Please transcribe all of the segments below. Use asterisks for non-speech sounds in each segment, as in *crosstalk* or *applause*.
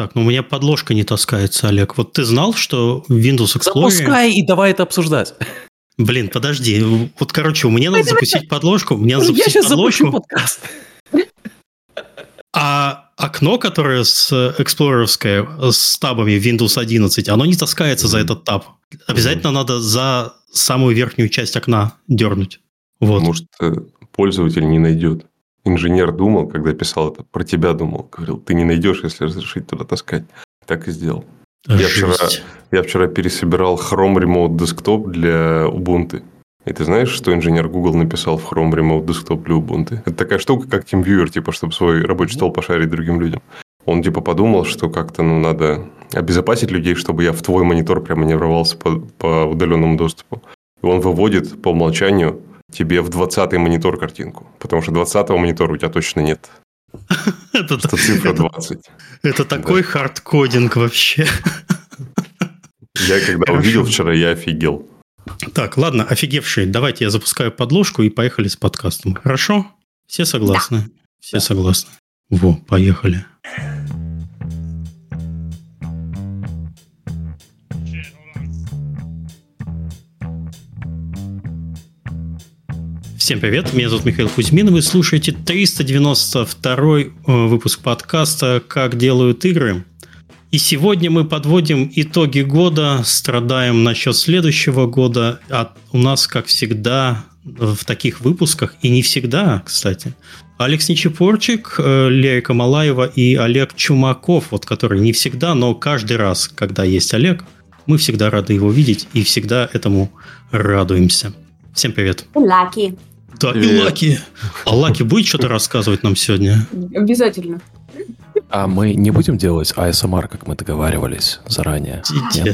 Так, ну у меня подложка не таскается, Олег. Вот ты знал, что Windows Explorer... Запускай и давай это обсуждать. Блин, подожди. Вот, короче, у меня надо запустить подложку. Мне надо Я запустить сейчас запущу подложку. подкаст. А окно, которое с эксплореровское, с табами Windows 11, оно не таскается за этот таб. Обязательно надо за самую верхнюю часть окна дернуть. Вот. Может, э, пользователь не найдет. Инженер думал, когда писал это, про тебя думал. Говорил, ты не найдешь, если разрешить туда таскать. Так и сделал. Я вчера, я вчера пересобирал Chrome Remote Desktop для Ubuntu. И ты знаешь, что инженер Google написал в Chrome Remote Desktop для Ubuntu? Это такая штука, как TeamViewer, типа, чтобы свой рабочий стол пошарить другим людям. Он типа подумал, что как-то ну, надо обезопасить людей, чтобы я в твой монитор прямо не врывался по, по удаленному доступу. И он выводит по умолчанию тебе в 20-й монитор картинку. Потому что 20-го монитора у тебя точно нет. *laughs* Это, цифра 20. это такой хардкодинг вообще. Я когда увидел вчера, я офигел. Так, ладно, офигевшие. Давайте я запускаю подложку и поехали с подкастом. Хорошо? Все согласны? Все согласны. Во, поехали. Всем привет, меня зовут Михаил Кузьмин, вы слушаете 392 э, выпуск подкаста «Как делают игры». И сегодня мы подводим итоги года, страдаем насчет следующего года. А у нас, как всегда, в таких выпусках, и не всегда, кстати, Алекс Нечепорчик, э, Лерика Малаева и Олег Чумаков, вот который не всегда, но каждый раз, когда есть Олег, мы всегда рады его видеть и всегда этому радуемся. Всем привет. Лаки. Да, и Привет. Лаки. А Лаки будет что-то рассказывать нам сегодня? Обязательно. А мы не будем делать ASMR, как мы договаривались заранее?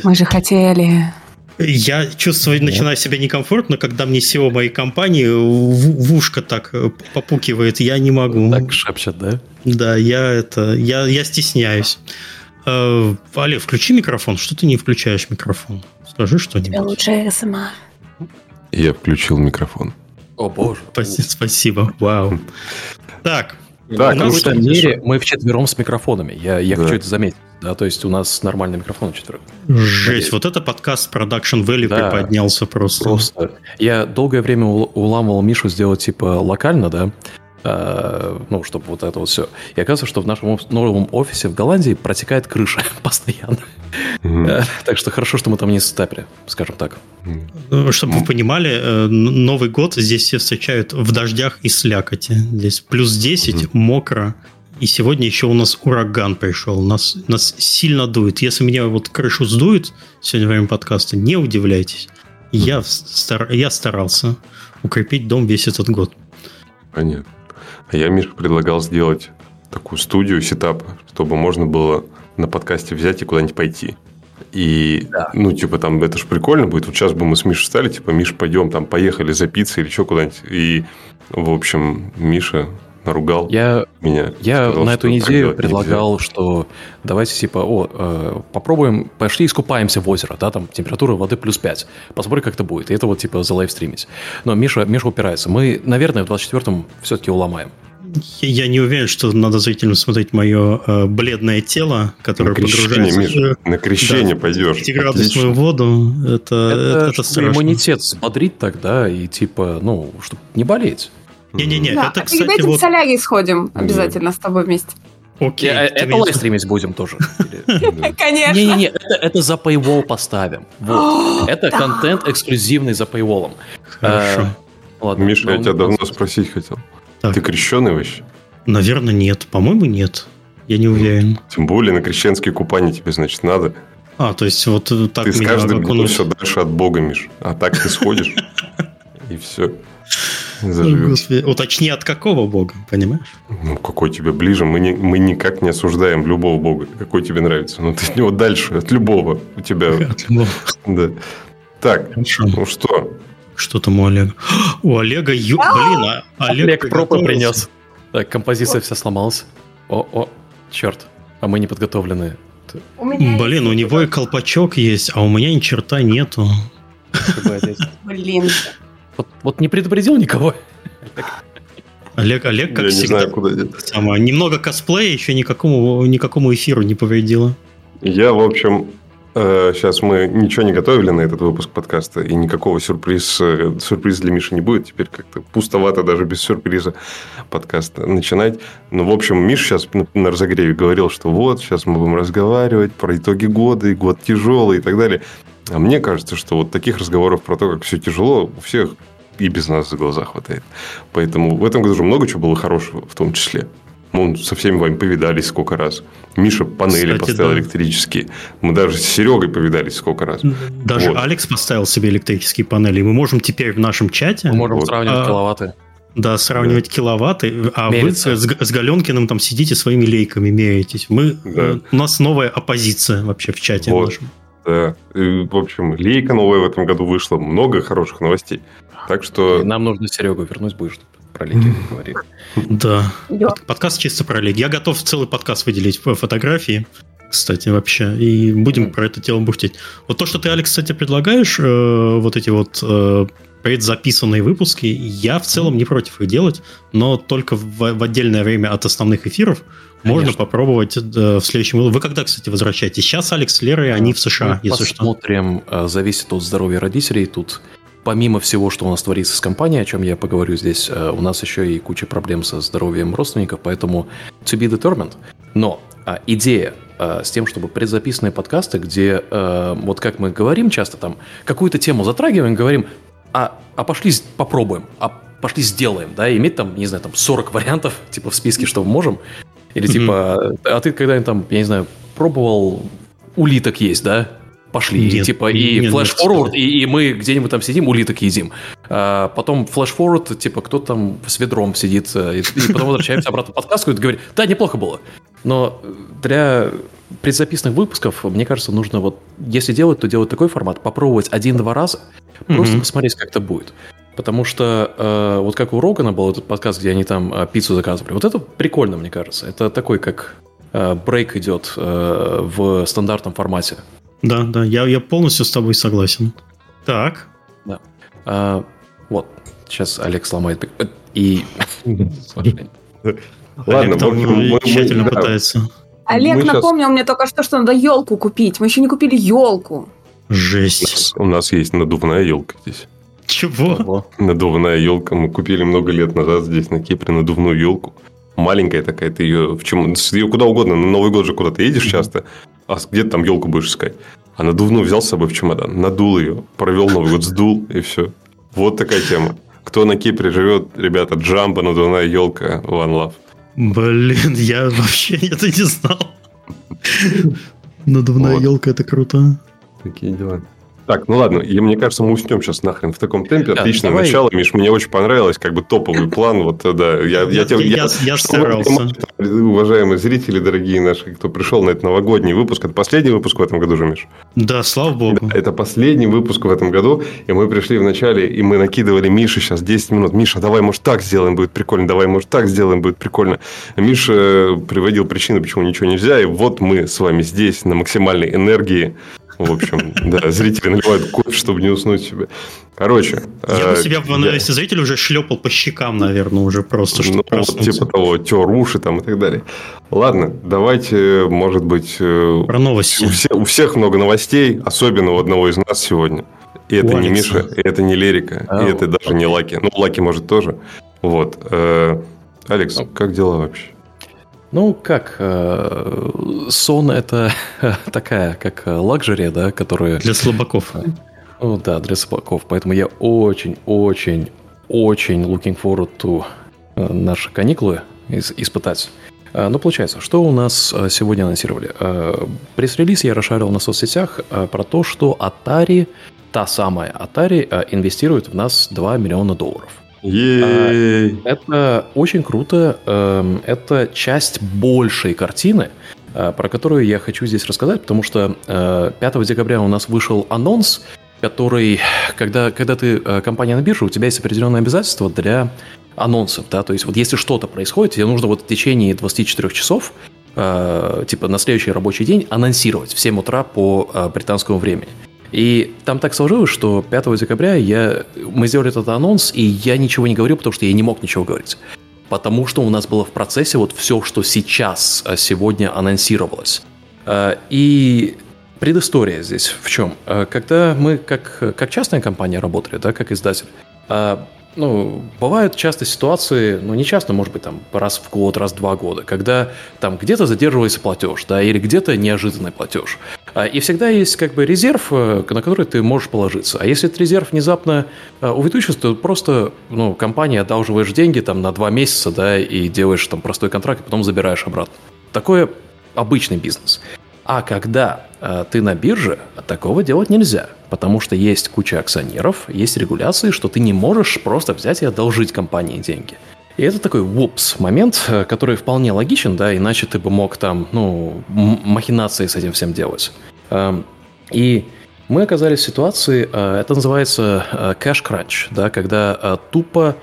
Мы же хотели. Я чувствую, начинаю себя некомфортно, когда мне SEO моей компании в, в ушко так э, попукивает. Я не могу. Так шепчет, да? Да, я это, я, я стесняюсь. Э, Олег, включи микрофон. Что ты не включаешь микрофон? Скажи что-нибудь. Лучше СМР. Я включил микрофон. О боже. Спаси- Спасибо. Вау. Так. Так, у нас ну какой-то что? мере мы вчетвером с микрофонами. Я, я Да. хочу это заметить. Да, то есть у нас нормальный микрофон четверых. Жесть. Вот это подкаст Production Value Да. приподнялся просто. Просто. Я долгое время ул- уламывал Мишу сделать типа локально, да, ну, чтобы вот это вот все. И оказывается, что в нашем новом офисе в Голландии протекает крыша *laughs* постоянно. Э, Так что хорошо, что мы там не стапили, скажем так. Ну, Чтобы вы понимали, э, Новый год здесь все встречают в дождях и слякоти. Здесь плюс 10, мокро. И сегодня еще у нас ураган пришел. Нас, нас сильно дует. Если меня вот крышу сдует сегодня во время подкаста, не удивляйтесь. Я, стар- я старался укрепить дом весь этот год. Понятно. А я, Миша, предлагал сделать такую студию, сетап, чтобы можно было на подкасте взять и куда-нибудь пойти. И, Да. ну, типа, там, это же прикольно будет. Вот сейчас бы мы с Мишей стали, типа, Миш, пойдем, там, поехали за пиццей или еще куда-нибудь. И, в общем, Миша наругал Я, меня. я Сказал, на эту идею предлагал, что давайте типа, о, э, попробуем, пошли искупаемся в озеро, да, там температура воды плюс 5. Посмотрим, как это будет. И это вот типа залайвстримить. Но Миша, Миша упирается. Мы, наверное, в 24-м все-таки уломаем. Я не уверен, что надо зрителям смотреть мое э, бледное тело, которое На погружается Миша, на крещение да, пойдешь. в 5-градусную Отлично. воду. Это, это, это, это страшно. иммунитет взбодрить тогда и типа, ну, чтобы не болеть. Не-не-не, Да, это, а перед кстати, этим вот... в солярий сходим обязательно с тобой вместе. Окей, Э, ты это меня- лайвстримить будем тоже. *laughs* Конечно. Не-не-не, это, это за paywall поставим. Вот. *gasps* Это контент эксклюзивный за paywall. Хорошо. Ладно. Миша, я Ну, тебя давно ну, спросить хотел. Так. Ты крещеный вообще? Наверное, нет. По-моему, нет. Я не уверен. Тем более на крещенские купания тебе, значит, надо. А, то есть вот э, так ты с каждым окунуть. все дальше от Бога, Миш. А так ты сходишь, *laughs* и все. О, Заживешь. Господи. Уточни, от какого бога, понимаешь? Ну, какой тебе ближе? Мы, не, мы никак не осуждаем любого Бога. Какой тебе нравится? Ну, ты от него дальше, от любого. У тебя... От любого. Да. Так, Хорошо. ну что? Что там у Олега? У Олега... Ю... Блин, а Олег, Олег пропы принес. Так, композиция вся сломалась. О, о, черт. А мы не У меня Блин, у него и колпачок есть, а у меня ни черта нету. Блин. Вот, вот не предупредил никого. Олег, Олег, как Я не всегда, знаю, куда деть. самое, немного косплея еще никакому, никакому эфиру не повредило. Я, в общем, сейчас мы ничего не готовили на этот выпуск подкаста, и никакого сюрприз, э, сюрприза для Миши не будет. Теперь как-то пустовато даже без сюрприза подкаста начинать. Ну, в общем, Миша сейчас на, на разогреве говорил, что вот, сейчас мы будем разговаривать про итоги года, и год тяжелый и так далее. А мне кажется, что вот таких разговоров про то, как все тяжело, у всех и без нас за глаза хватает. Поэтому в этом году же много чего было хорошего в том числе. Мы со всеми вами повидались сколько раз. Миша панели Кстати, поставил да. электрические. Мы даже с Серегой повидались сколько раз. Даже Вот. Алекс поставил себе электрические панели. и Мы можем теперь в нашем чате Мы можем Вот. сравнивать А, киловатты. да, сравнивать киловатты, а Мериться. вы с, с Галенкиным там сидите своими лейками меряетесь. Мы, Да. э, у нас новая оппозиция вообще в чате Вот. нашем. Да. И, в общем, лейка новая в этом году вышла. Много хороших новостей. Так что... Нам нужно Серегу вернуть, будешь про лиги говорить. Да. Подкаст чисто про лиги. Я готов целый подкаст выделить по фотографии, кстати, вообще. И будем про это тело бухтеть. Вот то, что ты, Алекс, кстати, предлагаешь, э, вот эти вот э, предзаписанные выпуски, я в целом не против их делать, но только в, в отдельное время от основных эфиров можно Конечно. попробовать э, в следующем году. Вы когда, кстати, возвращаетесь? Сейчас Алекс с Лерой, они в США, Мы если что. Посмотрим, э, зависит от здоровья родителей. Тут помимо всего, что у нас творится с компанией, о чем я поговорю здесь, э, у нас еще и куча проблем со здоровьем родственников, поэтому to be determined. Но а, идея э, с тем, чтобы предзаписанные подкасты, где, э, вот как мы говорим часто, там, какую-то тему затрагиваем, говорим, а, а пошли попробуем, а пошли сделаем, да, и иметь там, не знаю, там 40 вариантов, типа, в списке, что мы можем. Или типа, а ты когда-нибудь там, я не знаю, пробовал улиток есть, да? Пошли. Нет, типа, и нет, flash-forward, нет. и, и мы где-нибудь там сидим, улиток едим. А потом flash-forward, типа, кто-то там с ведром сидит, э, и, и потом возвращаемся обратно в подкаст и говорит, да, неплохо было. Но для предзаписанных выпусков, мне кажется, нужно вот, если делать, то делать такой формат, попробовать один-два раза, просто посмотреть, как это будет. Потому что э, вот как у Рогана был этот подкаст, где они там э, пиццу заказывали, вот это прикольно, мне кажется. Это такой, как э, брейк идет э, в стандартном формате. Да, да, я, я полностью с тобой согласен. Так. А, вот, сейчас Олег сломает и... *laughs* Ладно, там мы- мы- тщательно да. пытается. Олег Мы напомнил мне только что, что надо елку купить. Мы еще не купили елку. У Жесть. нас- У нас есть надувная елка здесь. Чего? Надувная елка. Мы купили много лет назад здесь на Кипре надувную елку. Маленькая такая, ты ее в чем? Ее куда угодно. На Новый год же куда ты едешь часто, а где ты там елку будешь искать? А надувную взял с собой в чемодан, надул ее, провел Новый год, сдул, и все. Вот такая тема. Кто на Кипре живет, ребята, джамба, надувная елка, one love. Блин, я вообще *laughs* это не знал. *laughs* Надувная Вот. елка, это круто. Такие дела. Так, ну ладно, и мне кажется, мы уснем сейчас нахрен в таком темпе. Да, Отличное давай. начало, Миш, мне очень понравилось, как бы топовый план. Вот, э, да, я, я, Я- я- я старался. понимали, Уважаемые зрители, дорогие наши, кто пришел на этот новогодний выпуск, это последний выпуск в этом году же, Миш? Да, слава богу. Это последний выпуск в этом году, и мы пришли в начале, и мы накидывали Мише сейчас 10 минут. Миша, давай, может, так сделаем, будет прикольно. Давай, может, так сделаем, будет прикольно. Миша э, приводил причины, почему ничего нельзя, и вот мы с вами здесь на максимальной энергии. В общем, да, зрители наливают кофе, чтобы не уснуть себе. Короче. Я бы э, себя, я- если зритель уже шлепал по щекам, наверное, уже просто, чтобы ну, проснуться. типа того, тер уши там и так далее. Ладно, давайте, может быть, э, Про новости. у, все- у всех много новостей, особенно у одного из нас сегодня. И это не. Миша, и это не Лерика, А, и это даже не Лаки. Ну, Лаки может тоже. Вот. Э, Алекс, Ну. как дела вообще? Ну, как, э, сон это *laughs* такая, как э, лакжери, да, которая... Для слабаков. *laughs* Ну да, для собаков. Поэтому я очень-очень, очень looking forward to э, наши каникулы ис- испытать. Ну, получается, что у нас сегодня анонсировали? Пресс-релиз я расшарил на соцсетях про то, что Atari, та самая Atari, инвестирует в нас 2 миллиона долларов. Ей! Это очень круто. Эм, Это часть большей картины, э, про которую я хочу здесь рассказать, потому что э, 5 декабря у нас вышел анонс, который, когда, когда ты э, компания на бирже, у тебя есть определенные обязательства для анонсов, да, то есть вот если что-то происходит, тебе нужно вот в течение 24 часов, э, типа на следующий рабочий день анонсировать в 7 утра по э, британскому времени. И там так сложилось, что 5 декабря я, мы сделали этот анонс, и я ничего не говорил, потому что я не мог ничего говорить. потому что у нас было в процессе вот все, что сейчас, э, сегодня анонсировалось. Э, и предыстория здесь в чем? Э, когда мы как, как частная компания работали, да, как издатель, ну, бывают часто ситуации, ну, не часто, может быть, там, раз в год, раз в два года, когда там где-то задерживается платеж, да, или где-то неожиданный платеж. А, и всегда есть как бы резерв, э, на который ты можешь положиться. А если этот резерв внезапно э, увеличится, то просто, ну, компания одалживаешь деньги там на два месяца, да, и делаешь там простой контракт, и потом забираешь обратно. Такое обычный бизнес. А когда э, ты на бирже, такого делать нельзя, потому что есть куча акционеров, есть регуляции, что ты не можешь просто взять и одолжить компании деньги. И это такой вупс момент, э, который вполне логичен, да, иначе ты бы мог там, ну, махинации с этим всем делать. Эм, и мы оказались в ситуации, э, это называется кэш-кранч, да, когда э, тупо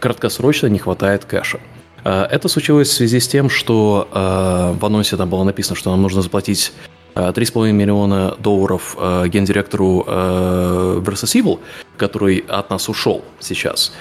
краткосрочно не хватает кэша. Э, это случилось в связи с тем, что э, в анонсе там было написано, что нам нужно заплатить 3,5 э, миллиона долларов гендиректору Versus Evil, который от нас ушел сейчас.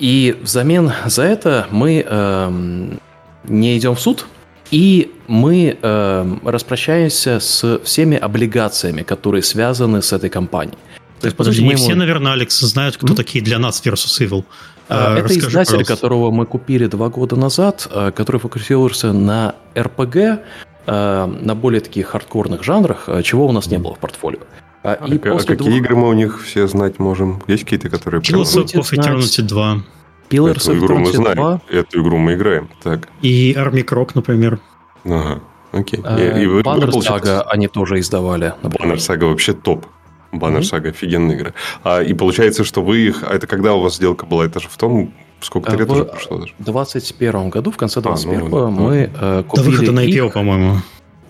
И взамен за это мы эм, не идем в суд, и мы эм, распрощаемся с всеми облигациями, которые связаны с этой компанией. То есть, подожди, не все, наверное, Алекс, знают, кто mm-hmm. такие для нас Versus Evil. А, это Расскажи, издатель, пожалуйста. которого мы купили два года назад, а, который фокусировался на РПГ, а, на более таких хардкорных жанрах, чего у нас не было в портфолио. А, и а, после а какие двух... игры мы у них все знать можем? Есть какие-то, которые... Pillars of Eternity 2. Pillars Эту игру мы знаем. 2. Эту игру мы играем. Так. И Army Croc, например. Ага. Окей. И, и Banner Saga они тоже издавали. Banner Saga вообще топ. Баннер Сага mm-hmm. офигенная игра. А, и получается, что вы их... А это когда у вас сделка была? Это же в том... Сколько лет в уже прошло даже? В 2021 году, в конце 2021 а, ну, мы э, купили... До выхода на IPO, по-моему.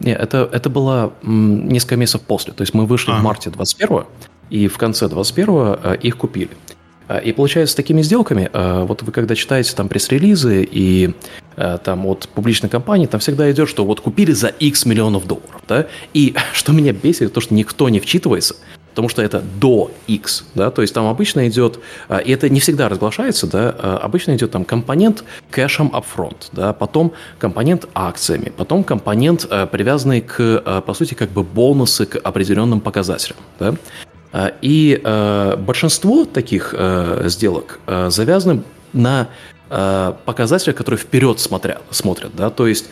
Не, это, это было м, несколько месяцев после. То есть мы вышли а. в марте 21 и в конце 21 э, их купили. Э, и получается, с такими сделками, э, вот вы когда читаете там пресс-релизы и э, там от публичной компании, там всегда идет, что вот купили за X миллионов долларов, да, и *laughs* что меня бесит, то, что никто не вчитывается, потому что это до X, да, то есть там обычно идет, а, и это не всегда разглашается, да, а, обычно идет там компонент кэшем upfront, да, потом компонент акциями, потом компонент, а, привязанный к, по сути, как бы бонусы к определенным показателям, да, и большинство таких сделок завязаны на показателях, которые вперед смотрят, смотрят, да, то есть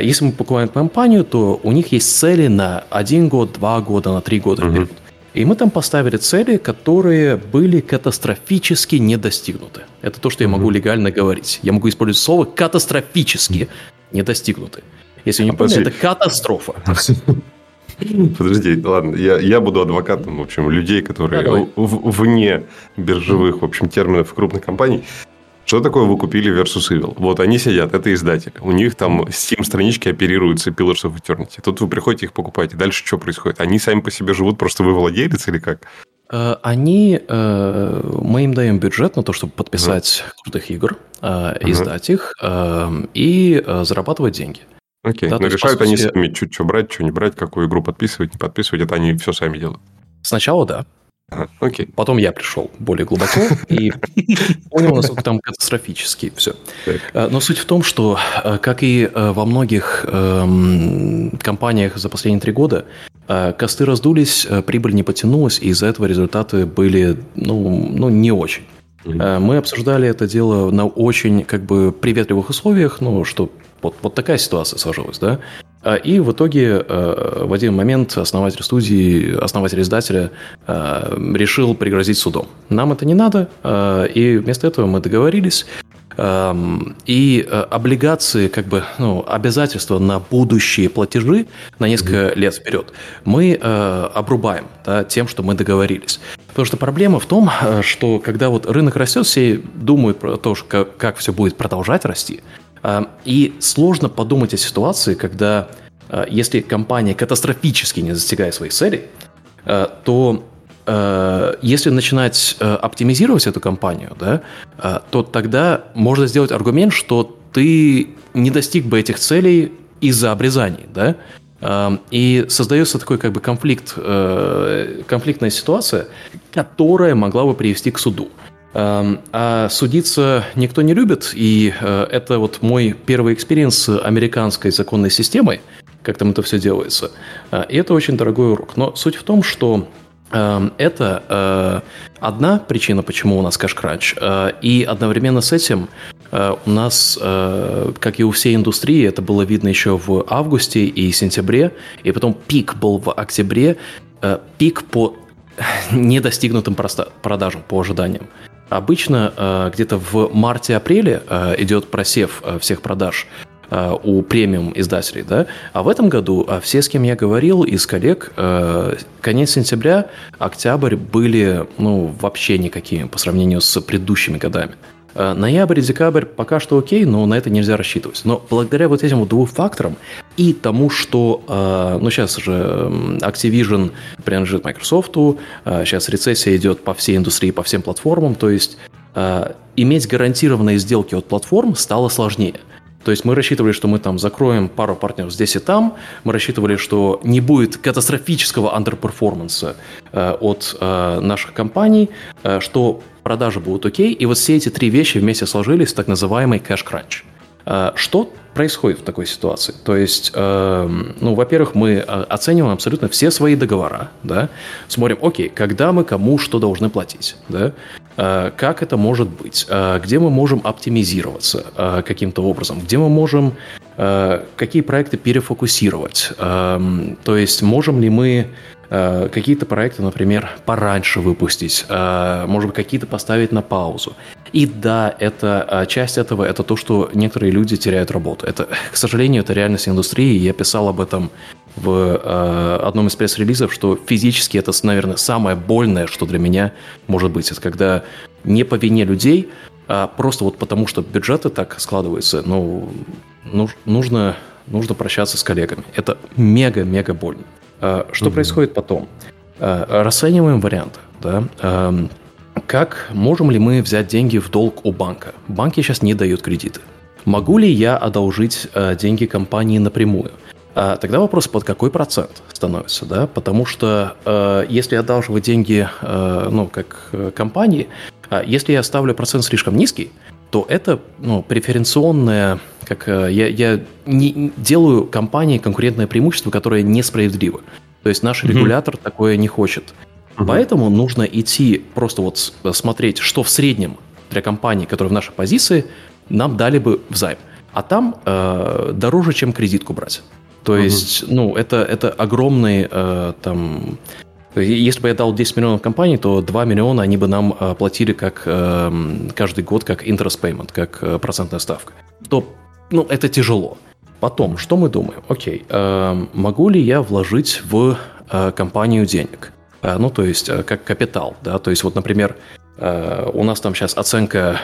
если мы покупаем компанию, то у них есть цели на один год, два года, на три года вперед. Mm-hmm. И мы там поставили цели, которые были катастрофически не достигнуты. Это то, что я могу легально говорить. Я могу использовать слово катастрофически не достигнуты. Если не а поняли, это катастрофа. *laughs* Подожди, ладно, я, я буду адвокатом, в общем, людей, которые да, вне биржевых, в общем, терминов крупных компаний. Что такое вы купили Versus Evil? Вот они сидят, это издатель. У них там Steam-странички оперируются Pillars of Eternity. Тут вы приходите их покупаете. Дальше что происходит? Они сами по себе живут, просто вы владелец или как? Э, они, э, мы им даем бюджет на то, чтобы подписать uh-huh. крутых игр, uh-huh. издать их и зарабатывать деньги. Окей, да, но решают сути... они сами, чуть что брать, что не брать, какую игру подписывать, не подписывать, это они все сами делают. Сначала да. Ага, окей. Потом я пришел более глубоко *laughs* и понял, насколько там катастрофически все. А, но суть в том, что, а, как и во многих эм, компаниях за последние три года, косты раздулись, прибыль не потянулась, и из-за этого результаты были, ну, ну не очень. Мы обсуждали это дело на очень как бы приветливых условиях, ну, что вот, вот такая ситуация сложилась, да. А, и в итоге э, в один момент основатель студии, основатель издателя э, решил пригрозить судом. Нам это не надо, э, и вместо этого мы договорились. Эм, и облигации, как бы, ну, обязательства на будущие платежи на несколько лет вперед мы обрубаем да, тем, что мы договорились. Потому что проблема в том, что когда вот рынок растет, все думают про то, как, как все будет продолжать расти. А, и сложно подумать о ситуации, когда если компания катастрофически не достигает своих целей, то если начинать оптимизировать эту компанию, да, то тогда можно сделать аргумент, что ты не достиг бы этих целей из-за обрезаний, да, и создается такой как бы конфликт, конфликтная ситуация, которая могла бы привести к суду. Эм, а судиться никто не любит, и э, это вот мой первый experience с американской законной системой, как там это все делается. Э, и это очень дорогой урок. Но суть в том, что эм, это э, одна причина, почему у нас кэш-кранч, и одновременно с этим у нас, как и у всей индустрии, это было видно еще в августе и сентябре, и потом пик был в октябре, пик по *laughs* недостигнутым продажам, по ожиданиям. Обычно э, где-то в марте-апреле э, идет просев э, всех продаж у премиум издателей, да, а в этом году все, с кем я говорил, из коллег, конец сентября, октябрь были, ну, вообще никакими по сравнению с предыдущими годами. Э, ноябрь декабрь пока что окей, но на это нельзя рассчитывать. Но благодаря вот этим вот двум факторам и тому, что, э, ну сейчас же Activision принадлежит Microsoft, сейчас э, рецессия идет по всей индустрии, по всем платформам, то есть иметь гарантированные сделки от платформ стало сложнее – то есть мы рассчитывали, что мы там закроем пару партнеров здесь и там. Мы рассчитывали, что не будет катастрофического underperformance а э, от э, наших компаний, э, что продажи будут окей. И вот все эти три вещи вместе сложились в так называемый cash crunch. Э, что происходит в такой ситуации? То есть, э, ну, во-первых, мы э, оцениваем абсолютно все свои договора, да, смотрим, окей, когда мы кому что должны платить, да, э, как это может быть, где мы можем оптимизироваться каким-то образом, где мы можем какие проекты перефокусировать, э, то есть можем ли мы какие-то проекты, например, пораньше выпустить, может быть, какие-то поставить на паузу. И да, это э, часть этого, это то, что некоторые люди теряют работу. Это, к сожалению, это реальность индустрии. Я писал об этом в одном из пресс-релизов, что физически это, наверное, самое больное, что для меня может быть. Это когда не по вине людей, а просто вот потому, что бюджеты так складываются, ну, нужно, нужно прощаться с коллегами. Это мега-мега больно. А, что угу. происходит потом? А, расцениваем варианты. Да? Как можем ли мы взять деньги в долг у банка? Банки сейчас не дают кредиты. Могу ли я одолжить а, деньги компании напрямую? Тогда вопрос, под какой процент становится, да? Потому что э, если одалживать деньги, э, ну, как э, компании, э, если я ставлю процент слишком низкий, то это ну, преференционное, как э, я, я не делаю компании конкурентное преимущество, которое несправедливо. То есть наш mm-hmm. регулятор такое не хочет. Mm-hmm. Поэтому нужно идти просто вот смотреть, что в среднем для компании, которые в нашей позиции, нам дали бы в займ. А там э, дороже, чем кредитку брать. То mm-hmm. есть, ну, это, это огромный э, там если бы я дал 10 миллионов компании, то 2 миллиона они бы нам э, платили как эм, каждый год как interest payment, как э, процентная ставка. То, ну, это тяжело. Потом, что мы думаем? Окей, эм, могу ли я вложить в э, компанию денег? Ну, то есть, как капитал, да, то есть, вот, например, у нас там сейчас оценка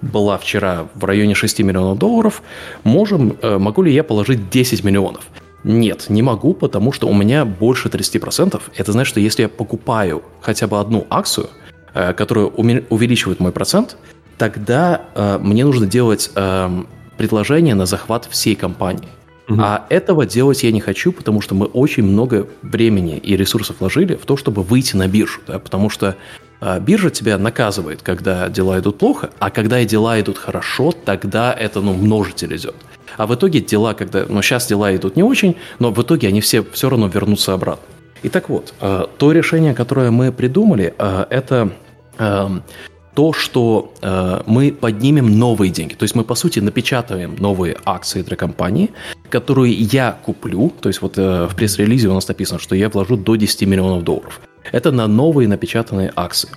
была вчера в районе 6 миллионов долларов, можем, могу ли я положить 10 миллионов? Нет, не могу, потому что у меня больше 30%. Это значит, что если я покупаю хотя бы одну акцию, э, которая увеличивает мой процент, тогда э, мне нужно делать э, предложение на захват всей компании. Угу. А этого делать я не хочу, потому что мы очень много времени и ресурсов вложили в то, чтобы выйти на биржу. Да? Потому что э, биржа тебя наказывает, когда дела идут плохо, а когда и дела идут хорошо, тогда это ну, множитель идет. А в итоге дела, когда, ну сейчас дела идут не очень, но в итоге они все все равно вернутся обратно. И так вот, э, то решение, которое мы придумали, э, это эм, то, что э, мы поднимем новые деньги. То есть мы, по сути, напечатаем новые акции для компании, которые я куплю. То есть вот в пресс-релизе у нас написано, что я вложу до 10 миллионов долларов. Это на новые напечатанные акции.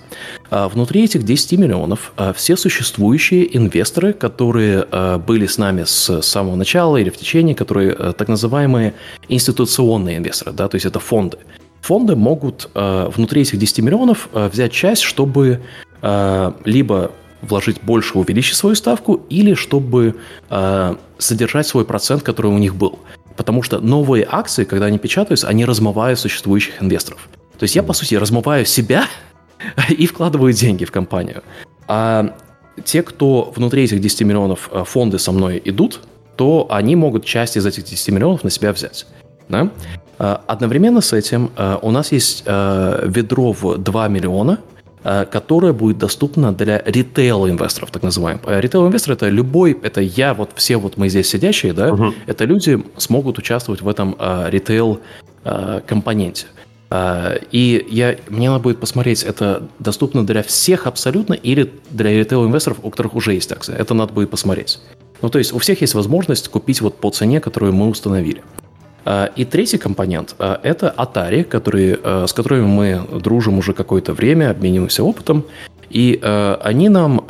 А внутри этих 10 миллионов а, все существующие инвесторы, которые а, были с нами с самого начала или в течение, которые так называемые институционные инвесторы, да, то есть это фонды. Фонды могут внутри этих 10 миллионов взять часть, чтобы либо вложить больше, увеличить свою ставку, или чтобы содержать свой процент, который у них был. Потому что новые акции, когда они печатаются, они размывают существующих инвесторов. То есть я, по сути, размываю себя *laughs* и вкладываю деньги в компанию. А те, кто внутри этих 10 миллионов э, фонды со мной идут, то они могут часть из этих 10 миллионов на себя взять. Да? А одновременно с этим э, у нас есть э, ведро в 2 миллиона, э, которая будет доступна для ритейл-инвесторов, так называемых. Э, ритейл-инвестор – это любой, это я, вот все вот мы здесь сидящие, да, угу. это люди смогут участвовать в этом ритейл-компоненте. И я, мне надо будет посмотреть, это доступно для всех абсолютно или для ритейл-инвесторов, у которых уже есть акции. Это надо будет посмотреть. Ну, то есть у всех есть возможность купить вот по цене, которую мы установили. А, и третий компонент а, – это Atari, который, а, с которыми мы дружим уже какое-то время, обмениваемся опытом. И они нам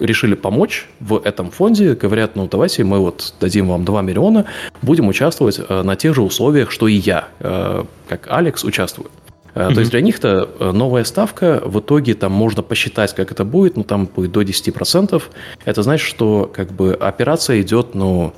решили помочь в этом фонде. Говорят, ну давайте мы вот дадим вам 2 миллиона, будем участвовать на тех же условиях, что и я, как Алекс, участвую. Mm-hmm. То есть для них-то новая ставка, в итоге там можно посчитать, как это будет, ну там будет до 10%. Это значит, что как бы операция идет, ну,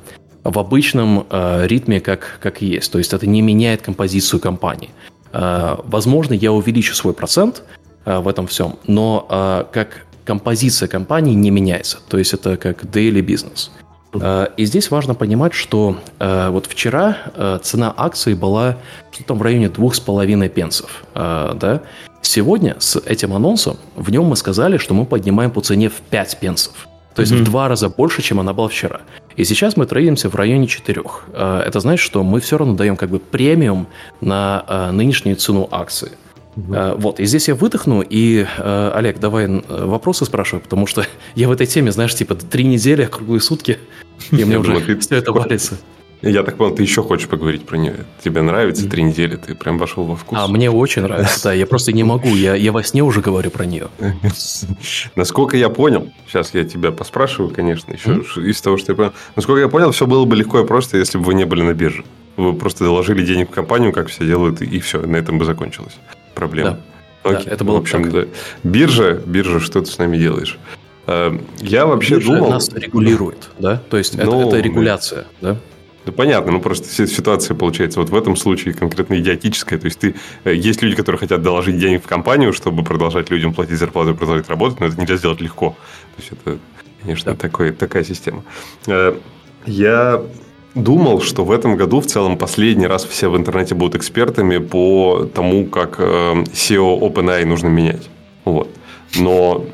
в обычном э, ритме, как, как есть. То есть это не меняет композицию компании. Э, возможно, я увеличу свой процент э, в этом всем, но э, как композиция компании не меняется. То есть это как daily business. Э, и здесь важно понимать, что э, вот вчера э, цена акции была что-то в районе 2,5 пенсов. Э, да? Сегодня с этим анонсом в нем мы сказали, что мы поднимаем по цене в 5 пенсов. То есть mm-hmm. в два раза больше, чем она была вчера. И сейчас мы трейдимся в районе 4. Э, это значит, что мы все равно даем как бы премиум на э, нынешнюю цену акции. Угу. Вот, и здесь я выдохну, и, Олег, давай вопросы спрашивай, потому что *laughs* я в этой теме, знаешь, типа три недели, круглые сутки, и мне уже все это валится. Я так понял, ты еще хочешь поговорить про нее. Тебе нравится три недели, ты прям вошел во вкус. А, мне очень нравится, да. Я просто не могу, я, я во сне уже говорю про нее. *laughs* Насколько я понял, сейчас я тебя поспрашиваю, конечно, еще из того, что я понял. Насколько я понял, все было бы легко и просто, если бы вы не были на бирже. Вы просто заложили денег в компанию, как все делают, и все, на этом бы закончилась проблема. Да. Окей. Да, это было в общем, так. да. Биржа, биржа, что ты с нами делаешь? Э, я вообще Биржа думал... нас регулирует, да? То есть, ну, это, это регуляция, да? Да понятно, ну просто ситуация получается вот в этом случае конкретно идиотическая. То есть ты, э, есть люди, которые хотят доложить денег в компанию, чтобы продолжать людям платить зарплату и продолжать работать, но это нельзя сделать легко. То есть это, конечно, да. такой, такая система. Э, я думал, что в этом году в целом последний раз все в интернете будут экспертами по тому, как э, SEO OpenAI нужно менять. Вот. Но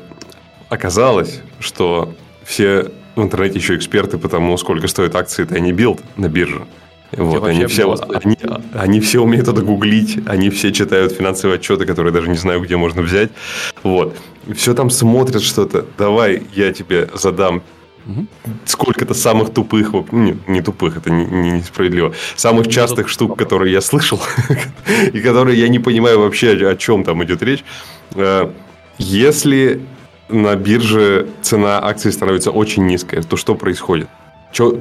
оказалось, что все в интернете еще эксперты по тому, сколько стоит акции Tiny Build на бирже. Вот, они все, они, они все умеют это гуглить, они все читают финансовые отчеты, которые даже не знаю, где можно взять. Вот. Все там смотрят что-то. Давай я тебе задам угу. сколько-то самых тупых, не, не тупых, это не, не, несправедливо, самых частых штук, которые я слышал, *laughs* и которые я не понимаю вообще, о чем там идет речь. Э, если на бирже цена акций становится очень низкая, то что происходит?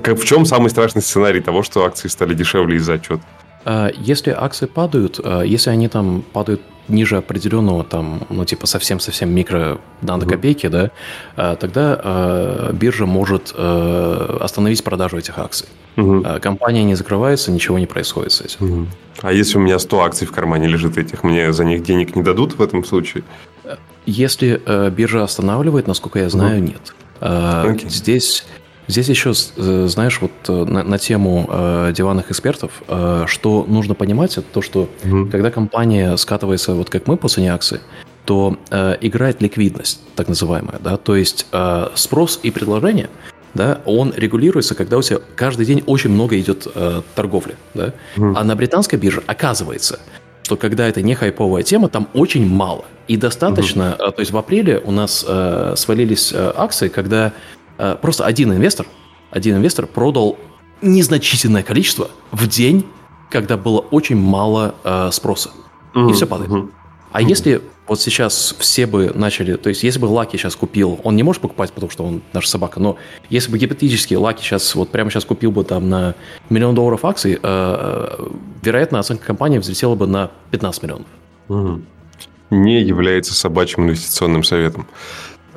Как, в чем самый страшный сценарий того, что акции стали дешевле из-за отчета? А, если акции падают, а, если они там падают ниже определенного, там, ну, типа совсем-совсем микро нанокопейки, mm-hmm. да, а, тогда биржа может остановить продажу этих акций. Mm-hmm. Компания не закрывается, ничего не происходит с этим. Mm-hmm. А если у меня 100 акций в кармане лежит этих, мне за них денег не дадут в этом случае? Если э, биржа останавливает, насколько я знаю, угу. нет. Э, okay. Здесь, здесь еще, э, знаешь, вот э, на, на тему э, диванных экспертов, э, что нужно понимать, это то, что угу. когда компания скатывается, вот как мы по цене акции, то э, играет ликвидность, так называемая, да, то есть э, спрос и предложение, да, он регулируется, когда у тебя каждый день очень много идет э, торговли, да, mm. а на британской бирже оказывается, что когда это не хайповая тема, там очень мало. И достаточно, угу. то есть в апреле у нас э, свалились э, акции, когда э, просто один инвестор, один инвестор продал незначительное количество в день, когда было очень мало э, спроса. Угу. И все падает. Угу. А угу. если вот сейчас все бы начали, то есть если бы Лаки сейчас купил, он не может покупать, потому что он наша собака, но если бы гипотетически Лаки сейчас, вот прямо сейчас купил бы там на миллион долларов акций, э, вероятно, оценка компании взлетела бы на 15 миллионов. Угу. Не является собачьим инвестиционным советом.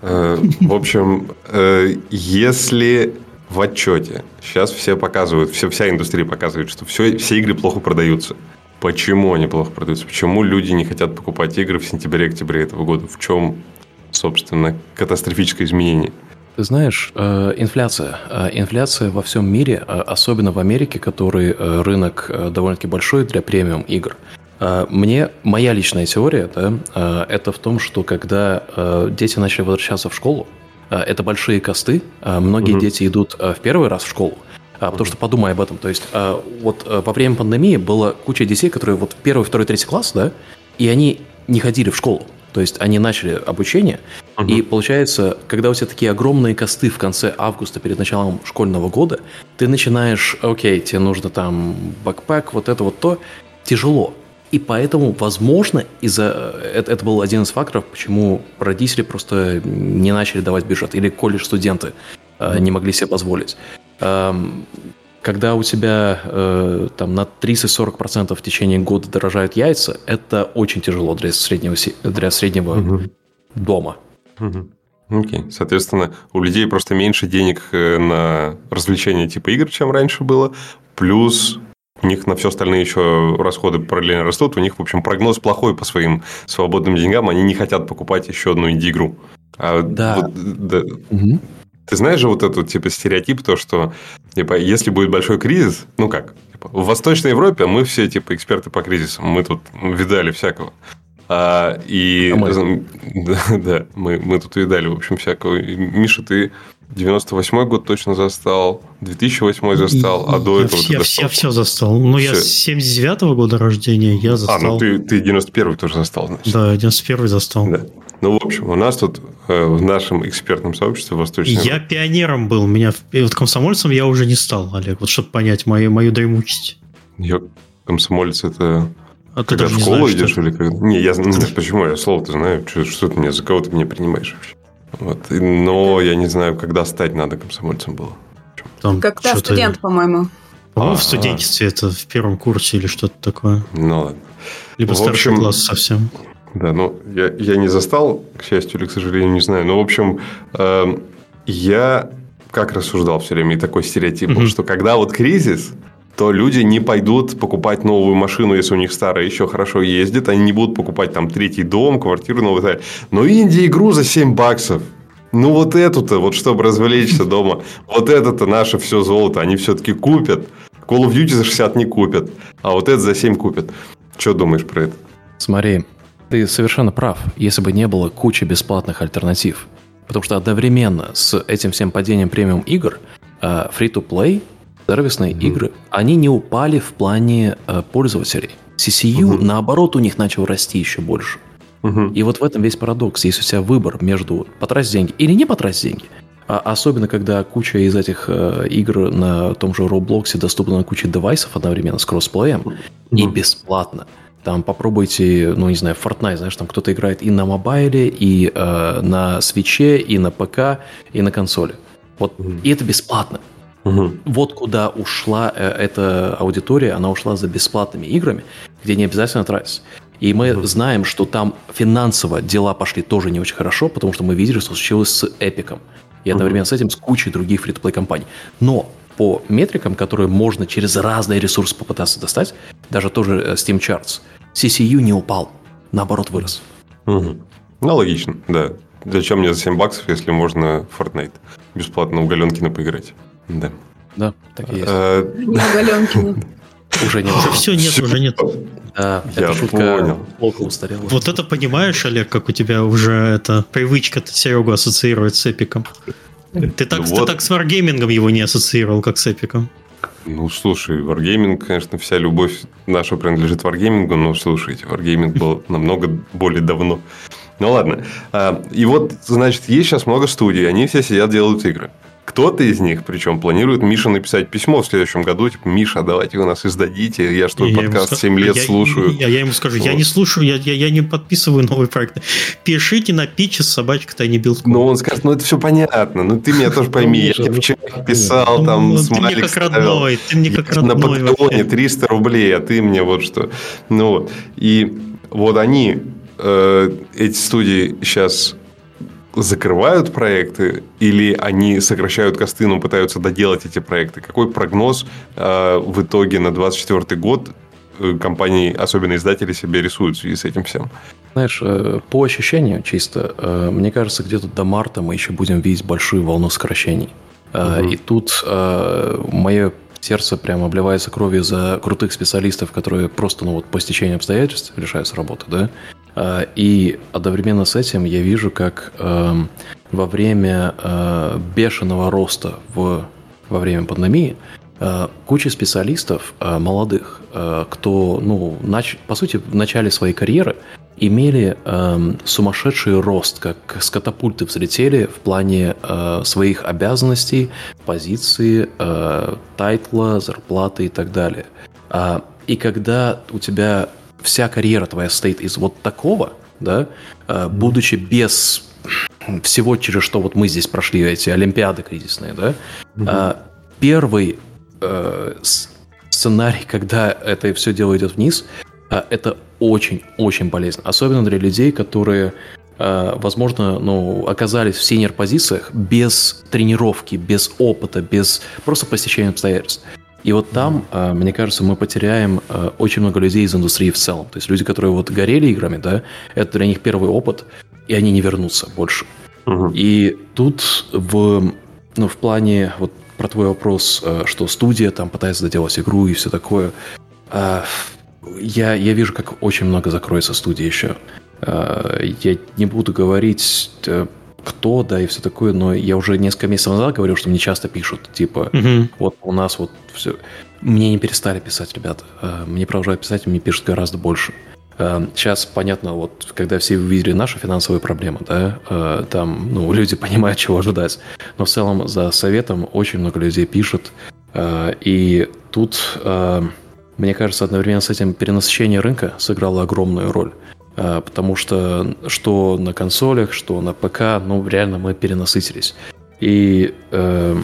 Э, в общем, э, если в отчете сейчас все показывают, все, вся индустрия показывает, что все, все игры плохо продаются – Почему они плохо продаются? Почему люди не хотят покупать игры в сентябре-октябре этого года? В чем, собственно, катастрофическое изменение? Ты знаешь, э, инфляция. Э, инфляция во всем мире, э, особенно в Америке, который рынок довольно-таки большой для премиум игр. Мне, моя личная теория, да, это в том, что когда дети начали возвращаться в школу, это большие косты, многие угу. дети идут в первый раз в школу, Потому что подумай об этом. То есть вот во время пандемии было куча детей, которые вот первый, второй, третий класс, да, и они не ходили в школу. То есть они начали обучение, uh-huh. и получается, когда у тебя такие огромные косты в конце августа перед началом школьного года, ты начинаешь, окей, тебе нужно там бэкпэк, вот это вот то, тяжело. И поэтому, возможно, из-за это, это был один из факторов, почему родители просто не начали давать бюджет, или колледж-студенты э, не могли себе позволить. Эм, когда у тебя э, там на 30-40% в течение года дорожают яйца, это очень тяжело для среднего, для среднего угу. дома. Угу. Окей. Okay. Соответственно, у людей просто меньше денег э, на развлечения типа игр, чем раньше было. Плюс у них на все остальные еще расходы параллельно растут. У них, в общем, прогноз плохой по своим свободным деньгам. Они не хотят покупать еще одну инди-игру. А да. Вот, да. Угу. Ты знаешь же вот этот типа стереотип, то, что типа, если будет большой кризис, ну как, типа, в Восточной Европе мы все типа эксперты по кризисам, мы тут видали всякого. А, и а мы... *laughs* Да, да мы, мы тут видали, в общем, всякого. И, Миша, ты 98 год точно застал, 2008 застал, а до я этого... Все, я, я все застал. Ну, я с 79 -го года рождения, я застал... А, ну ты, ты 91 тоже застал, значит. Да, 91 застал. Да. Ну, в общем, у нас тут э, в нашем экспертном сообществе Восточной... Я пионером был, меня вот комсомольцем я уже не стал, Олег, вот чтобы понять мою, мою дремучесть. Я комсомолец это... А ты когда в школу идешь что... или как? Не, я знаю, *laughs* почему я слово-то знаю, что, что ты мне, за кого ты меня принимаешь вообще? Вот. Но я не знаю, когда стать надо комсомольцем было. Там Когда студент, по-моему. По-моему, в студенчестве это в первом курсе или что-то такое. Ну ладно. Либо в старший общем, класс совсем. Да, ну я, я не застал, к счастью или к сожалению, не знаю. Но, в общем, э, я как рассуждал все время, и такой стереотип был, mm-hmm. что когда вот кризис, то люди не пойдут покупать новую машину, если у них старая еще хорошо ездит. Они не будут покупать там третий дом, квартиру новую. Так. Но инди-игру за 7 баксов. Ну, вот эту-то, вот чтобы развлечься дома, вот это-то наше все золото, они все-таки купят. Call of Duty за 60 не купят, а вот это за 7 купят. Что думаешь про это? Смотри, ты совершенно прав, если бы не было кучи бесплатных альтернатив. Потому что одновременно с этим всем падением премиум игр, э, free-to-play сервисные mm-hmm. игры, они не упали в плане э, пользователей. CCU, mm-hmm. наоборот, у них начал расти еще больше. Mm-hmm. И вот в этом весь парадокс. Если у тебя выбор между потратить деньги или не потратить деньги, а особенно когда куча из этих э, игр на том же Roblox доступна на куче девайсов одновременно с кроссплеем mm-hmm. и бесплатно. Там попробуйте, ну не знаю, Fortnite, знаешь, там кто-то играет и на мобайле, и э, на свече, и на ПК, и на консоли. Вот, mm-hmm. и это бесплатно. Угу. Вот куда ушла э, эта аудитория, она ушла за бесплатными играми, где не обязательно тратить. И мы угу. знаем, что там финансово дела пошли тоже не очень хорошо, потому что мы видели, что случилось с Эпиком. И одновременно угу. с этим с кучей других фри компаний. Но по метрикам, которые можно через разные ресурсы попытаться достать, даже тоже э, Steam Charts, CCU не упал, наоборот вырос. Угу. Ну, логично, да. Зачем мне за 7 баксов, если можно Fortnite бесплатно у Галенкина поиграть? Да. Да, так и есть. Галенкина. Уже нет. Уже все, нет, уже нет. Да, я шутка понял. плохо устарела. Вот это понимаешь, Олег, как у тебя уже эта привычка Серегу ассоциировать с эпиком. Ты так, вот. ты так с Wargaming его не ассоциировал, как с эпиком. Ну, слушай, Wargaming, конечно, вся любовь наша принадлежит Wargaming, но слушайте, Wargaming был *laughs* намного более давно. Ну ладно. А, и вот, значит, есть сейчас много студий, они все сидят, делают игры. Кто-то из них, причем, планирует Мише написать письмо в следующем году, типа, Миша, давайте вы нас издадите, я что, я подкаст 7 лет я, слушаю. Я, я ему скажу, вот. я не слушаю, я, я, я не подписываю новые проекты. Пишите на питче собачка Тайни Билд. Ну, он скажет, ну, это все понятно, ну, ты меня тоже пойми, я вчера писал, там, ну, Ты мне как родной, ты мне как родной. На Патреоне 300 рублей, а ты мне вот что. Ну, вот. И вот они, э, эти студии сейчас закрывают проекты или они сокращают косты, но пытаются доделать эти проекты? Какой прогноз э, в итоге на 2024 год э, компании, особенно издатели, себе рисуют в связи с этим всем? Знаешь, э, по ощущению чисто, э, мне кажется, где-то до марта мы еще будем видеть большую волну сокращений. Угу. И тут мое сердце прямо обливается кровью за крутых специалистов, которые просто, ну вот, по стечению обстоятельств лишаются работы, да. А, и одновременно с этим я вижу, как э, во время э, бешеного роста в, во время пандемии э, куча специалистов э, молодых, э, кто, ну, нач, по сути, в начале своей карьеры имели э, сумасшедший рост, как с катапульты взлетели в плане э, своих обязанностей, позиции, э, тайтла, зарплаты и так далее. А, и когда у тебя вся карьера твоя состоит из вот такого, да, э, будучи без всего, через что вот мы здесь прошли, эти олимпиады кризисные, да, mm-hmm. первый э, сценарий, когда это все дело идет вниз, э, это очень-очень полезно. Особенно для людей, которые, возможно, ну, оказались в синер-позициях без тренировки, без опыта, без просто по стечению обстоятельств. И вот там, э, мне кажется, мы потеряем э, очень много людей из индустрии в целом. То есть люди, которые вот горели играми, да, это для них первый опыт, и они не вернутся больше. Угу. И тут в, ну, в плане вот про твой вопрос, э, что студия там пытается доделать игру и все такое, я, я вижу, как очень много закроется студии еще. Я не буду говорить кто, да, и все такое, но я уже несколько месяцев назад говорил, что мне часто пишут, типа, угу. вот у нас вот все. Мне не перестали писать, ребята. Э, мне продолжают писать, мне пишут гораздо больше. Сейчас э, понятно, вот когда все увидели наши финансовые проблемы, да, э, там, ну, *laughs* люди понимают, чего ожидать. Но в целом за советом очень много людей пишут. И тут, мне кажется, одновременно с этим перенасыщение рынка сыграло огромную роль. А, потому что что на консолях, что на ПК, ну, реально мы перенасытились. И э,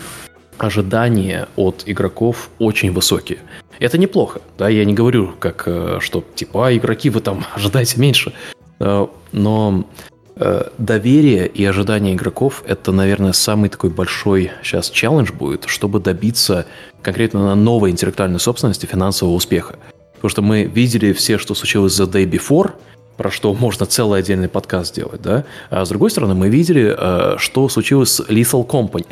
ожидания от игроков очень высокие. Это неплохо, да, я не говорю, как, э, что, типа, а, игроки, вы там *laughs* ожидаете меньше. Э, но э, доверие и ожидания игроков – это, наверное, самый такой большой сейчас челлендж будет, чтобы добиться конкретно на новой интеллектуальной собственности финансового успеха. Потому что мы видели все, что случилось за Day Before – про что можно целый отдельный подкаст сделать, да. А с другой стороны, мы видели, э, что случилось с Lethal Company,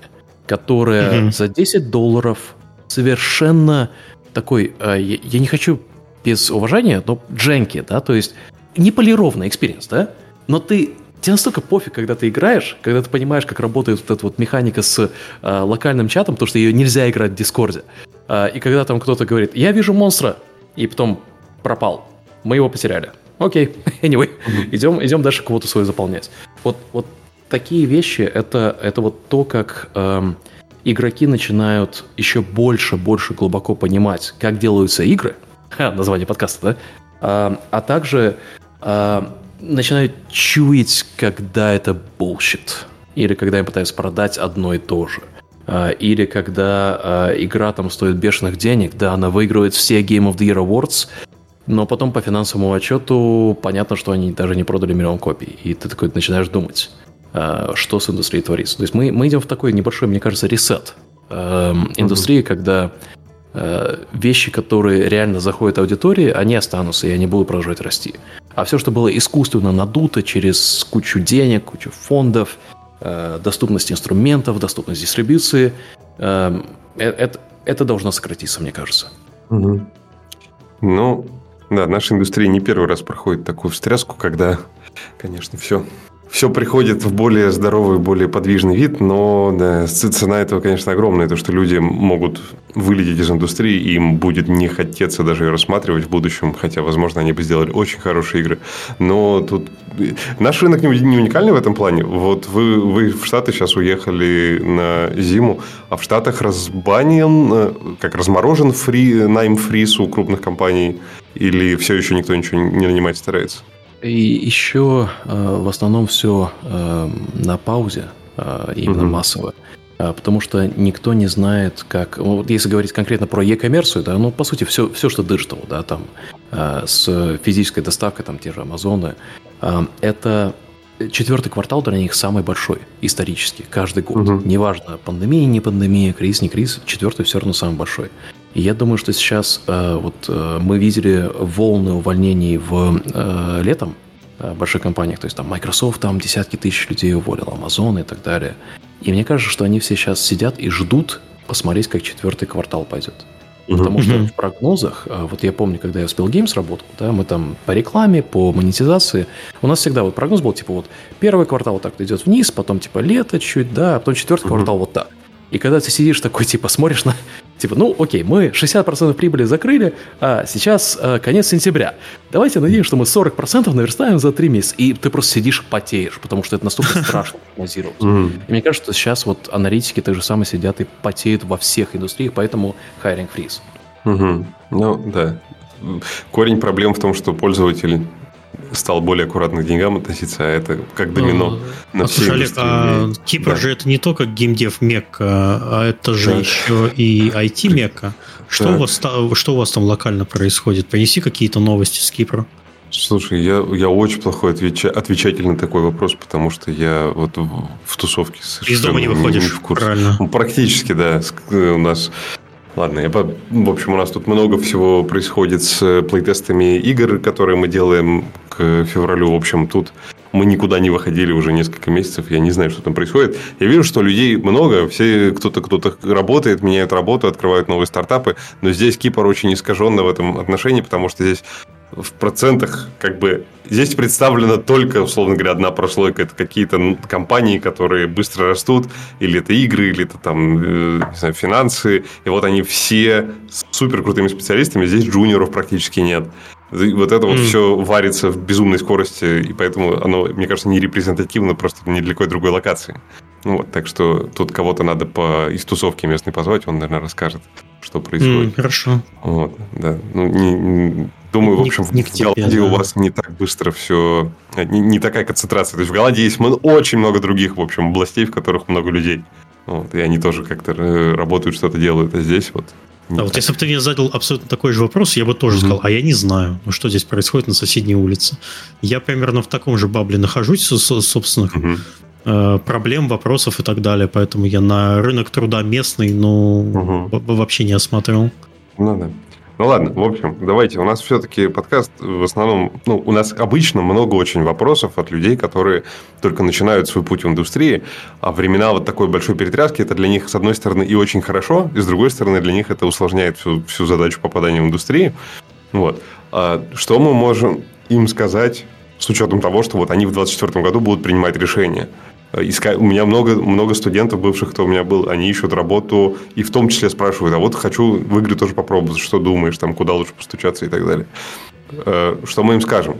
которая mm-hmm. за 10 долларов совершенно такой, э, я не хочу без уважения, но janky, да, то есть неполированный experience, да, но ты Тебе настолько пофиг, когда ты играешь, когда ты понимаешь, как работает вот эта вот механика с э, локальным чатом, потому что ее нельзя играть в Дискорде. Э, и когда там кто-то говорит, я вижу монстра, и потом пропал, мы его потеряли. Окей, *laughs* anyway, идем, идем дальше квоту свою заполнять. Вот, вот такие вещи, это, это вот то, как эм, игроки начинают еще больше, больше глубоко понимать, как делаются игры, *laughs* Ха, название подкаста, да? А, а также а, начинают чуять, когда это bullshit. Или когда им пытаются продать одно и то же. А, или когда а, игра там стоит бешеных денег, да, она выигрывает все Game of the Year Awards, но потом по финансовому отчету понятно, что они даже не продали миллион копий. И ты такой начинаешь думать, а, что с индустрией творится. То есть мы, мы идем в такой небольшой, мне кажется, ресет эм, индустрии, mm-hmm. когда э, вещи, которые реально заходят аудитории, они останутся, и они будут продолжать расти. А все, что было искусственно надуто через кучу денег, кучу фондов, доступность инструментов, доступность дистрибуции, эм, э, это, это должно сократиться, мне кажется. Угу. Ну, да, наша индустрия не первый раз проходит такую встряску, когда, конечно, все все приходит в более здоровый, более подвижный вид, но да, цена этого, конечно, огромная, то, что люди могут вылететь из индустрии, им будет не хотеться даже ее рассматривать в будущем, хотя, возможно, они бы сделали очень хорошие игры. Но тут наш рынок не уникальный в этом плане. Вот вы, вы в Штаты сейчас уехали на зиму, а в Штатах разбанен, э, как разморожен фри, найм freeze у крупных компаний, или все еще никто ничего не нанимать старается? И еще э, в основном все э, на паузе, э, именно угу. массово. Потому что никто не знает, как... Вот если говорить конкретно про e-коммерцию, да, ну, по сути, все, все что digital, да, там, с физической доставкой, там, те же Амазоны, это четвертый квартал для них самый большой исторически, каждый год. Угу. Неважно, пандемия, не пандемия, кризис, не кризис, четвертый все равно самый большой. И я думаю, что сейчас э, вот э, мы видели волны увольнений в э, летом э, больших компаниях, то есть там Microsoft там десятки тысяч людей уволил, Amazon и так далее. И мне кажется, что они все сейчас сидят и ждут посмотреть, как четвертый квартал пойдет. Потому что в прогнозах, вот я помню, когда я в Games работал, да, мы там по рекламе, по монетизации, у нас всегда вот прогноз был, типа, вот первый квартал вот так идет вниз, потом, типа, лето чуть, да, а потом четвертый квартал вот так. И когда ты сидишь такой, типа, смотришь на, типа, ну, окей, мы 60% прибыли закрыли, а сейчас э, конец сентября. Давайте надеемся, что мы 40% наверстаем за 3 месяца. И ты просто сидишь, потеешь, потому что это настолько *laughs* страшно прогнозировать. И мне кажется, что сейчас вот аналитики так же самое сидят и потеют во всех индустриях, поэтому hiring freeze. Ну, да. Корень проблем в том, что пользователь стал более аккуратно к деньгам относиться, а это как домино а, на а, все Олег, а Кипр да. же это не только геймдев Мекка, а это же да. еще и IT Мекка. Что, да. у вас, что у вас там локально происходит? Принеси какие-то новости с Кипра. Слушай, я, я очень плохой отвеча, отвечатель на такой вопрос, потому что я вот в, в тусовке совершенно Из дома не выходишь, не в курсе. правильно. Ну, практически, да. У нас Ладно, я, в общем, у нас тут много всего происходит с плейтестами игр, которые мы делаем к февралю. В общем, тут мы никуда не выходили уже несколько месяцев, я не знаю, что там происходит. Я вижу, что людей много, все кто-то кто-то работает, меняет работу, открывают новые стартапы, но здесь Кипр очень искаженно в этом отношении, потому что здесь в процентах как бы здесь представлена только, условно говоря, одна прослойка. Это какие-то компании, которые быстро растут, или это игры, или это там, э, не знаю, финансы. И вот они все с супер крутыми специалистами. Здесь джуниоров практически нет. И вот это mm. вот все варится в безумной скорости, и поэтому оно, мне кажется, не репрезентативно просто ни для какой другой локации. Ну, вот, так что тут кого-то надо по из тусовки местной позвать, он, наверное, расскажет, что происходит. Mm, хорошо. Вот, да. Ну, не, Думаю, в общем, не, в Голландии да. у вас не так быстро все, не, не такая концентрация. То есть в Голландии есть очень много других, в общем, областей, в которых много людей. Вот, и они тоже как-то э, работают, что-то делают, а здесь вот а вот если бы ты мне задал абсолютно такой же вопрос, я бы тоже mm-hmm. сказал, а я не знаю, ну, что здесь происходит на соседней улице. Я примерно в таком же бабле нахожусь, собственных mm-hmm. Э, проблем, вопросов и так далее, поэтому я на рынок труда местный, ну, mm-hmm. вообще не осмотрел. Ну да. Ну ладно, в общем, давайте. У нас все-таки подкаст в основном... Ну, у нас обычно много очень вопросов от людей, которые только начинают свой путь в индустрии, а времена вот такой большой перетряски, это для них, с одной стороны, и очень хорошо, и с другой стороны, для них это усложняет всю, всю задачу попадания в индустрию. Вот. А что мы можем им сказать с учетом того, что вот они в 2024 году будут принимать решения? искать. У меня много, много студентов бывших, кто у меня был, они ищут работу и в том числе спрашивают, а вот хочу в игры тоже попробовать, что думаешь, там, куда лучше постучаться и так далее. Э, что мы им скажем?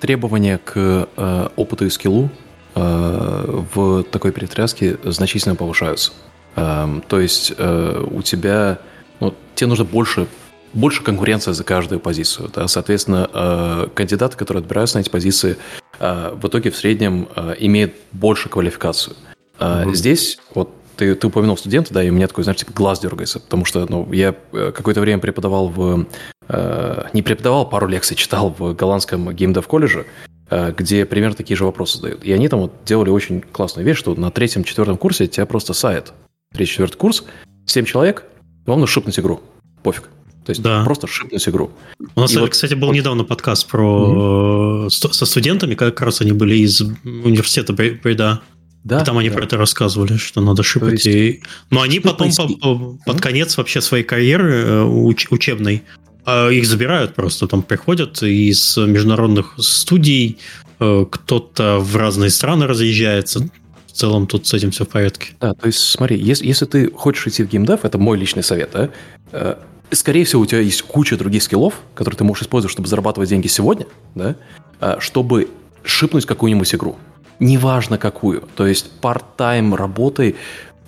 Требования к э, опыту и скиллу э, в такой перетряске значительно повышаются. Э, то есть э, у тебя, ну, тебе нужно больше больше конкуренция за каждую позицию. Да? Соответственно, э, кандидаты, которые отбираются на эти позиции, э, в итоге в среднем э, имеют больше квалификацию. Угу. Здесь вот ты, ты упомянул студента, да, и у меня такой, знаешь, типа глаз дергается, потому что ну, я какое-то время преподавал в... Э, не преподавал, пару лекций читал в голландском геймдев колледже, э, где примерно такие же вопросы задают. И они там вот делали очень классную вещь, что на третьем-четвертом курсе тебя просто сайт. Третий-четвертый курс, семь человек, вам нужно шипнуть игру. Пофиг. То есть да. просто шипнуть игру. У нас, и кстати, вот, был вот... недавно подкаст про mm-hmm. со студентами, как раз они были из университета Бреда. Да, и там они да. про это рассказывали, что надо шипать. Есть... И... Но они потом по, по, под конец вообще своей карьеры э, уч, учебной а их забирают просто. Там приходят из международных студий, э, кто-то в разные страны разъезжается. В целом тут с этим все в порядке. Да, то есть смотри, если, если ты хочешь идти в геймдев, это мой личный совет, да, скорее всего, у тебя есть куча других скиллов, которые ты можешь использовать, чтобы зарабатывать деньги сегодня, да, а, чтобы шипнуть какую-нибудь игру. Неважно какую. То есть part-time работой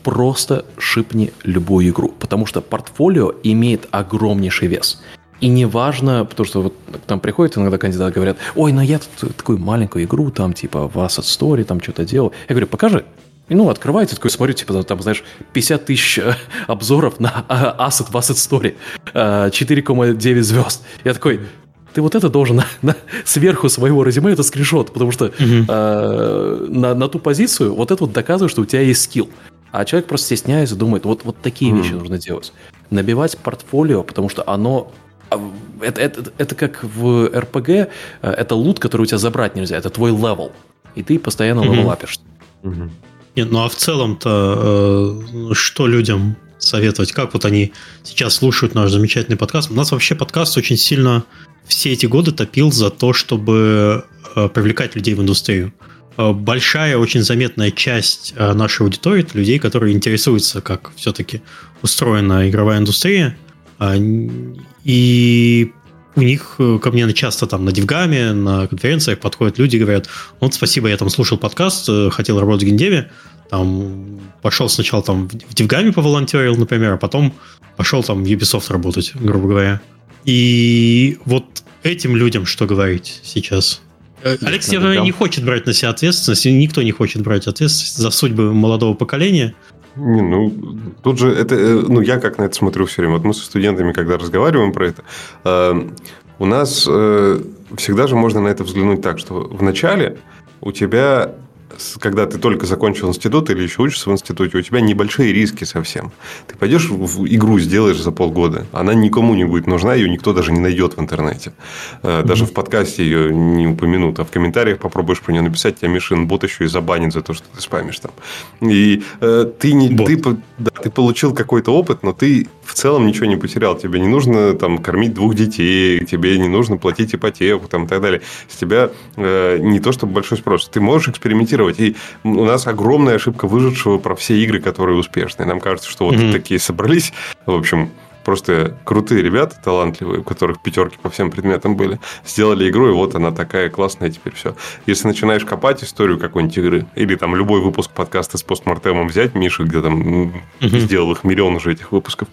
просто шипни любую игру, потому что портфолио имеет огромнейший вес. И неважно, потому что вот там приходят иногда кандидаты говорят, ой, ну я тут такую маленькую игру, там типа в Asset Story, там что-то делал. Я говорю, покажи, и, ну, открываете, такой смотрю, типа, там, знаешь, 50 тысяч э, обзоров на Asset в Asset Story, 4,9 звезд. Я такой, ты вот это должен на, на, сверху своего резюме, это скриншот, потому что угу. э, на, на ту позицию вот это вот доказывает, что у тебя есть скилл. А человек просто стесняется, думает, вот, вот такие mm. вещи нужно делать. Набивать портфолио, потому что оно... А, это, это, это как в РПГ, э, это лут, который у тебя забрать нельзя, это твой level. И ты постоянно mm-hmm. левелапишь. Mm-hmm. Нет, ну а в целом-то э, что людям советовать, как вот они сейчас слушают наш замечательный подкаст. У нас вообще подкаст очень сильно все эти годы топил за то, чтобы э, привлекать людей в индустрию. Э, большая, очень заметная часть э, нашей аудитории это людей, которые интересуются, как все-таки устроена игровая индустрия. А, и у них ко мне часто там на Дивгаме, на конференциях подходят люди и говорят, вот спасибо, я там слушал подкаст, хотел работать в геймдеве, там пошел сначала там в Дивгаме поволонтерил, например, а потом пошел там в Ubisoft работать, грубо говоря. И вот этим людям что говорить сейчас? Э, Алекс явно не хочет брать на себя ответственность, никто не хочет брать ответственность за судьбы молодого поколения. Не, ну, тут же это, э, ну, я как на это смотрю все время. Вот мы со студентами, когда разговариваем про это, э, у нас э, всегда же можно на это взглянуть так, что в начале у тебя когда ты только закончил институт или еще учишься в институте, у тебя небольшие риски совсем. Ты пойдешь в игру сделаешь за полгода, она никому не будет нужна, ее никто даже не найдет в интернете. Э, даже mm-hmm. в подкасте ее не упомянут, а в комментариях попробуешь про нее написать, тебя Мишин бот еще и забанит за то, что ты спамишь там. И э, ты, не, ты, да, ты получил какой-то опыт, но ты в целом ничего не потерял. Тебе не нужно там кормить двух детей, тебе не нужно платить ипотеку там, и так далее. С тебя э, не то чтобы большой спрос. Ты можешь экспериментировать. И у нас огромная ошибка выжившего про все игры, которые успешные. Нам кажется, что вот mm-hmm. такие собрались. В общем, просто крутые ребята, талантливые, у которых пятерки по всем предметам были, сделали игру, и вот она такая классная теперь все. Если начинаешь копать историю какой-нибудь игры, или там любой выпуск подкаста с постмортемом взять, Миша, где там угу. сделал их миллион уже этих выпусков,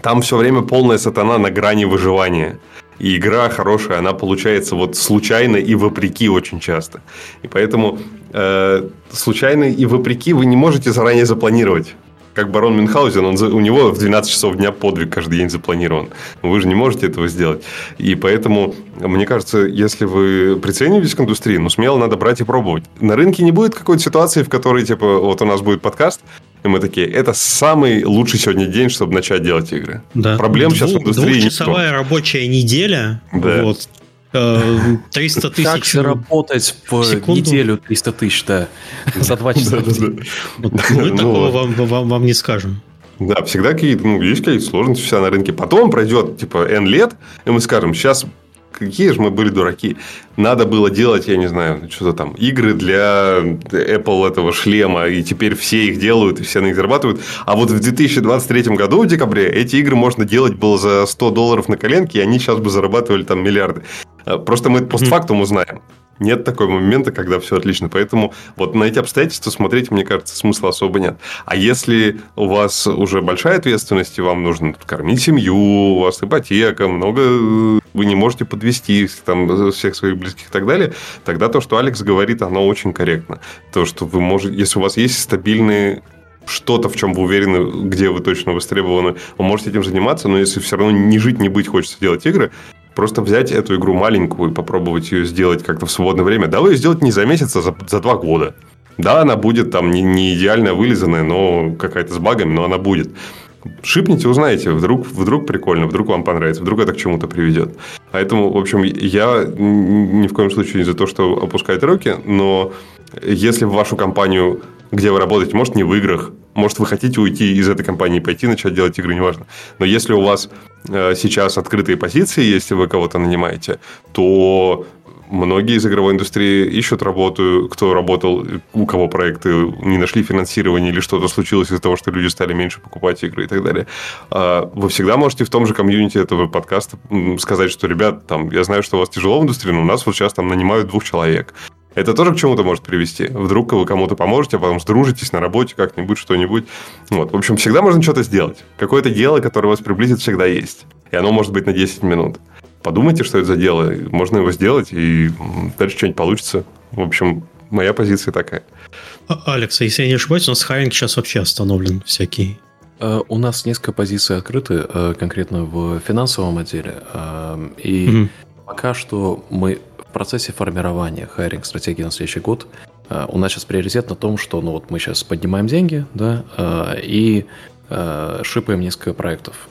там все время полная сатана на грани выживания. И игра хорошая, она получается вот случайно и вопреки очень часто. И поэтому э, случайно и вопреки вы не можете заранее запланировать как барон Мюнхгаузен, он, у него в 12 часов дня подвиг каждый день запланирован. Вы же не можете этого сделать. И поэтому, мне кажется, если вы прицениваетесь к индустрии, ну, смело надо брать и пробовать. На рынке не будет какой-то ситуации, в которой, типа, вот у нас будет подкаст, и мы такие, это самый лучший сегодня день, чтобы начать делать игры. Да. Проблем Двух, сейчас в индустрии Двухчасовая рабочая неделя. Да. Вот. 300 э, тысяч. Как заработать в секунду? неделю 300 тысяч, да, за два часа. Мы такого вам не скажем. Да, всегда какие-то, ну, есть какие-то сложности вся на рынке. Потом пройдет, типа, N лет, и мы скажем, сейчас какие же мы были дураки. Надо было делать, я не знаю, что-то там, игры для Apple этого шлема, и теперь все их делают, и все на них зарабатывают. А вот в 2023 году, в декабре, эти игры можно делать было за 100 долларов на коленке, и они сейчас бы зарабатывали там миллиарды. Э, просто мы постфактум узнаем. Нет такого момента, когда все отлично. Поэтому вот на эти обстоятельства смотреть, мне кажется, смысла особо нет. А если у вас уже большая ответственность, и вам нужно кормить семью, у вас ипотека, много вы не можете подвести там, всех своих близких и так далее, тогда то, что Алекс говорит, оно очень корректно. То, что вы можете, если у вас есть стабильные что-то, в чем вы уверены, где вы точно востребованы, вы можете этим заниматься, но если все равно не жить, не быть, хочется делать игры, Просто взять эту игру маленькую и попробовать ее сделать как-то в свободное время. Да, вы ее сделать не за месяц, а за, за два года. Да, она будет там не, не идеально вылизанная, но какая-то с багами, но она будет. Шипните, узнаете, вдруг, вдруг прикольно, вдруг вам понравится, вдруг это к чему-то приведет. Поэтому, в общем, я ни в коем случае не за то, что опускать руки, но если в вашу компанию, где вы работаете, может, не в играх, может, вы хотите уйти из этой компании пойти начать делать игры, неважно. Но если у вас э, сейчас открытые позиции, если вы кого-то нанимаете, то многие из игровой индустрии ищут работу, кто работал, у кого проекты не нашли финансирование или что-то случилось из-за того, что люди стали меньше покупать игры и так далее. А, вы всегда можете в том же комьюнити этого подкаста сказать, что, ребят, там, я знаю, что у вас тяжело в индустрии, но у нас вот сейчас там нанимают двух человек это тоже к чему-то может привести. Вдруг вы кому-то поможете, а потом сдружитесь на работе как-нибудь, что-нибудь. Вот. В общем, всегда можно что-то сделать. Какое-то дело, которое вас приблизит, всегда есть. И оно может быть на 10 минут. Подумайте, что это за дело. Можно его сделать, и дальше что-нибудь получится. В общем, моя позиция такая. А, Алекс, если я не ошибаюсь, у нас хайринг сейчас вообще остановлен всякий. Э, у нас несколько позиций открыты, э, конкретно в финансовом отделе. Э, и mm пока что мы процессе формирования hiring стратегии на следующий год э, у нас сейчас приоритет на том, что ну вот мы сейчас поднимаем деньги, да, э, и э, шипаем несколько проектов.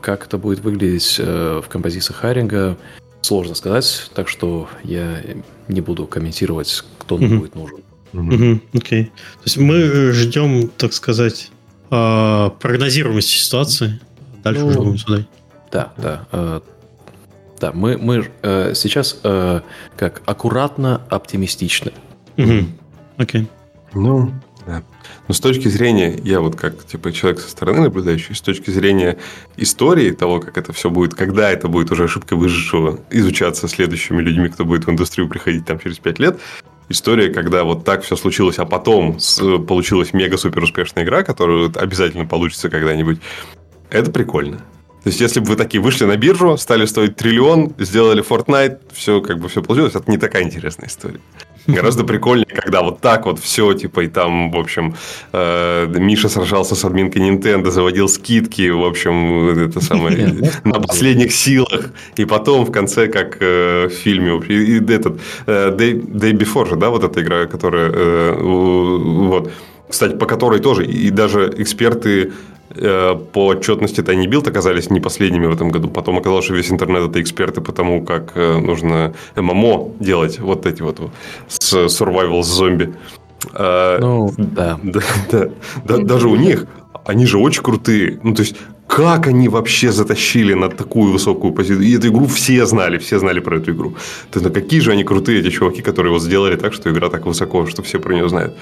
Как это будет выглядеть в композиции hiring а, сложно сказать, так что я не буду комментировать, кто нам mm-hmm. будет нужен. Окей. Mm-hmm. Okay. То есть мы ждем, так сказать, прогнозируемости ситуации. Дальше Ну, уже будем сюда. Да, да. Да, мы, мы э, сейчас э, как аккуратно оптимистичны. Мгм. Окей. Ну, да. Но с точки зрения, я вот как типа человек со стороны наблюдающий, с точки зрения истории того, как это все будет, когда это будет уже ошибка выжившего изучаться следующими людьми, кто будет в индустрию приходить там через пять лет, история, когда вот так все случилось, а потом с- получилась мега-супер успешная игра, которая обязательно получится когда-нибудь, это прикольно. То есть, если бы вы такие вышли на биржу, стали стоить триллион, сделали Fortnite, все как бы все получилось, это не такая интересная история. Гораздо прикольнее, когда вот так вот все, типа, и там, в общем, э, Миша сражался с админкой Nintendo, заводил скидки, в общем, это самое, на последних силах, и потом в конце, как э, в фильме, и, и этот, э, Day, Day Before же, да, вот эта игра, которая, э, вот, кстати, по которой тоже, и даже эксперты по отчетности Tiny Build оказались не последними в этом году. Потом оказалось, что весь интернет это эксперты по тому, как э, нужно ММО делать, вот эти вот с survival с зомби. Э, Ну, да. *laughs* да, да. Да, даже у них, они же очень крутые. Ну, то есть, как они вообще затащили на такую высокую позицию? И эту игру все знали, все знали про эту игру. То есть, ну, какие же они крутые, эти чуваки, которые вот сделали так, что игра так высоко, что все про нее знают.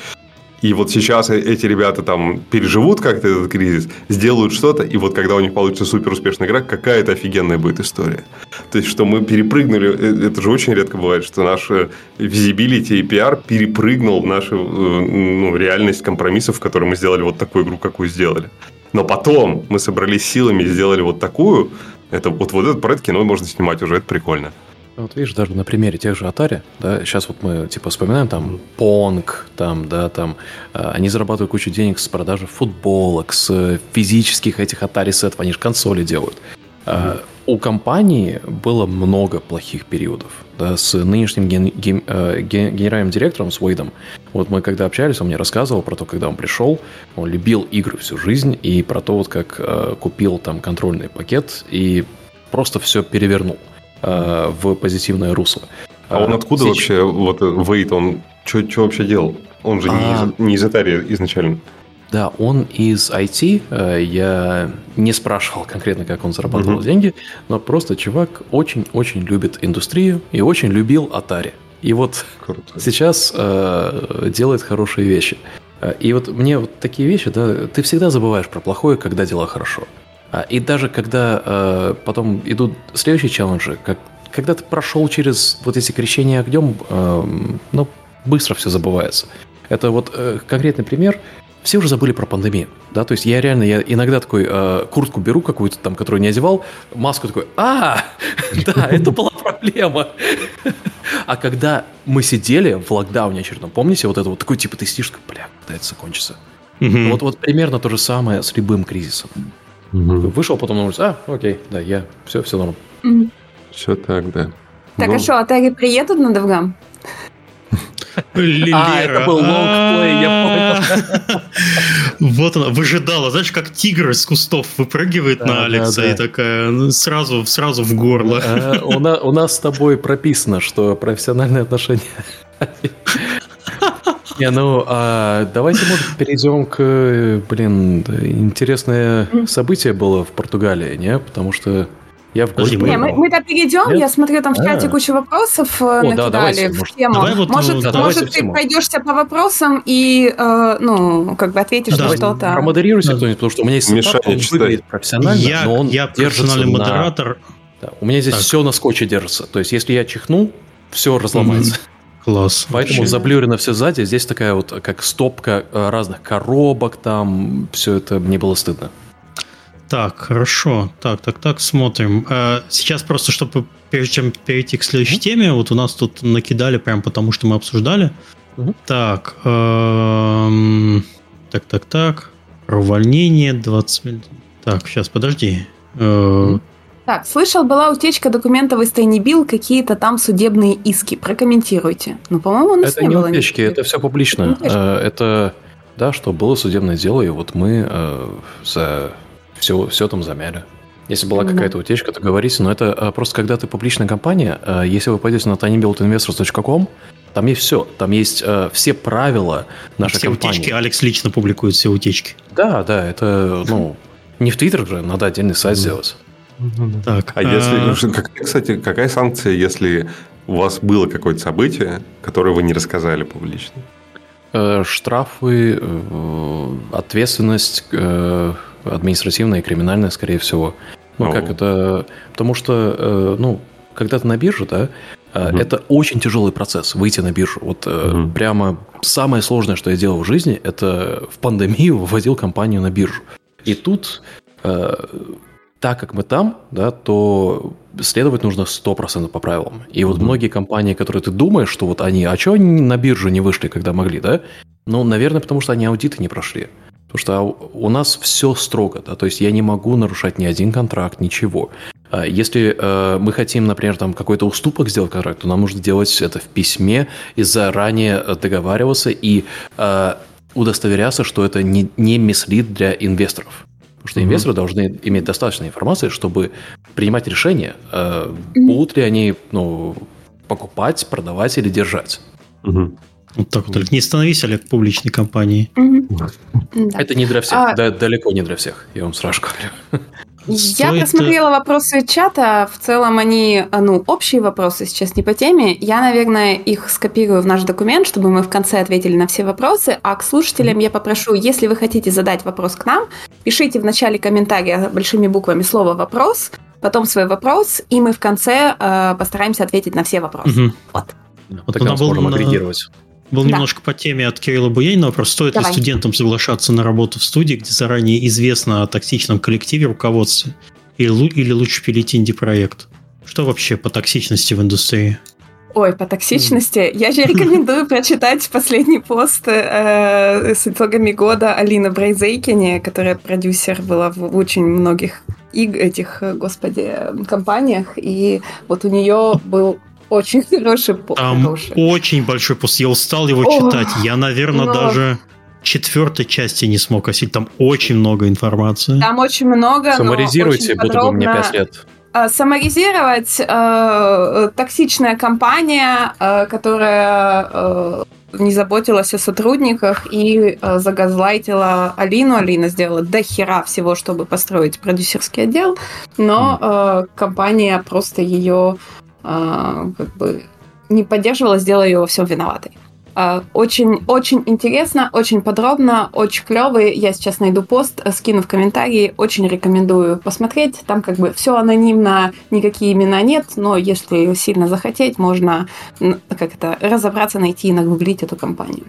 И вот сейчас э- эти ребята там переживут как-то этот кризис, сделают что-то, и вот когда у них получится супер успешная игра, какая-то офигенная будет история. То есть, что мы перепрыгнули, э, это же очень редко бывает, что наш визибилити и пиар перепрыгнул нашу э, ну, реальность компромиссов, в которой мы сделали вот такую игру, какую сделали. Но потом мы собрались силами и сделали вот такую, это вот, вот этот проект кино можно снимать уже, это прикольно. Вот видишь, даже на примере тех же Atari, да, сейчас вот мы типа вспоминаем там Pong, там, да, там, э, они зарабатывают кучу денег с продажи футболок, с э, физических этих Atari сетов, они же консоли делают. А, У компании было много плохих периодов, да, с нынешним ген- ген- э, ген- генеральным директором, с Уэйдом. Вот мы когда общались, он мне рассказывал про то, когда он пришел, он любил игры всю жизнь, и про то, вот как э, купил там контрольный пакет и просто все перевернул э, в позитивное русло. А он Э, откуда сеч- вообще, вот Вейт, он что вообще делал? Он же не, А. из, не из Atari изначально. Да, он из IT. э, Я не спрашивал конкретно, как он зарабатывал Мгм. деньги, но просто чувак очень-очень любит индустрию и очень любил Atari. И вот Круто. сейчас э, делает хорошие вещи. Э, И вот мне вот такие вещи, да, ты всегда забываешь про плохое, когда дела хорошо. А, И даже когда э, потом идут следующие челленджи, как, когда ты прошел через вот эти крещения огнем, эм, ну, быстро все забывается. Это вот э, конкретный пример. Все уже забыли про пандемию, да, то есть я реально, я иногда такой э, куртку беру какую-то там, которую не одевал, маску такой, а, *laughs* да, это была проблема. А когда мы сидели в локдауне очередном, помните, вот это вот такой типа ты сидишь, бля, когда это закончится? Вот, вот примерно то же самое с любым кризисом. Вышел потом на улицу, а, окей, да, я, все, все норм. Все так, да. Так, Ну, а что, Атари приедут на DevGAMM? *laughs* Лера. А, это был long play, я понял. *laughs* Вот она, выжидала. Знаешь, как тигр из кустов выпрыгивает Да, на Алекса да. и такая ну, сразу, сразу в горло. Э, У на- у нас с тобой прописано, что профессиональные отношения. *laughs* Не, ну, а давайте, может, перейдем к, э, блин, да, интересное событие было в Португалии, не? Потому что я в мы- Не, мы, мы-то перейдем, Нет? я смотрю, там в чате А. кучу вопросов э, О, да, накидали давайте, в может, тему. давай вот, может, да, давайте может ты тему. пройдешься по вопросам и, э, ну, как бы ответишь Да, на что-то. Промодерируйте Да. кто-нибудь, потому что у меня есть сетап, он выглядит профессионально, Я, но он я профессиональный на- модератор. Да, у меня здесь Так. все на скотче держится. То есть, если я чихну, все разломается. Класс. Поэтому Вообще. заблюрено все сзади. Здесь такая вот как стопка э, разных коробок, там все это мне было стыдно. Так, хорошо. Так, так, так, смотрим. Э, Сейчас просто, чтобы прежде чем перейти к следующей теме, вот у нас тут накидали прям потому, что мы обсуждали. Мгм. Так, эм, так, так, так. Про увольнение 20 минут. Так, сейчас, подожди. Э, Так, слышал, была утечка документов из Bill, какие-то там судебные иски. Прокомментируйте. Ну, по-моему, у нас это не не было утечки, никаких. это все публично. Это. Э, Это, да, что было судебное дело, и вот мы э, за все, все там замяли. Если была Да. какая-то утечка, то говорите, но это э, просто когда ты публичная компания, э, если вы пойдете на tinybuildinvestors.com, там есть все. Там есть э, все правила нашей все компании. утечки, Алекс лично публикует все утечки. Да, да, это, ну, не в Твиттер же, надо отдельный сайт сделать. Так, А если, а, ну, какая, кстати, какая санкция, если у вас было какое-то событие, которое вы не рассказали публично? Э, штрафы, э, ответственность э, административная и криминальная, скорее всего. Ну, О. как это... Потому что, ну, когда ты на бирже, да, Мгм. это очень тяжелый процесс, выйти на биржу. Вот Мгм. прямо самое сложное, что я делал в жизни, это в пандемию выводил компанию на биржу. И тут, так как мы там, да, то следовать нужно 100% по правилам. И вот Мгм. многие компании, которые ты думаешь, что вот они, а что они на биржу не вышли, когда могли, да? Ну, наверное, потому что они аудиты не прошли. Потому что у нас все строго, да, то есть я не могу нарушать ни один контракт, ничего. А Если э, мы хотим, например, там какой-то уступок сделать контракт, то нам нужно делать это в письме и заранее договариваться и э, удостоверяться, что это не, не мислит для инвесторов. Потому что инвесторы должны иметь достаточно информации, чтобы принимать решение, э, будут ли они ну, покупать, продавать или держать. Мгм. вот так вот, Олег, не становись, Олег, публичной компанией. Мгм. *laughs* Да. Это не для всех, А- да, далеко не для всех, я вам сразу говорю. *laughs* Я Стоит, просмотрела вопросы чата. В целом они, а, ну, общие вопросы сейчас не по теме. Я, наверное, их скопирую в наш документ, чтобы мы в конце ответили на все вопросы. А к слушателям я попрошу, если вы хотите задать вопрос к нам, пишите в начале комментария большими буквами слово «вопрос», потом свой вопрос, и мы в конце э, постараемся ответить на все вопросы. Мгм. Вот. Вот Тогда сможем на- агрегировать. Был Да. немножко по теме от Кирилла Буянина вопрос, стоит Давай. ли студентам соглашаться на работу в студии, где заранее известно о токсичном коллективе, руководстве, или, или лучше пилить инди-проект? Что вообще по токсичности в индустрии? Ой, по токсичности. Я же *laughs* рекомендую прочитать последний пост э, с итогами года Алины Брейзейкине, которая продюсер была в очень многих иг- этих, э, господи, э, компаниях. И вот у нее был очень *laughs* хороший пост. Там очень большой пост. Я устал его Ох, читать. Я, наверное, но- даже четвертой части не смог осилить. Там очень много информации. Там очень много, но Саморизируйте, очень будто бы мне подробно. 5 лет. А, Саморизировать э, токсичная компания, э, которая э, не заботилась о сотрудниках и э, загазлайтила Алину. Алина сделала до хера всего, чтобы построить продюсерский отдел, но э, компания просто ее э, как бы не поддерживала, сделала ее во всем виноватой. А, Очень, очень интересно, очень подробно, очень клевый. Я сейчас найду пост, э, скину в комментарии. Очень рекомендую посмотреть. Там как бы все анонимно, никакие имена нет, но если сильно захотеть, можно н- как это разобраться, найти и нагуглить эту компанию.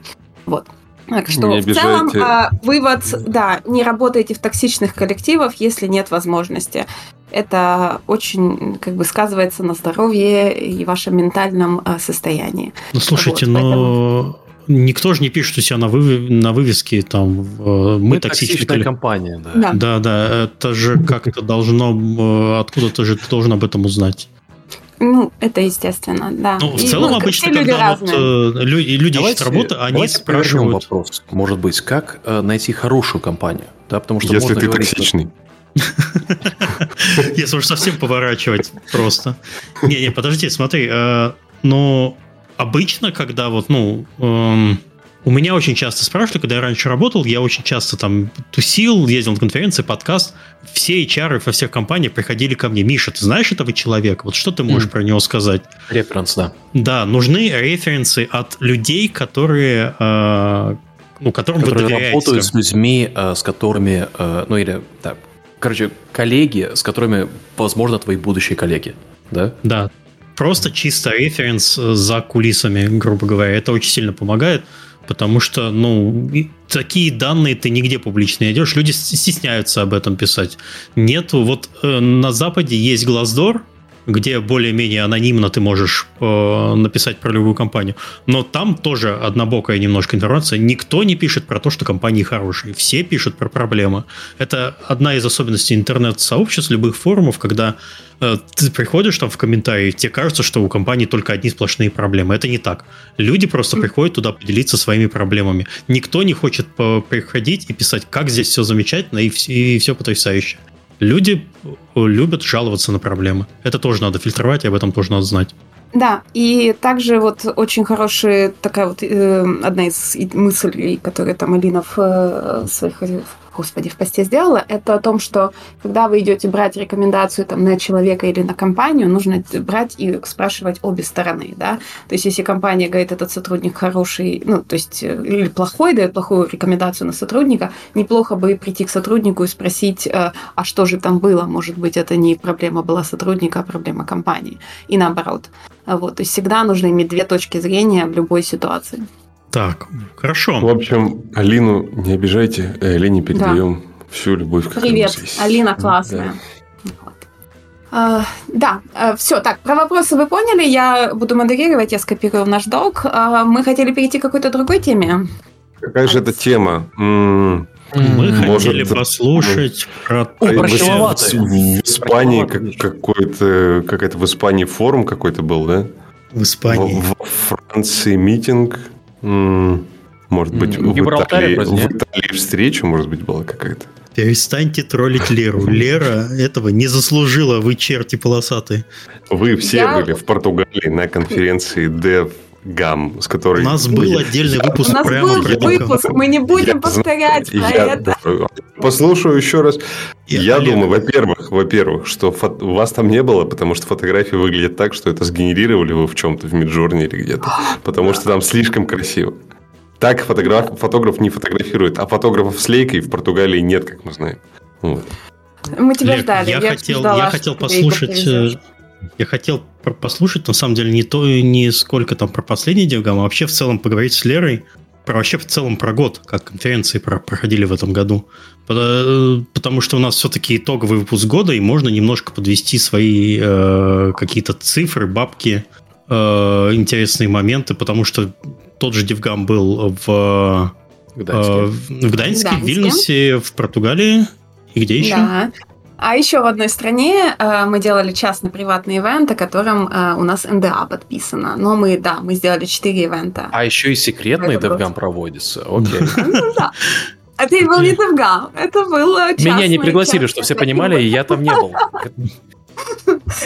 Вот. Так что Не в целом а, вывод, да, не работайте в токсичных коллективах, если нет возможности. Это очень как бы сказывается на здоровье и вашем ментальном а, состоянии. Ну, слушайте, Вот, но никто же не пишет у себя на, вы- на вывеске там э, мы, токсичный токсичная коллектив. компания, да. Да. Да, да, это же как-то должно, откуда-то же ты должен об этом узнать. Ну, это естественно, да. Ну, в И, целом ну, обычно, все люди когда вот, э, лю- люди ищут работу, они давайте спрашивают... вопрос. Может быть, как э, найти хорошую компанию? Да, потому что Если можно ты говорить, токсичный. *laughs* Если уж совсем поворачивать просто. Не-не, подожди, смотри, э, но обычно, когда вот, ну, эм, у меня очень часто спрашивали, когда я раньше работал, я очень часто там тусил, ездил на конференции, подкаст, все HR во всех компаниях приходили ко мне. Миша, ты знаешь этого человека? Вот что ты можешь Мгм. про него сказать? Референс, да. Да, нужны референсы от людей, которые, э, ну, которым вы Которые доверяете. работают с людьми, э, с которыми, э, ну или, так, короче, коллеги, с которыми, возможно, твои будущие коллеги, да? Да. Просто чисто референс э, за кулисами, грубо говоря. Это очень сильно помогает, потому что, ну, такие данные ты нигде публично не найдешь. Люди стесняются об этом писать. Нету, вот э, на Западе есть Glassdoor, где более-менее анонимно ты можешь э, написать про любую компанию. Но там тоже однобокая немножко информация. Никто не пишет про то, что компании хорошие. Все пишут про проблемы. Это одна из особенностей интернет-сообществ, любых форумов, когда э, ты приходишь там в комментарии, тебе кажется, что у компании только одни сплошные проблемы. Это не так. Люди просто приходят туда поделиться своими проблемами. Никто не хочет по- приходить и писать, как здесь все замечательно и и все потрясающе. Люди э, любят жаловаться на проблемы. Это тоже надо фильтровать, и об этом тоже надо знать. Да, и также вот очень хорошая такая вот э, одна из мыслей, которые там Алина в э, своих господи, в посте сделала, это о том, что когда вы идете брать рекомендацию там, на человека или на компанию, нужно брать и спрашивать обе стороны, да. То есть, если компания говорит, этот сотрудник хороший, ну, то есть, э, или плохой, дает плохую рекомендацию на сотрудника, неплохо бы прийти к сотруднику и спросить, э, а что же там было? Может быть, это не проблема была сотрудника, а проблема компании. И наоборот. Вот. То есть, всегда нужно иметь две точки зрения в любой ситуации. Так, хорошо. В общем, Алину не обижайте, э, Лене передаем да. всю любовь. Привет, Алина классная. Да. Uh, да, uh, все, так, про вопросы вы поняли, я буду модерировать, я скопирую наш долг. Uh, мы хотели перейти к какой-то другой теме. Какая же это тема? Мы Может, хотели послушать про... О, про в, в Испании как, какой-то, какая-то в Испании форум какой-то был, да? В Испании. В, в Франции митинг. Может быть, в, Италии, в Италии встреча, может быть, была какая-то. Перестаньте троллить Леру. *laughs* Лера этого не заслужила, вы черти полосатые. Вы все Я... были в Португалии на конференции Dev Гам, с которой... У нас был отдельный выпуск У нас прямо был выпуск, мы не будем я повторять про это. Послушаю еще раз. Я, думаю, во-первых, во-первых, что фото... вас там не было, потому что фотографии выглядят так, что это сгенерировали вы в чем-то в Миджорне или где-то, *gasps* потому что там слишком красиво. Так фотограф, фотограф не фотографирует, а фотографов с лейкой в Португалии нет, как мы знаем. Вот. Мы тебя Лек, ждали. Я, я хотел, ждала, я хотел послушать я хотел послушать, на самом деле, не то, не сколько там про последний диаграмм, а вообще в целом поговорить с Лерой про вообще в целом про год, как конференции про, проходили в этом году. Потому, потому что у нас все-таки итоговый выпуск года, и можно немножко подвести свои э, какие-то цифры, бабки, э, интересные моменты, потому что тот же Девгам был в Гданьске, э, в, Гданьске, в Вильнюсе, в Португалии. И где еще? Да. А еще в одной стране э, мы делали частно-приватный ивент, о котором э, у нас НДА подписано. Но мы, да, мы сделали четыре ивента. А еще и секретный DevGam проводится. Окей. Ну да. Это был не DevGam, это был. Меня не пригласили, что все понимали, и я там не был.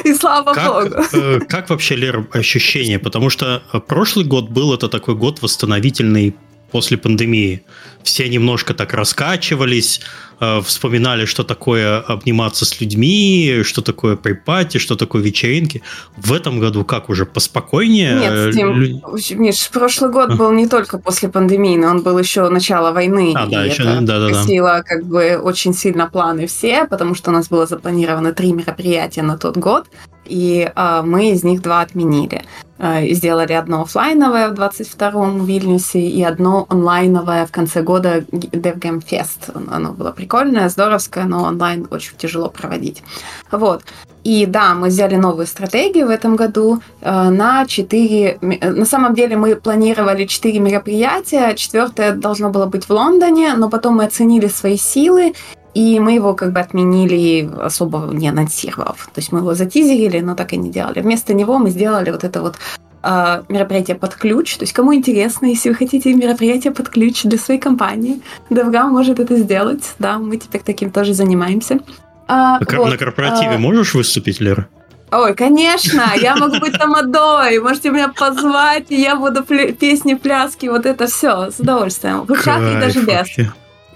И слава как, богу. Э, как вообще, Лер, ощущение? Потому что прошлый год был это такой год восстановительный после пандемии. Все немножко так раскачивались, Э, вспоминали, что такое обниматься с людьми, что такое припати, что такое вечеринки. В этом году как уже поспокойнее? Нет, Тим, Лю... Миш, прошлый год был не только после пандемии, но он был еще начало войны. А, да, еще, это да, да, да. как бы очень сильно планы все, потому что у нас было запланировано три мероприятия на тот год, и э, мы из них два отменили. Э, сделали одно офлайновое в 22-м в Вильнюсе и одно онлайновое в конце года DevGam Fest. Оно было прикольное, здоровское, но онлайн очень тяжело проводить. Вот. И да, мы взяли новую стратегию в этом году э, на 4... На самом деле мы планировали 4 мероприятия. Четвертое должно было быть в Лондоне, но потом мы оценили свои силы и мы его как бы отменили, особо не анонсировав. То есть мы его затизерили, но так и не делали. Вместо него мы сделали вот это вот э, мероприятие под ключ. То есть кому интересно, если вы хотите мероприятие под ключ для своей компании, DevGam может это сделать. Да, мы теперь таким тоже занимаемся. А, на, вот, на корпоративе а... можешь выступить, Лера? Ой, конечно, я могу быть тамадой, можете меня позвать, и я буду песни, пляски, вот это все, с удовольствием. В и даже без.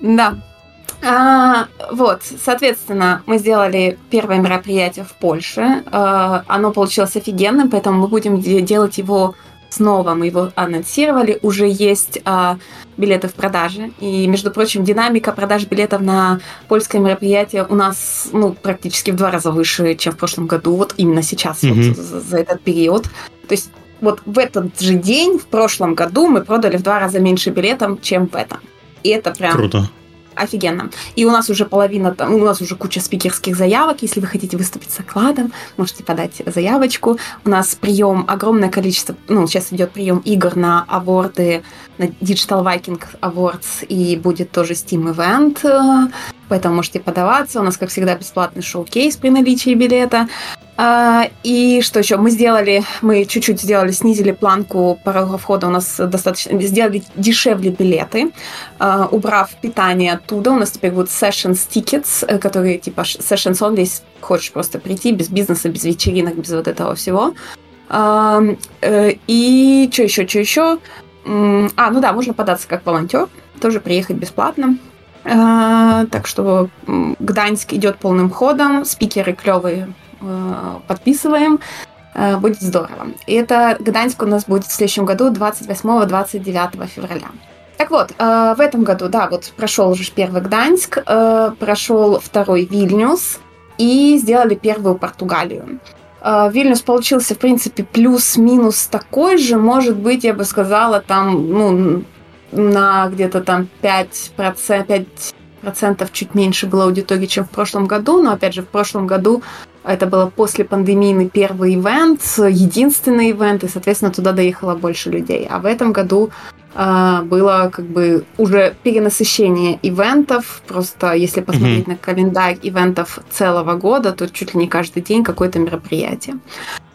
Да. А, вот, соответственно, мы сделали первое мероприятие в Польше. А, оно получилось офигенным, поэтому мы будем делать его снова. Мы его анонсировали. Уже есть а, билеты в продаже. И, между прочим, динамика продаж билетов на польское мероприятие у нас ну, практически в два раза выше, чем в прошлом году. Вот именно сейчас, mm-hmm. вот, за, за этот период. То есть вот в этот же день, в прошлом году, мы продали в два раза меньше билетов, чем в этом. И это прям... Круто офигенно. И у нас уже половина, там, у нас уже куча спикерских заявок. Если вы хотите выступить с окладом, можете подать заявочку. У нас прием, огромное количество, ну, сейчас идет прием игр на аворды, на Digital Viking Awards, и будет тоже Steam Event, поэтому можете подаваться. У нас, как всегда, бесплатный шоу-кейс при наличии билета. А, и что еще? Мы сделали, мы чуть-чуть сделали, снизили планку порога входа. У нас достаточно, сделали дешевле билеты, а, убрав питание оттуда. У нас теперь будут sessions tickets, э, которые типа sessions only, если хочешь просто прийти без бизнеса, без вечеринок, без вот этого всего. Э, и что еще, что еще? А, ну да, можно податься как волонтер, тоже приехать бесплатно. Так что Гданьск идет полным ходом, спикеры клевые подписываем. Будет здорово. И это Гданьск у нас будет в следующем году 28-29 февраля. Так вот, в этом году, да, вот прошел уже первый Гданьск, прошел второй Вильнюс, и сделали первую Португалию. Вильнюс получился, в принципе, плюс-минус такой же, может быть, я бы сказала, там, ну, на где-то там 5%, 5 процентов чуть меньше было аудитории, чем в прошлом году, но опять же в прошлом году это было после пандемийный первый ивент, единственный ивент, и, соответственно, туда доехало больше людей. А в этом году э, было как бы уже перенасыщение ивентов. Просто если посмотреть mm-hmm. на календарь ивентов целого года, то чуть ли не каждый день какое-то мероприятие.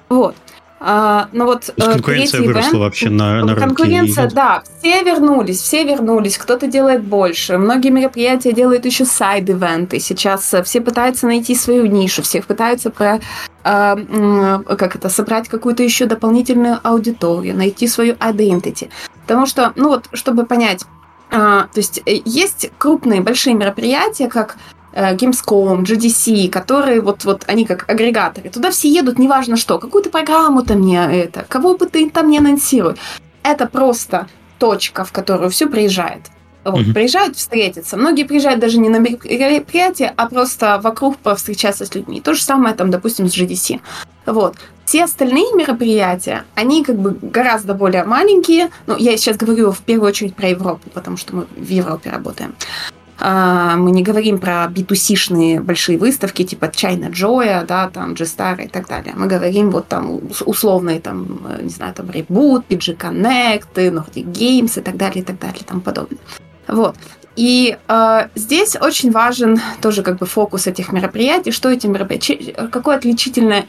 Вот. А, но ну вот э, конкуренция выросла ивент, вообще на, на Конкуренция, рынке. да. Все вернулись, все вернулись. Кто-то делает больше. Многие мероприятия делают еще сайд-ивенты. Сейчас э, все пытаются найти свою нишу, все пытаются про, э, как это, собрать какую-то еще дополнительную аудиторию, найти свою identity. Потому что, ну вот, чтобы понять, э, то есть есть крупные, большие мероприятия, как Gamescom, GDC, которые вот, вот они как агрегаторы. Туда все едут, неважно что, какую-то программу там не это, кого бы ты там не анонсируй. Это просто точка, в которую все приезжает. Вот, mm-hmm. приезжают встретиться. Многие приезжают даже не на мероприятие, а просто вокруг повстречаться с людьми. То же самое там, допустим, с GDC. Вот. Все остальные мероприятия, они как бы гораздо более маленькие. Ну, я сейчас говорю в первую очередь про Европу, потому что мы в Европе работаем. Мы не говорим про B2C-шные большие выставки, типа China Joy, да, там, G-Star и так далее. Мы говорим вот там условные, там, не знаю, там, Reboot, PG Connect, Nordic Games и так далее, и так далее, и тому подобное. Вот. И э, здесь очень важен тоже как бы фокус этих мероприятий, что эти мероприятия, какая отличительная,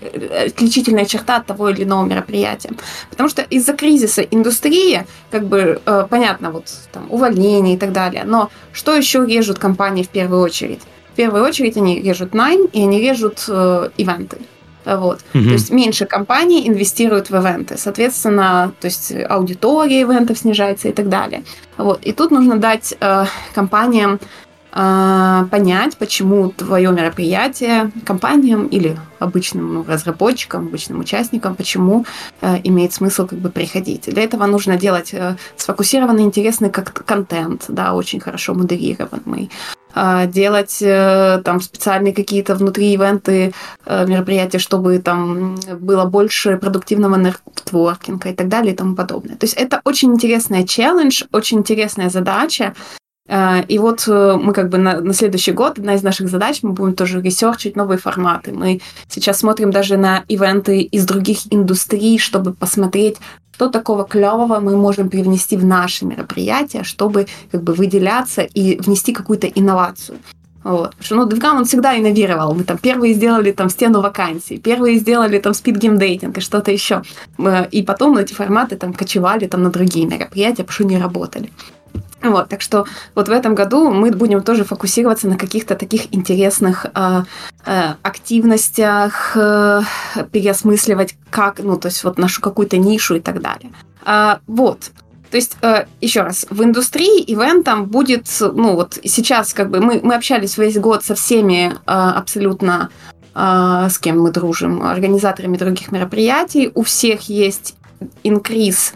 отличительная черта от того или иного мероприятия. Потому что из-за кризиса индустрии, как бы, э, понятно, вот там увольнение и так далее, но что еще режут компании в первую очередь? В первую очередь они режут найм и они режут э, ивенты. Вот. Угу. То есть меньше компаний инвестируют в ивенты. Соответственно, то есть аудитория ивентов снижается и так далее. Вот. И тут нужно дать э, компаниям э, понять, почему твое мероприятие компаниям или обычным ну, разработчикам, обычным участникам, почему э, имеет смысл как бы приходить. Для этого нужно делать э, сфокусированный, интересный как контент, да, очень хорошо модерированный. А, делать э, там специальные какие-то внутри ивенты э, мероприятия, чтобы там было больше продуктивного нетворкинга и так далее и тому подобное. То есть это очень интересный челлендж, очень интересная задача, и вот э, мы как бы на, на следующий год, одна из наших задач, мы будем тоже ресерчить новые форматы. Мы сейчас смотрим даже на ивенты из других индустрий, чтобы посмотреть, что такого клевого мы можем привнести в наши мероприятия, чтобы как бы выделяться и внести какую-то инновацию. Вот. Потому что, ну, DevGam, он всегда инновировал. Мы там первые сделали там стену вакансий, первые сделали там dating и что-то еще. И потом эти форматы там кочевали там на другие мероприятия, потому что не работали. Вот, так что вот в этом году мы будем тоже фокусироваться на каких-то таких интересных э, э, активностях, э, переосмысливать как, ну, то есть вот нашу какую-то нишу и так далее. А, вот. То есть, э, еще раз, в индустрии ивентом будет, ну вот сейчас как бы мы, мы общались весь год со всеми э, абсолютно, э, с кем мы дружим, организаторами других мероприятий. У всех есть инкриз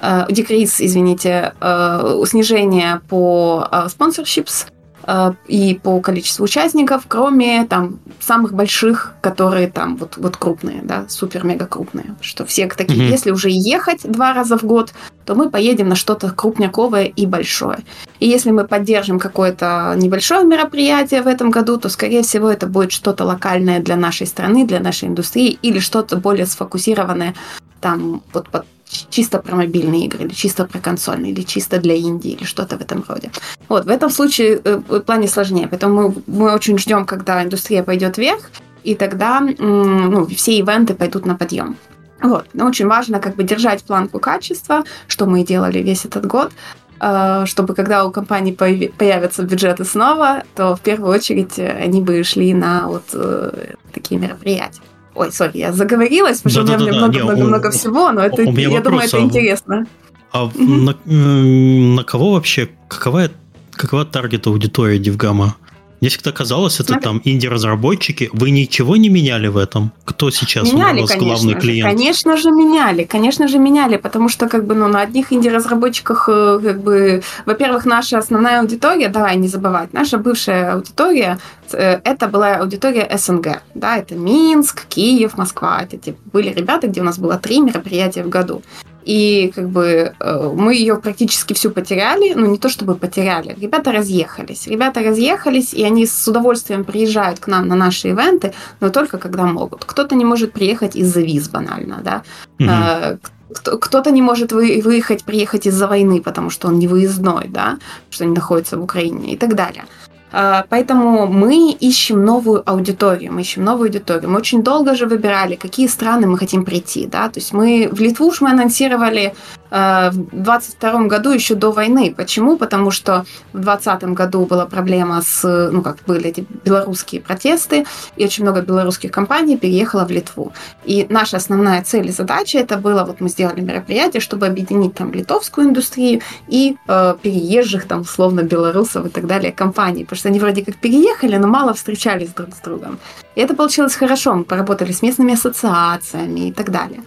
э, декриз, извините, э, снижение по sponsorships э, и по количеству участников, кроме там самых больших, которые там вот, вот крупные, да, супер-мега крупные. Что все такие, mm-hmm. если уже ехать два раза в год, то мы поедем на что-то крупняковое и большое. И если мы поддержим какое-то небольшое мероприятие в этом году, то, скорее всего, это будет что-то локальное для нашей страны, для нашей индустрии, или что-то более сфокусированное там вот под чисто про мобильные игры, или чисто про консольные, или чисто для Индии, или что-то в этом роде. Вот, в этом случае э, в плане сложнее, поэтому мы, мы очень ждем, когда индустрия пойдет вверх, и тогда ну, все ивенты пойдут на подъем. Вот. Но очень важно как бы держать планку качества, что мы и делали весь этот год, э, чтобы когда у компании появятся бюджеты снова, то в первую очередь они бы шли на вот э, такие мероприятия. Ой, сори, я заговорилась, потому что у меня много-много-много всего, но это, я думаю, это интересно. А на, на кого вообще, какова, какова таргет аудитория Дивгама? Мне всегда казалось, это там инди-разработчики. Вы ничего не меняли в этом? Кто сейчас меняли, у вас главный же, клиент? Конечно же, меняли. Конечно же, меняли, потому что как бы ну, на одних инди-разработчиках, э, как бы, во-первых, наша основная аудитория, давай не забывать, наша бывшая аудитория, э, это была аудитория СНГ. Да, это Минск, Киев, Москва. Это были ребята, где у нас было три мероприятия в году. И как бы э, мы ее практически всю потеряли, ну не то чтобы потеряли, ребята разъехались. Ребята разъехались, и они с удовольствием приезжают к нам на наши ивенты, но только когда могут. Кто-то не может приехать из-за виз банально, да. Угу. Кто-то не может выехать, приехать из-за войны, потому что он не выездной, да, что не находится в Украине и так далее. А, поэтому мы ищем новую аудиторию, мы ищем новую аудиторию. Мы очень долго же выбирали, какие страны мы хотим прийти, да, то есть мы в Литву уж мы анонсировали э, в 22 году еще до войны. Почему? Потому что в 20 году была проблема с, ну, как были эти белорусские протесты, и очень много белорусских компаний переехало в Литву. И наша основная цель и задача это было, вот мы сделали мероприятие, чтобы объединить там литовскую индустрию и э, переезжих там условно белорусов и так далее компаний, что они вроде как переехали, но мало встречались друг с другом. И это получилось хорошо. Мы поработали с местными ассоциациями и так далее.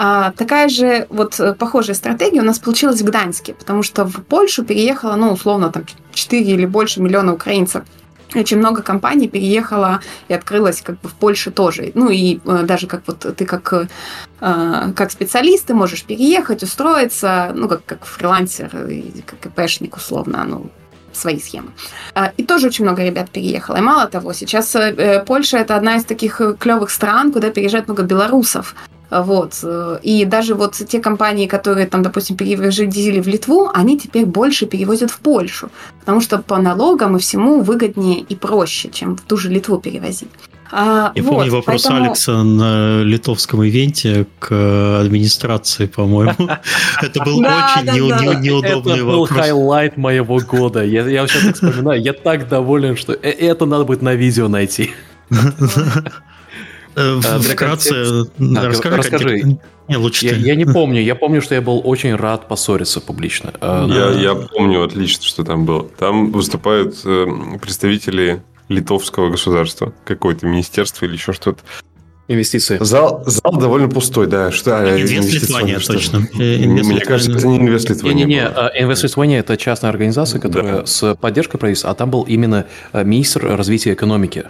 А, такая же вот э, похожая стратегия у нас получилась в Гданьске, потому что в Польшу переехало, ну, условно, там 4 или больше миллиона украинцев. Очень много компаний переехало и открылось как бы в Польше тоже. Ну и э, даже как вот ты как, э, как специалист ты можешь переехать, устроиться, ну как, как фрилансер, как ИПшник условно, ну свои схемы. А, и тоже очень много ребят переехало. И мало того, сейчас э, Польша это одна из таких э, клевых стран, куда переезжает много белорусов. Вот. И даже вот те компании, которые там, допустим, перевозили в Литву, они теперь больше перевозят в Польшу, потому что по налогам и всему выгоднее и проще, чем в ту же Литву перевозить. А, Я вот, помню вопрос поэтому... Алекса на литовском ивенте к администрации, по-моему. *laughs* Это был очень неудобный вопрос. Это был highlight моего года. Я сейчас так вспоминаю, я так доволен, что э, это надо будет на видео найти. Э, вкратце, расскажи. Не, лучше я, я не помню. Я помню, что я был очень рад поссориться публично. Я, я помню отлично, что там было. Там выступают представители литовского государства, какое-то министерство или еще что-то. Инвестиции. Зал, зал довольно пустой, да. Что, Инвест Литвания, точно. Мне кажется, это не Инвест Литвания. Не-не-не, Инвест Литвания – это частная организация, которая да. с поддержкой правительства, а там был именно э, министр развития экономики.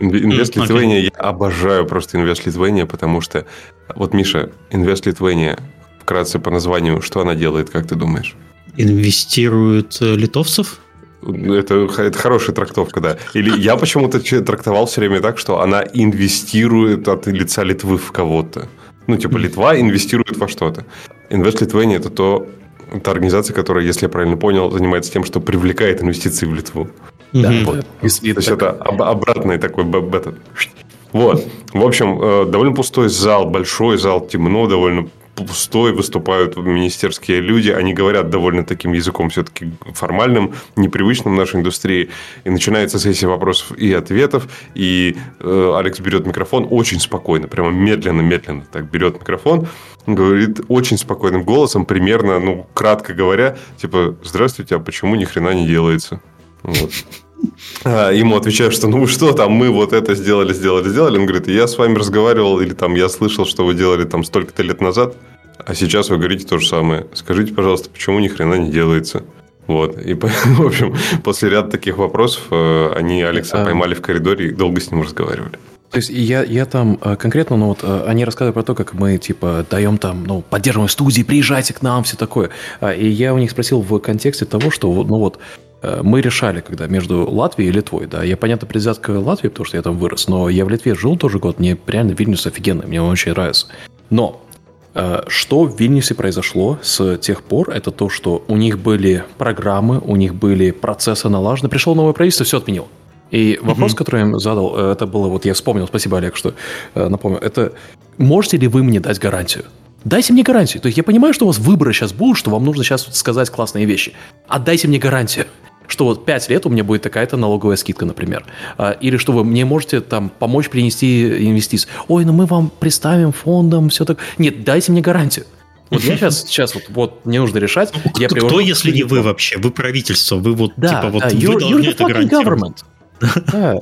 Инвест Литвания, я обожаю просто Инвест Литвания, потому что, вот, Миша, Инвест Литвания, вкратце по названию, что она делает, как ты думаешь? Инвестирует э, литовцев? Это, это хорошая трактовка, да. Или я почему-то трактовал все время так, что она инвестирует от лица Литвы в кого-то. Ну, типа, Литва инвестирует во что-то. Инвест Литвения – это то, та организация, которая, если я правильно понял, занимается тем, что привлекает инвестиции в Литву. Да, mm-hmm. вот. И, и то есть, это об, обратный такой бета. Вот. В общем, э, довольно пустой зал, большой зал, темно довольно пустой выступают министерские люди, они говорят довольно таким языком все-таки формальным, непривычным в нашей индустрии. И начинается сессия вопросов и ответов, и э, Алекс берет микрофон очень спокойно, прямо медленно-медленно так берет микрофон, говорит очень спокойным голосом, примерно, ну, кратко говоря, типа, здравствуйте, а почему ни хрена не делается? Вот. А, ему отвечают, что ну что там, мы вот это сделали, сделали, сделали. Он говорит, я с вами разговаривал, или там я слышал, что вы делали там столько-то лет назад, а сейчас вы говорите то же самое. Скажите, пожалуйста, почему ни хрена не делается? Вот. И, *laughs* в общем, после ряда таких вопросов э, они Алекса а. поймали в коридоре и долго с ним разговаривали. То есть я, я там э, конкретно, ну вот, они рассказывали про то, как мы, типа, даем там, ну, поддерживаем студии, приезжайте к нам, все такое. А, и я у них спросил в контексте того, что, ну вот, мы решали, когда между Латвией и Литвой, да, я, понятно, привязан к Латвии, потому что я там вырос, но я в Литве жил тоже год, мне реально Вильнюс офигенный, мне он очень нравится. Но э, что в Вильнюсе произошло с тех пор, это то, что у них были программы, у них были процессы налажены, пришло новое правительство, все отменило. И вопрос, uh-huh. который я им задал, э, это было, вот я вспомнил, спасибо, Олег, что напомнил, это можете ли вы мне дать гарантию? Дайте мне гарантию. То есть я понимаю, что у вас выборы сейчас будут, что вам нужно сейчас сказать классные вещи. Отдайте мне гарантию. Что вот 5 лет у меня будет такая-то налоговая скидка, например. А, или что вы мне можете там помочь принести инвестиции. Ой, ну мы вам представим фондом, все так. Нет, дайте мне гарантию. Вот я сейчас, сейчас вот, вот мне нужно решать. Ну, я кто, кто, если не вы вообще? Вы правительство, вы вот да, типа вот да, вы должны это гарантировать. *laughs* Да.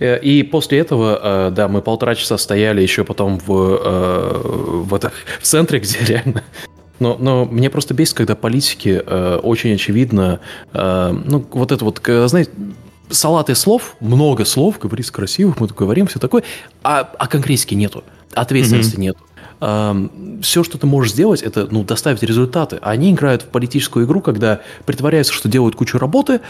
Э, и после этого, э, да, мы полтора часа стояли еще потом в, э, в, это, в центре, где реально но, но мне просто бесит, когда политики э, очень очевидно, э, ну, вот это вот, знаете, салаты слов, много слов, говорится красивых, мы тут говорим, все такое, а, а конкретики нету, ответственности mm-hmm. нету. Эм, все, что ты можешь сделать, это ну, доставить результаты. Они играют в политическую игру, когда притворяются, что делают кучу работы,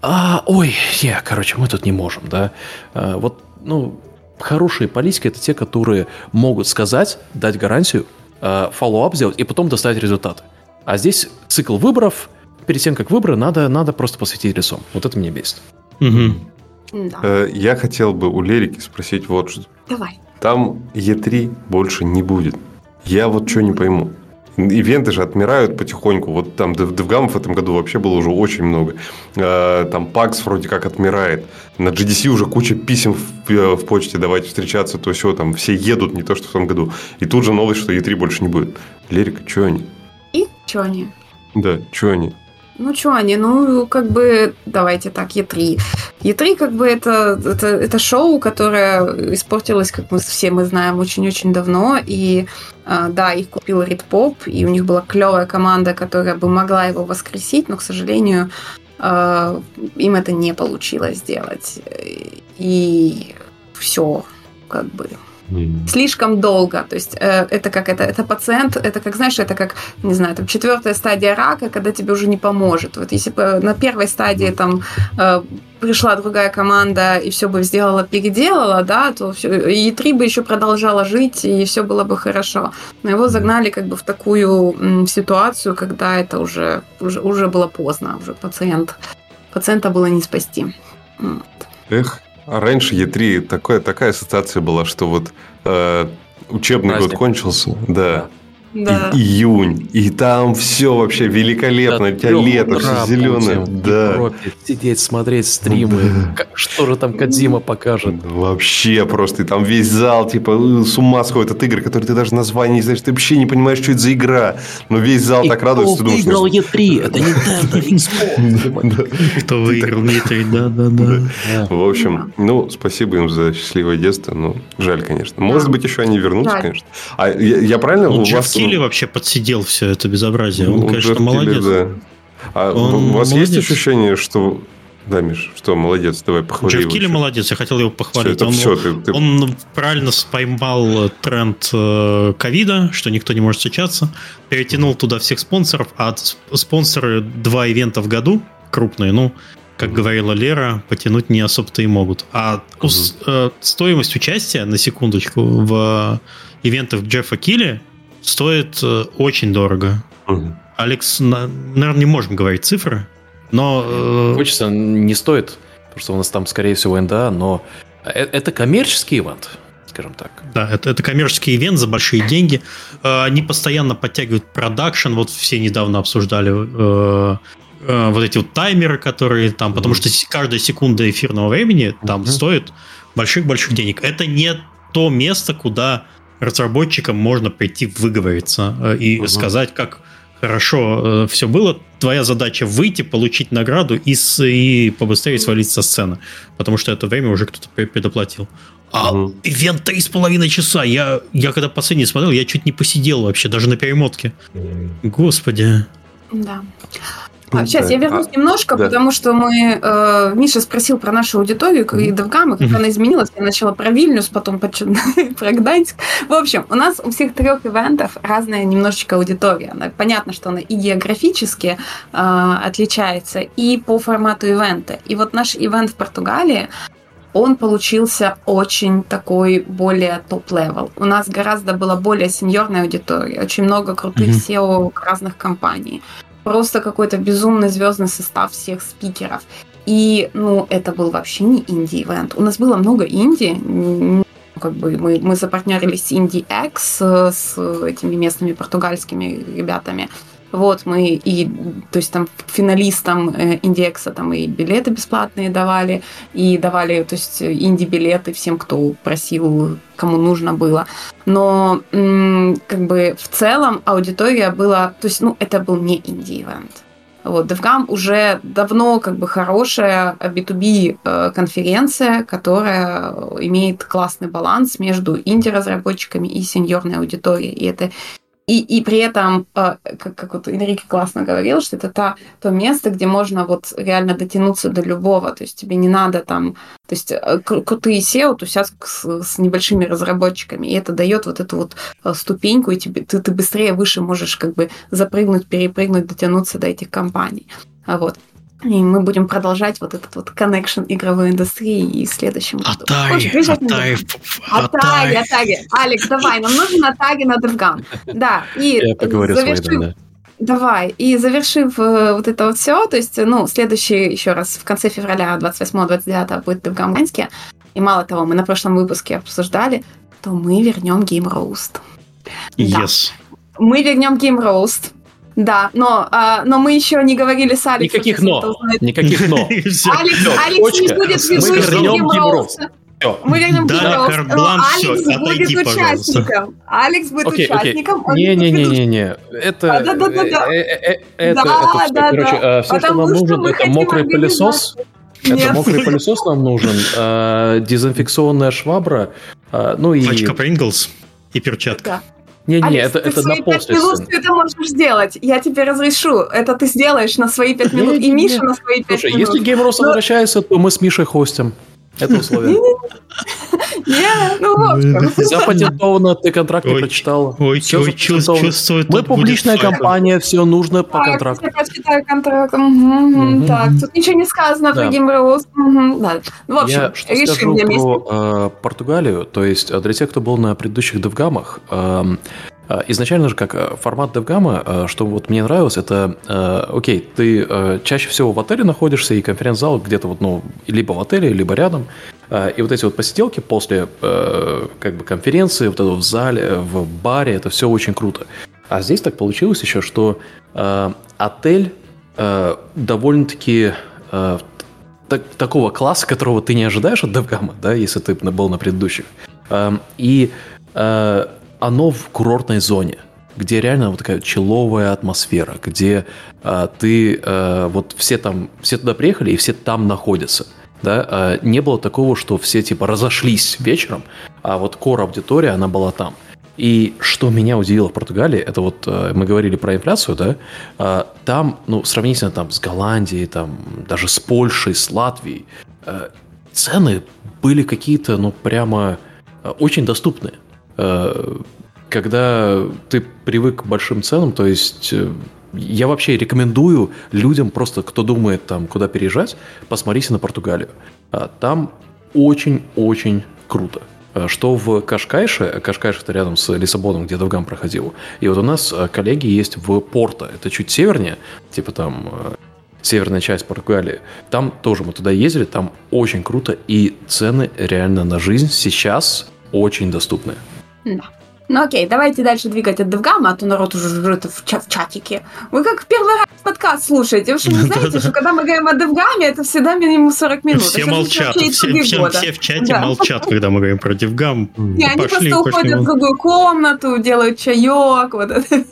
а, ой, не, короче, мы тут не можем, да. А, вот, ну, хорошие политики – это те, которые могут сказать, дать гарантию, follow-up сделать и потом доставить результаты. А здесь цикл выборов, перед тем, как выборы, надо, надо просто посветить лицом. Вот это меня бесит. Угу. Да. Я хотел бы у Лерики спросить вот что. Давай. Там E3 больше не будет. Я вот что не пойму. Ивенты же отмирают потихоньку. Вот там DevGam в этом году вообще было уже очень много. А, там PAX вроде как отмирает. На GDC уже куча писем в, э, в почте давайте встречаться, то все там все едут, не то что в том году. И тут же новость, что E3 больше не будет. Лерика, что они? И что они? Да, что они? Ну, что они? Ну, как бы, давайте так, Е3. Е3, как бы, это, это, это шоу, которое испортилось, как мы все мы знаем, очень-очень давно. И а, да, их купил Рид Поп, и у них была клевая команда, которая бы могла его воскресить, но, к сожалению, а, им это не получилось сделать. И все, как бы, слишком долго. То есть э, это как это, это пациент, это как, знаешь, это как, не знаю, там четвертая стадия рака, когда тебе уже не поможет. Вот если бы на первой стадии там э, пришла другая команда и все бы сделала, переделала, да, то все, и три бы еще продолжала жить, и все было бы хорошо. Но его загнали как бы в такую м, ситуацию, когда это уже, уже, уже было поздно, уже пациент, пациента было не спасти. Вот. Эх, раньше Е3 такая, такая ассоциация была, что вот э, учебный Праздник. год кончился, да. Да. И, июнь, и там все вообще великолепно, да, у тебя лето, все зеленое. Да. Европе, сидеть, смотреть стримы, да. что же там Кадзима покажет. Вообще просто, и там весь зал, типа, э, с ума сходит от игр, которые ты даже название не знаешь, ты вообще не понимаешь, что это за игра, но весь зал и так радуется. *laughs* Кто выиграл E3, это Nintendo, Xbox. Кто выиграл E3, да-да-да. В общем, ну, спасибо им за счастливое детство, ну, жаль, конечно. Может быть, еще они вернутся, конечно. А я правильно у вас Килли вообще подсидел все это безобразие. Он, ну, конечно, молодец. да. А Он у вас молодец. есть ощущение, что да, Миш, что, молодец, давай похвали Джефф Килли молодец, я хотел его похвалить. Все, он, все, ты, ты... он правильно поймал тренд э, ковида, что никто не может встречаться, перетянул туда всех спонсоров, а спонсоры два ивента в году, крупные, ну, как говорила Лера, потянуть не особо-то и могут. А угу. стоимость участия, на секундочку, в ивентах Джеффа Килли стоит э, очень дорого. Угу. Алекс, наверное, не можем говорить цифры, но... Э, Хочется, не стоит, потому что у нас там, скорее всего, НДА, но э, это коммерческий ивент, скажем так. Да, это, это коммерческий ивент за большие деньги. Они постоянно подтягивают продакшн, вот все недавно обсуждали вот эти вот таймеры, которые там, mm потому что каждая секунда эфирного времени там mm стоит больших-больших денег. Это не то место, куда разработчикам можно прийти выговориться э, и угу. сказать, как хорошо э, все было. Твоя задача выйти, получить награду и, с, и побыстрее свалить со сцены, потому что это время уже кто-то предоплатил. А угу. ивент три с половиной часа. Я, я когда последний смотрел, я чуть не посидел вообще, даже на перемотке. Господи. Да. А, сейчас я вернусь а, немножко, да. потому что мы э, Миша спросил про нашу аудиторию и Девгамы, как mm-hmm. она изменилась. Я начала про Вильнюс, потом *laughs* про Гданьск. В общем, у нас у всех трех ивентов разная немножечко аудитория. Понятно, что она и географически э, отличается, и по формату ивента. И вот наш ивент в Португалии, он получился очень такой более top-level. У нас гораздо была более сеньорная аудитория, очень много крутых mm-hmm. CEO разных компаний просто какой-то безумный звездный состав всех спикеров. И, ну, это был вообще не инди-ивент. У нас было много инди, как бы мы, мы запартнерились с Indie X, с этими местными португальскими ребятами. Вот, мы и, то есть там финалистам э, индекса там и билеты бесплатные давали, и давали, то есть инди-билеты всем, кто просил, кому нужно было. Но как бы в целом аудитория была, то есть, ну, это был не инди-ивент. Вот, DevGam уже давно как бы хорошая B2B э, конференция, которая имеет классный баланс между инди-разработчиками и сеньорной аудиторией. И это и, и при этом, э, как, как вот Энрике классно говорил, что это та, то место, где можно вот реально дотянуться до любого. То есть тебе не надо там... То есть э, крутые SEO тусят с, с небольшими разработчиками, и это дает вот эту вот э, ступеньку, и тебе, ты, ты быстрее выше можешь как бы запрыгнуть, перепрыгнуть, дотянуться до этих компаний. А вот. И мы будем продолжать вот этот вот connection игровой индустрии и в следующем году. Атай, Атай, Атай, Атаги. Алекс, давай, нам нужен Атаги на DevGam. Да, и Я поговорю завершив... с Майдом, да. Давай. И завершив э, вот это вот все, то есть, ну, следующий, еще раз, в конце февраля 28-29 будет DevGam в Ганске. И мало того, мы на прошлом выпуске обсуждали, то мы вернем Game Roast. Yes. Да. Мы вернем Game Roast да, но, а, но мы еще не говорили с Алексом. Никаких но. Никаких но. *laughs* Алекс, Алекс не будет ведущим Гимроуса. Мы вернем да, но Алекс будет участником. Алекс будет участником. Не-не-не-не-не. Это... Да-да-да. Это, да, короче, все, что нам нужен, это мокрый пылесос. Это мокрый пылесос нам нужен, дезинфекционная швабра, ну и... Пачка Принглс и перчатка. Не-не, это, это на после минут ты это можешь сделать. Я тебе разрешу. Это ты сделаешь на свои пять минут. И Миша на свои пять минут. Слушай, если Game Roast возвращается, то мы с Мишей хостим. Это условие. Не, ну Запатентовано, ты контракт не прочитал. Ой, чувствую, Мы публичная компания, все нужно по контракту. Я прочитаю контракт. Так, тут ничего не сказано Game Roast. В общем, решим для про Португалию, то есть для тех, кто был на предыдущих девгамах, а, изначально же как э, формат DevGam, э, что вот мне нравилось, это, э, окей, ты чаще всего в отеле находишься, и конференц-зал где-то вот, ну, либо в отеле, либо рядом, и вот эти вот посиделки после как бы конференции, вот это в зале, в баре, это все очень круто. А здесь так получилось еще, что отель довольно-таки так, такого класса, которого ты не ожидаешь от DevGam, да, если ты был на предыдущих. И оно в курортной зоне, где реально вот такая человая атмосфера, где а, ты а, вот все там, все туда приехали и все там находятся. Да, а, не было такого, что все типа разошлись вечером, а вот кор аудитория, она была там. И что меня удивило в Португалии, это вот а, мы говорили про инфляцию, да, а, там, ну, сравнительно там с Голландией, там даже с Польшей, с Латвией, а, цены были какие-то, ну, прямо очень доступные. Э, когда ты привык к большим ценам, то есть э, я вообще рекомендую людям, просто кто думает там, куда переезжать, посмотрите на Португалию. А там очень-очень круто. А что в Кашкайше, Кашкайш это рядом с Лиссабоном, где Довгам проходил, и вот у нас э, коллеги есть в Порто, это чуть севернее, типа там северная часть Португалии. Там тоже мы туда ездили, там очень круто, и цены реально на жизнь сейчас очень доступны. Да. Ну окей, давайте дальше двигать от DevGAMM а, а то народ уже жрет в, чат в чатике. Вы как первый раз подкаст слушаете. Вы что не знаете, что когда мы говорим о DevGAMM е, это всегда минимум 40 минут. Все молчат, все, в чате молчат, когда мы говорим про Девгам. И они просто уходят в другую комнату, делают чаек, вот это,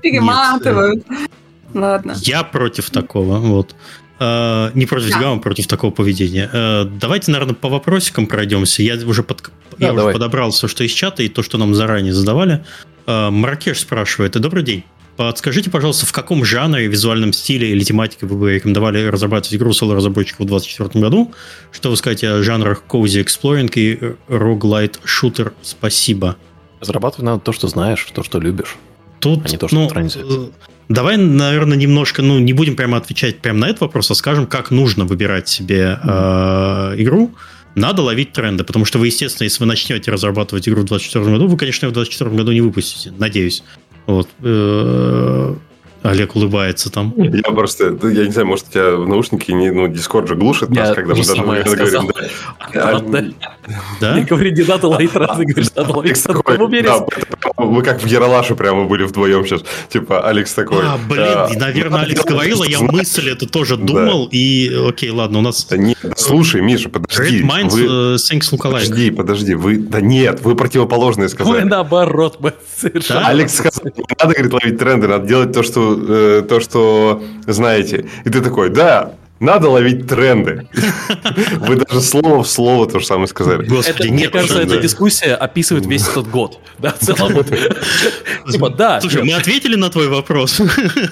перематывают. Ладно. Я против такого, вот. Uh, не против да. гамма, против такого поведения. Uh, давайте, наверное, по вопросикам пройдемся. Я уже, под, да, я уже подобрал все, что из чата, и то, что нам заранее задавали. Uh, Маркеш спрашивает. Добрый день. Подскажите, пожалуйста, в каком жанре, визуальном стиле или тематике вы бы рекомендовали разрабатывать игру соло-разработчиков в 2024 году? Что вы скажете о жанрах Cozy Exploring и Roguelite Shooter? Спасибо. Разрабатывай надо то, что знаешь, то, что любишь. Тут, а не то, что ну, Давай, наверное, немножко, ну, не будем прямо отвечать прямо на этот вопрос, а скажем, как нужно выбирать себе э, игру. Надо ловить тренды, потому что вы, естественно, если вы начнете разрабатывать игру в 2024 году, вы, конечно, в 2024 году не выпустите, надеюсь. Вот. Э, Олег улыбается там. Я просто, ну, я не знаю, может, у тебя в наушники, не, ну, Дискорд же глушит нас, Я когда мы даже говорим. Да. Да? Не говори, не надо лайт раз, ты говоришь, надо лайт Алекс такой, уберись. да, это- мы как в Яралаше прямо были вдвоем сейчас. Типа, Алекс такой. А, блин, и, наверное, Алекс говорил, а я мысль эту тоже думал, и окей, ладно, у нас Да нет, слушай, Миша, подожди. Red Minds вы- э, Thanks Look Alike. Подожди, подожди, вы... Да нет, вы противоположные Мы сказали. наоборот, мы совершенно... Да? Алекс сказал, не надо, говорит, ловить тренды, надо делать то, что, э, то, что знаете. И ты такой, да, надо ловить тренды. *laughs* Вы даже слово в слово то же самое сказали. Господи, Это, мне кажется, эта дискуссия описывает весь этот год. *laughs* Да, в целом. вот. Типа, да. Слушай, нет. мы ответили на твой вопрос.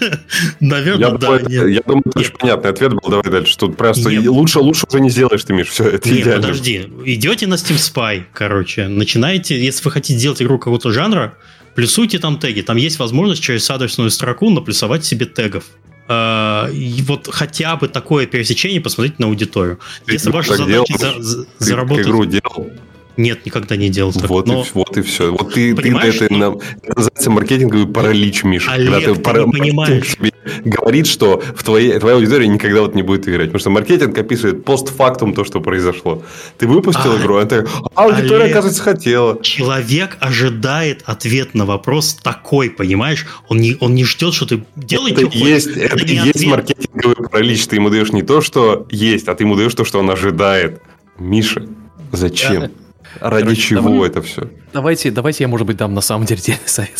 *laughs* Наверное, Я, да, думаю, нет. я думаю, это Нет. очень понятный ответ был. Давай дальше. Тут просто Нет. лучше, лучше уже не сделаешь ты, Миш. Все, это идеально. подожди. Идете на Steam Spy, короче, начинаете, если вы хотите сделать игру какого-то жанра, плюсуйте там теги. Там есть возможность через адресную строку наплюсовать себе тегов. А, И вот хотя бы такое пересечение посмотрите на аудиторию. Если ваша задача за- Ты заработать... игру делал? Нет, никогда не делал так. Вот, Но- и, вот и все. Вот ты, ты Понимаешь, это, на- это называется маркетинговый паралич, Миша. Олег, когда ты пара- не маркетинг понимаешь. *laughs* тебе говорит, что в твоей, твоя аудитория никогда вот не будет играть. Потому что маркетинг описывает постфактум то, что произошло. Ты выпустил А, игру, а ты, а аудитория, Олег. оказывается, хотела. Человек ожидает ответ на вопрос такой, понимаешь? Он не, он не ждет, что ты делай, Это хочешь. есть, это и есть ответ. маркетинговый паралич. Ты ему даешь не то, что есть, а ты ему даешь то, что он ожидает. Миша, зачем? Ради Короче, чего давай. это все? Давайте, давайте я, может быть, дам на самом деле дельный *laughs* *laughs* совет.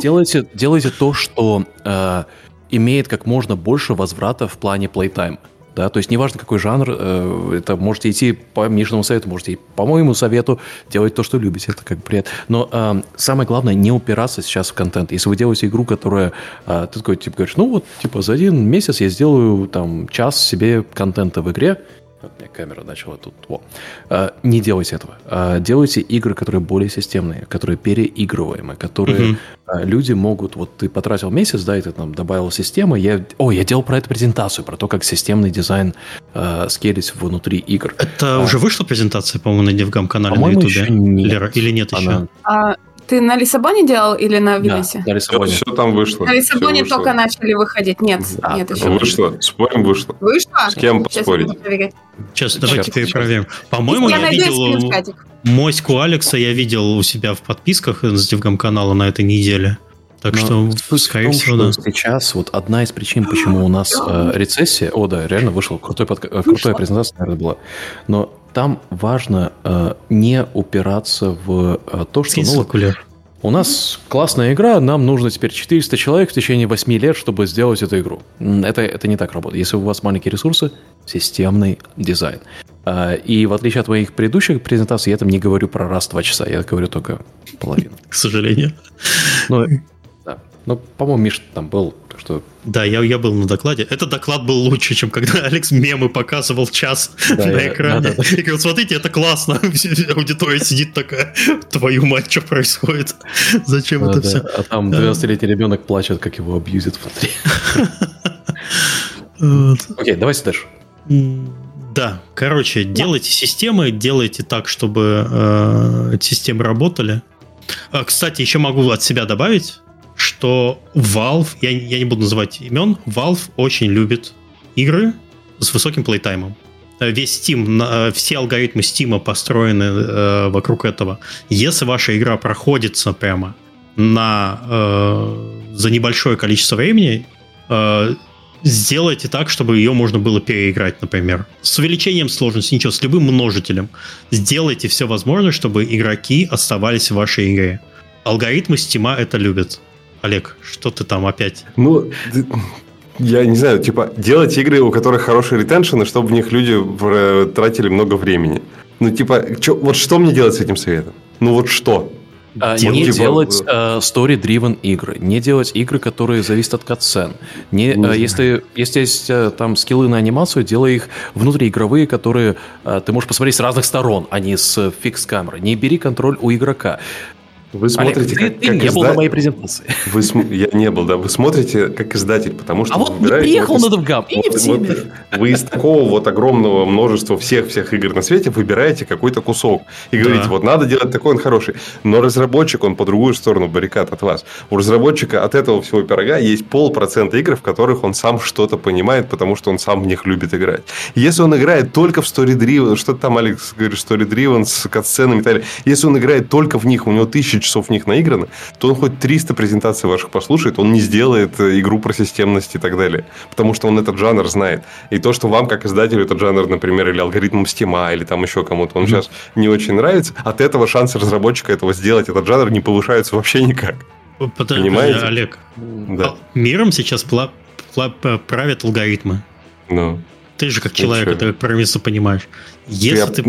Делайте делайте то, что а, имеет как можно больше возврата в плане плейтайма. Да, то есть неважно какой жанр, э, это можете идти по Мишиному совету, можете идти по моему совету, делать то, что любите, это как бред. Но э, самое главное не упираться сейчас в контент. Если вы делаете игру, которая э, ты такой типа говоришь, ну вот типа за один месяц я сделаю там час себе контента в игре, у меня камера начала тут. Во. А, Не делайте этого. А, Делайте игры, которые более системные, которые переигрываемые, которые а, люди могут... Вот ты потратил месяц, да, и ты там добавил системы. Я, о, я делал про это презентацию, про то, как системный дизайн а, скелить внутри игр. Это А. уже вышла презентация, по-моему, на DevGam канале на еще нет. Или, или нет еще? Она- А ты на Лиссабоне делал или на Да, Вильнюсе? на Все, Лиссабоне. там вышло. На Лиссабоне вышло. только начали выходить. Нет, Да, нет да, еще. Вышло. Спорим, вышло. Вышло? С кем Сейчас поспорить? Сейчас, давайте сейчас. перепроверим. По-моему, я я, видел чатик. моську Алекса, я видел у себя в подписках с DevGam канала на этой неделе. Так Но что, суть скорее том, всего, что да. сейчас вот одна из причин, почему у нас э, *gasps* рецессия, о да, реально вышел крутой подка- э, крутая презентация, наверное, была, но там важно э, не упираться в э, то, что ну, вот у нас классная игра, нам нужно теперь 400 человек в течение 8 лет, чтобы сделать эту игру. Это, это не так работает. Если у вас маленькие ресурсы, системный дизайн. А, И в отличие от моих предыдущих презентаций, я там не говорю про раз в 2 часа, я говорю только половину. *laughs* К сожалению. Ну, да. Ну, по-моему, Миш там был, так что Да, я, я был на докладе. Этот доклад был лучше, чем когда *laughs* Алекс мемы показывал час Да, на я- экране. да-да-да. И говорил, смотрите, это классно. *laughs* Аудитория сидит такая, твою мать, что происходит? *laughs* Зачем это Да, все? да. А там 12-летний ребенок плачет, как его абьюзят внутри. Окей, давайте дальше. Да, короче, делайте системы, делайте так, чтобы э, эти системы работали. А, Кстати, еще могу от себя добавить, что Valve, я, я не буду называть имен, Valve очень любит игры с высоким плейтаймом. Э, Весь Steam, э, все алгоритмы Steam построены э, вокруг этого. Если ваша игра проходится прямо на, э, за небольшое количество времени, э, сделайте так, чтобы ее можно было переиграть, например. С увеличением сложности, ничего, с любым множителем. Сделайте все возможное, чтобы игроки оставались в вашей игре. Алгоритмы Стима это любят. Олег, что ты там опять? Ну, я не знаю, типа, делать игры, у которых хороший ретеншн, и чтобы в них люди в- тратили много времени. Ну, типа, чё- вот что мне делать с этим советом? Ну, вот что? А, Делать, не типа, делать э, story-driven игры, не делать игры, которые зависят от катсцен. Не, Не э, если, если есть э, там скиллы на анимацию, делай их внутриигровые, которые э, ты можешь посмотреть с разных сторон, а не с фикс камеры. Не бери контроль у игрока. Вы смотрите, Олег, как, ты, как не изда... был на моей презентации. Вы см... Я не был, да. Вы смотрите как издатель, потому что... А вот не приехал вот на из- DevGam, и не в вот Вы из такого вот огромного множества всех-всех игр на свете выбираете какой-то кусок. И говорите, Да. вот надо делать такой, он хороший. Но разработчик, он по другую сторону баррикад от вас. У разработчика от этого всего пирога есть полпроцента игр, в которых он сам что-то понимает, потому что он сам в них любит играть. Если он играет только в Story Driven, что там Алекс говорит, Story Driven с катсценами и так далее, если он играет только в них, у него тысячи часов в них наиграно, то он хоть 300 презентаций ваших послушает, он не сделает э, игру про системность и так далее. Потому что он этот жанр знает. И то, что вам, как издателю, этот жанр, например, или алгоритмом стима, или там еще кому-то, он сейчас не очень нравится, от этого шансы разработчика этого сделать, этот жанр не повышаются вообще никак. Подожди, Понимаете? Олег, Да. а миром сейчас пла- пла- правят алгоритмы. Ну, Ты же как человек как программиста понимаешь. Если я- ты,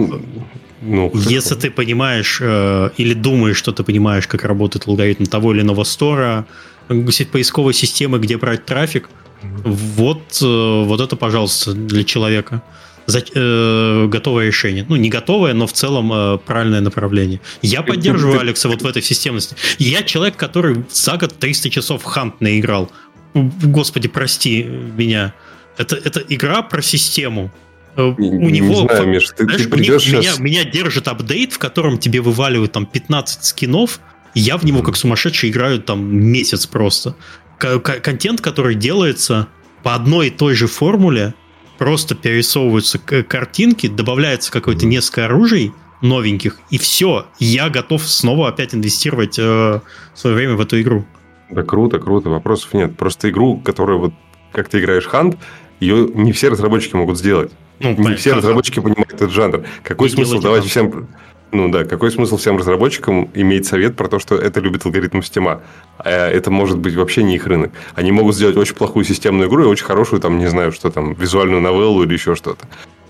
ну, если ты понимаешь э, или думаешь, что ты понимаешь, как работает алгоритм того или иного стора, э, поисковой системы, где брать трафик, вот, э, вот это, пожалуйста, для человека. За- э, готовое решение. Ну, не готовое, но в целом э, правильное направление. Я Ты- поддерживаю ты- Алекса вот в этой системности. Я человек, который за год 300 часов в Хант наиграл. Господи, прости меня. Это, это игра про систему. Э, У не него знаю, Миш, ты, знаешь, ты придешь них- сейчас... меня, меня держит апдейт, в котором тебе вываливают там 15 скинов, и я в него как сумасшедший играю там месяц просто. К- контент, который делается по одной и той же формуле, просто перерисовываются картинки, добавляется какое-то несколько оружий новеньких, и все. Я готов снова опять инвестировать э, свое время в эту игру. Да круто, круто, вопросов нет. Просто игру, которую вот как ты играешь Хант, ее не все разработчики могут сделать. Ну, Не понятно, все разработчики понимают этот жанр. Какой Не смысл давать всем... Ну да, какой смысл всем разработчикам иметь совет про то, что это любит алгоритм стима? А это может быть вообще не их рынок. Они могут сделать очень плохую системную игру и очень хорошую, там, не знаю, что там, визуальную новеллу или еще что-то.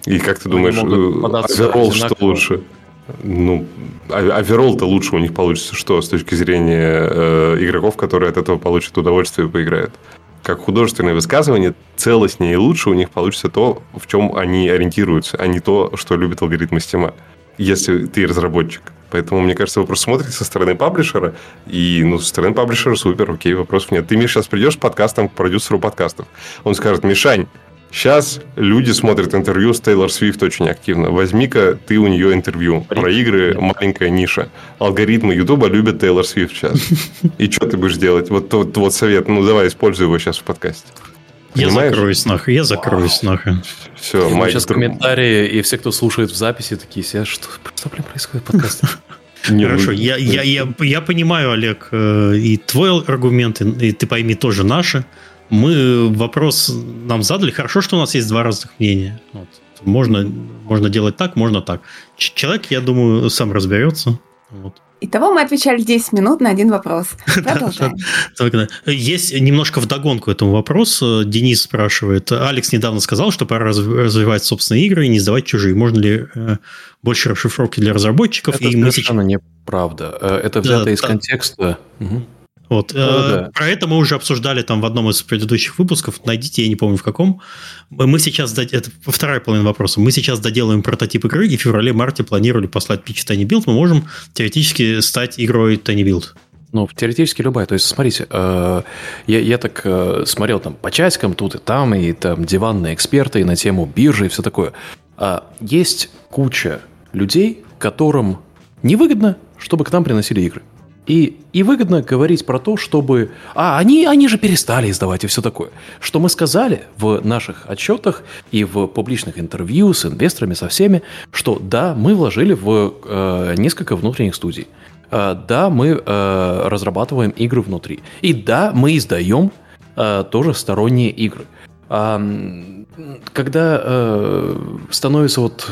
И как ты Они думаешь, могут э, оверолл что лучше? Ну, а- оверолл-то лучше у них получится что с точки зрения э, игроков, которые от этого получат удовольствие и поиграют? Как художественное высказывание, целостнее и лучше у них получится то, в чем они ориентируются, а не то, что любит алгоритмы стима, если ты разработчик. Поэтому, мне кажется, вы просто смотрите со стороны паблишера, и, ну, со стороны паблишера супер, окей, вопросов нет. Ты, Миш, сейчас придешь с подкастом к продюсеру подкастов. Он скажет, Мишань, сейчас люди смотрят интервью с Тейлор Свифт очень активно. Возьми-ка ты у нее интервью. Про игры маленькая ниша. Алгоритмы Ютуба любят Тейлор Свифт сейчас. *laughs* И что ты будешь делать? Вот, вот, вот совет. Ну, давай, используй его сейчас в подкасте. Я Понимаешь? закроюсь нахуй, я закроюсь нахуй. Все, Я Майк, сейчас друг- комментарии, и все, кто слушает в записи, такие сидят, что, что блин, происходит в подкасте? Не, Хорошо, ну, я, я, я, я понимаю, Олег, э, и твой аргумент, и, и ты пойми тоже наши. Мы вопрос нам задали. Хорошо, что у нас есть два разных мнения. Вот. Можно, можно делать так, можно так. Ч- Человек, я думаю, сам разберется. Вот. Итого мы отвечали 10 минут на один вопрос. *laughs* Продолжаем. *laughs* Есть немножко вдогонку этому вопросу. Денис спрашивает. Алекс недавно сказал, что пора раз- развивать собственные игры и не сдавать чужие. Можно ли э, больше расшифровки для разработчиков? Это совершенно неправда. Э, Это взято из контекста. Вот. э, да. Про это мы уже обсуждали там в одном из предыдущих выпусков. Найдите, я не помню в каком. Мы сейчас... дод- Это вторая половина вопроса. Мы сейчас доделаем прототип игры, и в феврале-марте планировали послать питч Tiny Build. Мы можем теоретически стать игрой Tiny Build. Ну, теоретически любая. То есть, смотрите, э, я, я так э, смотрел там по часикам тут и там, и там диванные эксперты, и на тему биржи, и все такое. А есть куча людей, которым невыгодно, чтобы к нам приносили игры. И, и выгодно говорить про то, чтобы... А, они, они же перестали издавать и все такое. Что мы сказали в наших отчетах и в публичных интервью с инвесторами, со всеми, что да, мы вложили в э, несколько внутренних студий. Э, да, мы э, разрабатываем игры внутри. И да, мы издаем э, тоже сторонние игры. А, когда э, становится вот...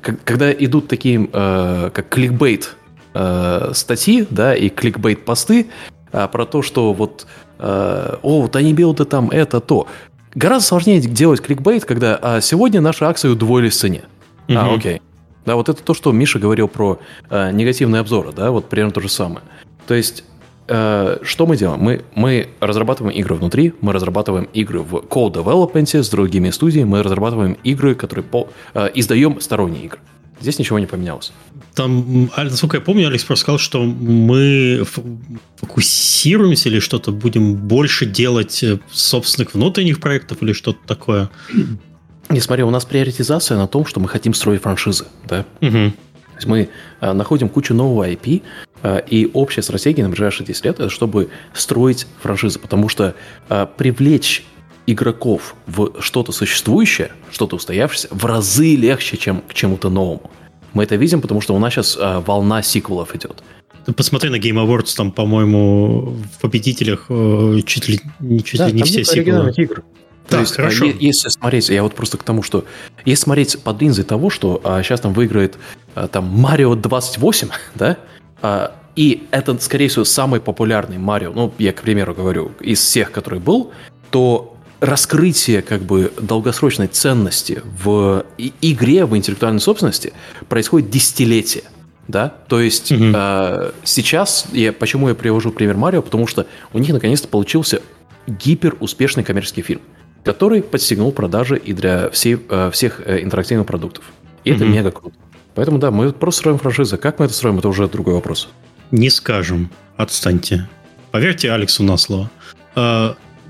Когда идут такие, э, как кликбейт э, статьи, да, и кликбейт посты а, про то, что вот, э, о, вот они билды там это, то. Гораздо сложнее делать кликбейт, когда а, сегодня наши акции удвоились в цене. А, Мгм. окей. Да, вот это то, что Миша говорил про э, негативные обзоры, да, вот примерно то же самое. То есть, э, что мы делаем? Мы, мы разрабатываем игры внутри, мы разрабатываем игры в co-development с другими студиями, мы разрабатываем игры, которые по, э, издаем сторонние игры. Здесь ничего не поменялось. Там, насколько я помню, Алекс просто сказал, что мы фокусируемся или что-то будем больше делать э, собственных внутренних проектов или что-то такое. Не, смотри, у нас приоритизация на том, что мы хотим строить франшизы, да? Угу. То есть мы а, находим кучу нового IP, а, и общая стратегия на ближайшие 10 лет – это чтобы строить франшизы, потому что привлечь игроков в что-то существующее, что-то устоявшееся, в разы легче, чем к чему-то новому. Мы это видим, потому что у нас сейчас э, волна сиквелов идет. Посмотри на Game Awards, там, по-моему, в победителях э, чуть ли, чуть да, ли не все сиквелы. Игр. То есть, хорошо. если смотреть, я вот просто к тому, что если смотреть под линзой того, что а, сейчас там выиграет а, там Марио 28, *laughs* да, а, и это, скорее всего, самый популярный Марио, ну, я, к примеру, говорю, из всех, который был, то раскрытие как бы долгосрочной ценности в игре, в интеллектуальной собственности происходит десятилетия. Да? То есть угу. э, сейчас, я, почему я привожу пример Марио, потому что у них наконец-то получился гипер успешный коммерческий фильм, который подстегнул продажи и для всей, э, всех э, интерактивных продуктов. И угу. это мега круто. Поэтому да, мы просто строим франшизы. Как мы это строим, это уже другой вопрос. Не скажем. Отстаньте. Поверьте Алексу на слово.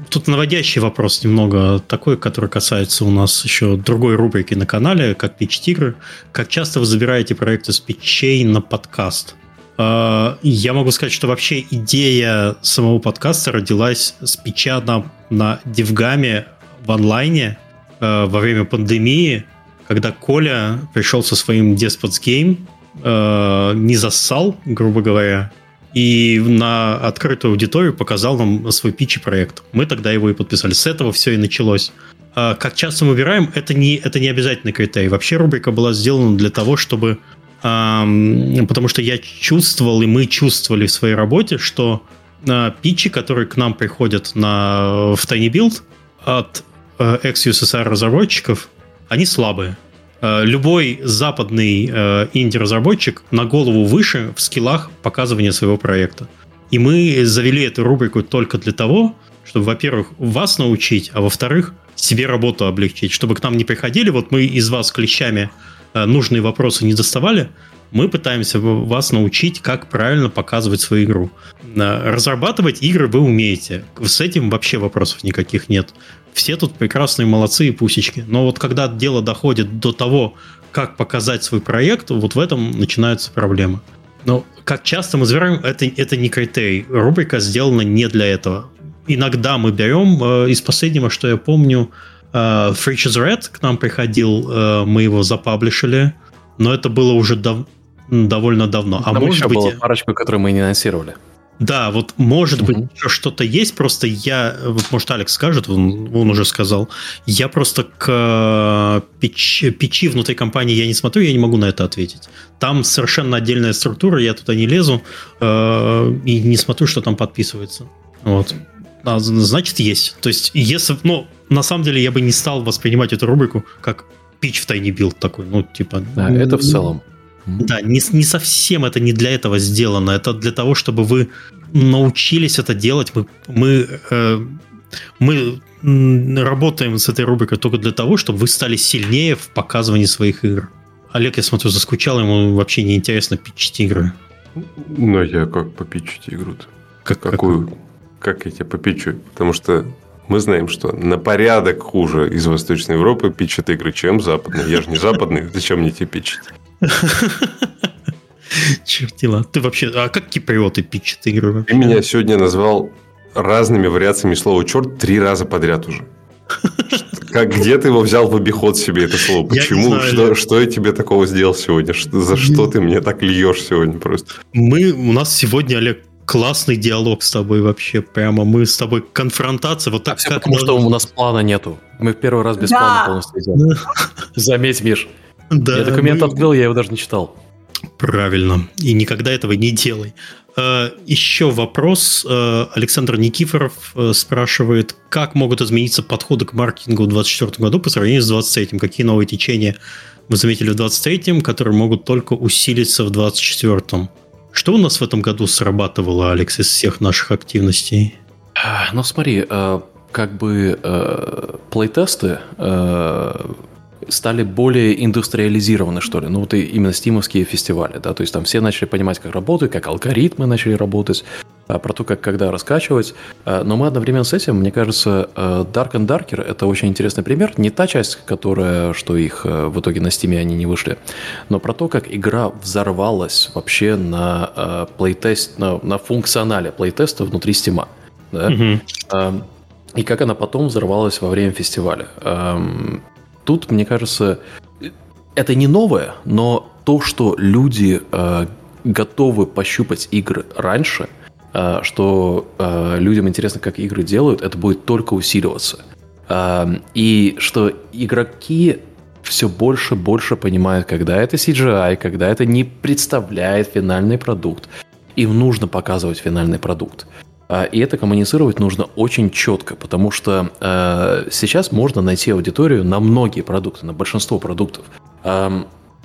Тут наводящий вопрос немного такой, который касается у нас еще другой рубрики на канале, как Pitch Тигры. Как часто вы забираете проекты с питчей на подкаст? А, я могу сказать, что вообще идея самого подкаста родилась с питча на, на Дивгаме в онлайне а, во время пандемии, когда Коля пришел со своим Despots Game, а, не зассал, грубо говоря, и на открытую аудиторию показал нам свой питч и проект. Мы тогда его и подписали. С этого все и началось. А как часто мы выбираем, это не, это не обязательный критерий. Вообще рубрика была сделана для того, чтобы... Потому что я чувствовал, и мы чувствовали в своей работе, что э, питчи, которые к нам приходят на, в Tiny Build от э, ex-USSR разработчиков, они слабые. Э, любой западный э, инди-разработчик на голову выше в скиллах показывания своего проекта. И мы завели эту рубрику только для того, чтобы, во-первых, вас научить, а во-вторых, себе работу облегчить, чтобы к нам не приходили, вот мы из вас клещами э, нужные вопросы не доставали, мы пытаемся вас научить, как правильно показывать свою игру. Разрабатывать игры вы умеете. С этим вообще вопросов никаких нет все тут прекрасные молодцы и пусечки. Но вот когда дело доходит до того, как показать свой проект, вот в этом начинаются проблемы. Но как часто мы забираем, это, это не критерий. Рубрика сделана не для этого. Иногда мы берем, э, из последнего, что я помню, э, Freaches Red к нам приходил, э, мы его запаблишили, но это было уже дав- довольно давно. А Там может еще быть... было парочку, которые мы не анонсировали. Да, вот может быть еще что-то есть, просто я, вот может Алекс скажет, он, он уже сказал, я просто к э, печ, печи внутри компании я не смотрю, я не могу на это ответить. Там совершенно отдельная структура, я туда не лезу э, и не смотрю, что там подписывается. Вот. А, значит, есть. То есть, если, ну, на самом деле я бы не стал воспринимать эту рубрику как pitch в tinyBuild такой, ну, типа... Да, это в целом. Да, не, не совсем это не для этого сделано. Это для того, чтобы вы научились это делать. Мы, мы, э, мы работаем с этой рубрикой только для того, чтобы вы стали сильнее в показывании своих игр. Олег, я смотрю, заскучал, ему вообще не интересно питчить игры. Ну, я как попичить игру-то? Как, Какую? Как? как я тебя попичу? Потому что мы знаем, что на порядок хуже из Восточной Европы пичат игры, чем западные. Я же не западный, *laughs* зачем мне тебе пичить? *laughs* Чертила. Ты вообще... А как киприоты питчат игры? Ты меня сегодня назвал разными вариациями слова «черт» три раза подряд уже. Как, где ты его взял в обиход себе это слово? Почему? Знаю, что, я... что я тебе такого сделал сегодня? Что, за что ты мне так льешь сегодня просто? Мы, у нас сегодня, Олег, классный диалог с тобой вообще. Прямо мы с тобой конфронтация. Вот так, а как потому, что у нас плана нету. Мы в первый раз без да. плана полностью идем. *laughs* Заметь, Миш. Да, я документ мы... открыл, я его даже не читал. Правильно. И никогда этого не делай. Э, еще вопрос. Э, Александр Никифоров э, спрашивает, как могут измениться подходы к маркетингу в 2024 году по сравнению с 2023? Какие новые течения мы заметили в 2023, которые могут только усилиться в 2024? Что у нас в этом году срабатывало, Алекс, из всех наших активностей? Ну, смотри, как бы плейтесты стали более индустриализированы, что ли. Ну, вот и именно стимовские фестивали, да, то есть там все начали понимать, как работают, как алгоритмы начали работать, а, про то, как когда раскачивать. А, но мы одновременно с этим, мне кажется, а, Dark and Darker — это очень интересный пример. Не та часть, которая, что их в итоге на стиме они не вышли, но про то, как игра взорвалась вообще на плейтест, на, на функционале плейтеста внутри стима. Да? Mm-hmm. И как она потом взорвалась во время фестиваля. Тут, мне кажется, это не новое, но то, что люди готовы пощупать игры раньше — Э, что э, людям интересно, как игры делают, это будет только усиливаться. Э, и что игроки все больше и больше понимают, когда это CGI, когда это не представляет финальный продукт. Им нужно показывать финальный продукт. И это коммуницировать нужно очень четко, потому что э, сейчас можно найти аудиторию на многие продукты, на большинство продуктов.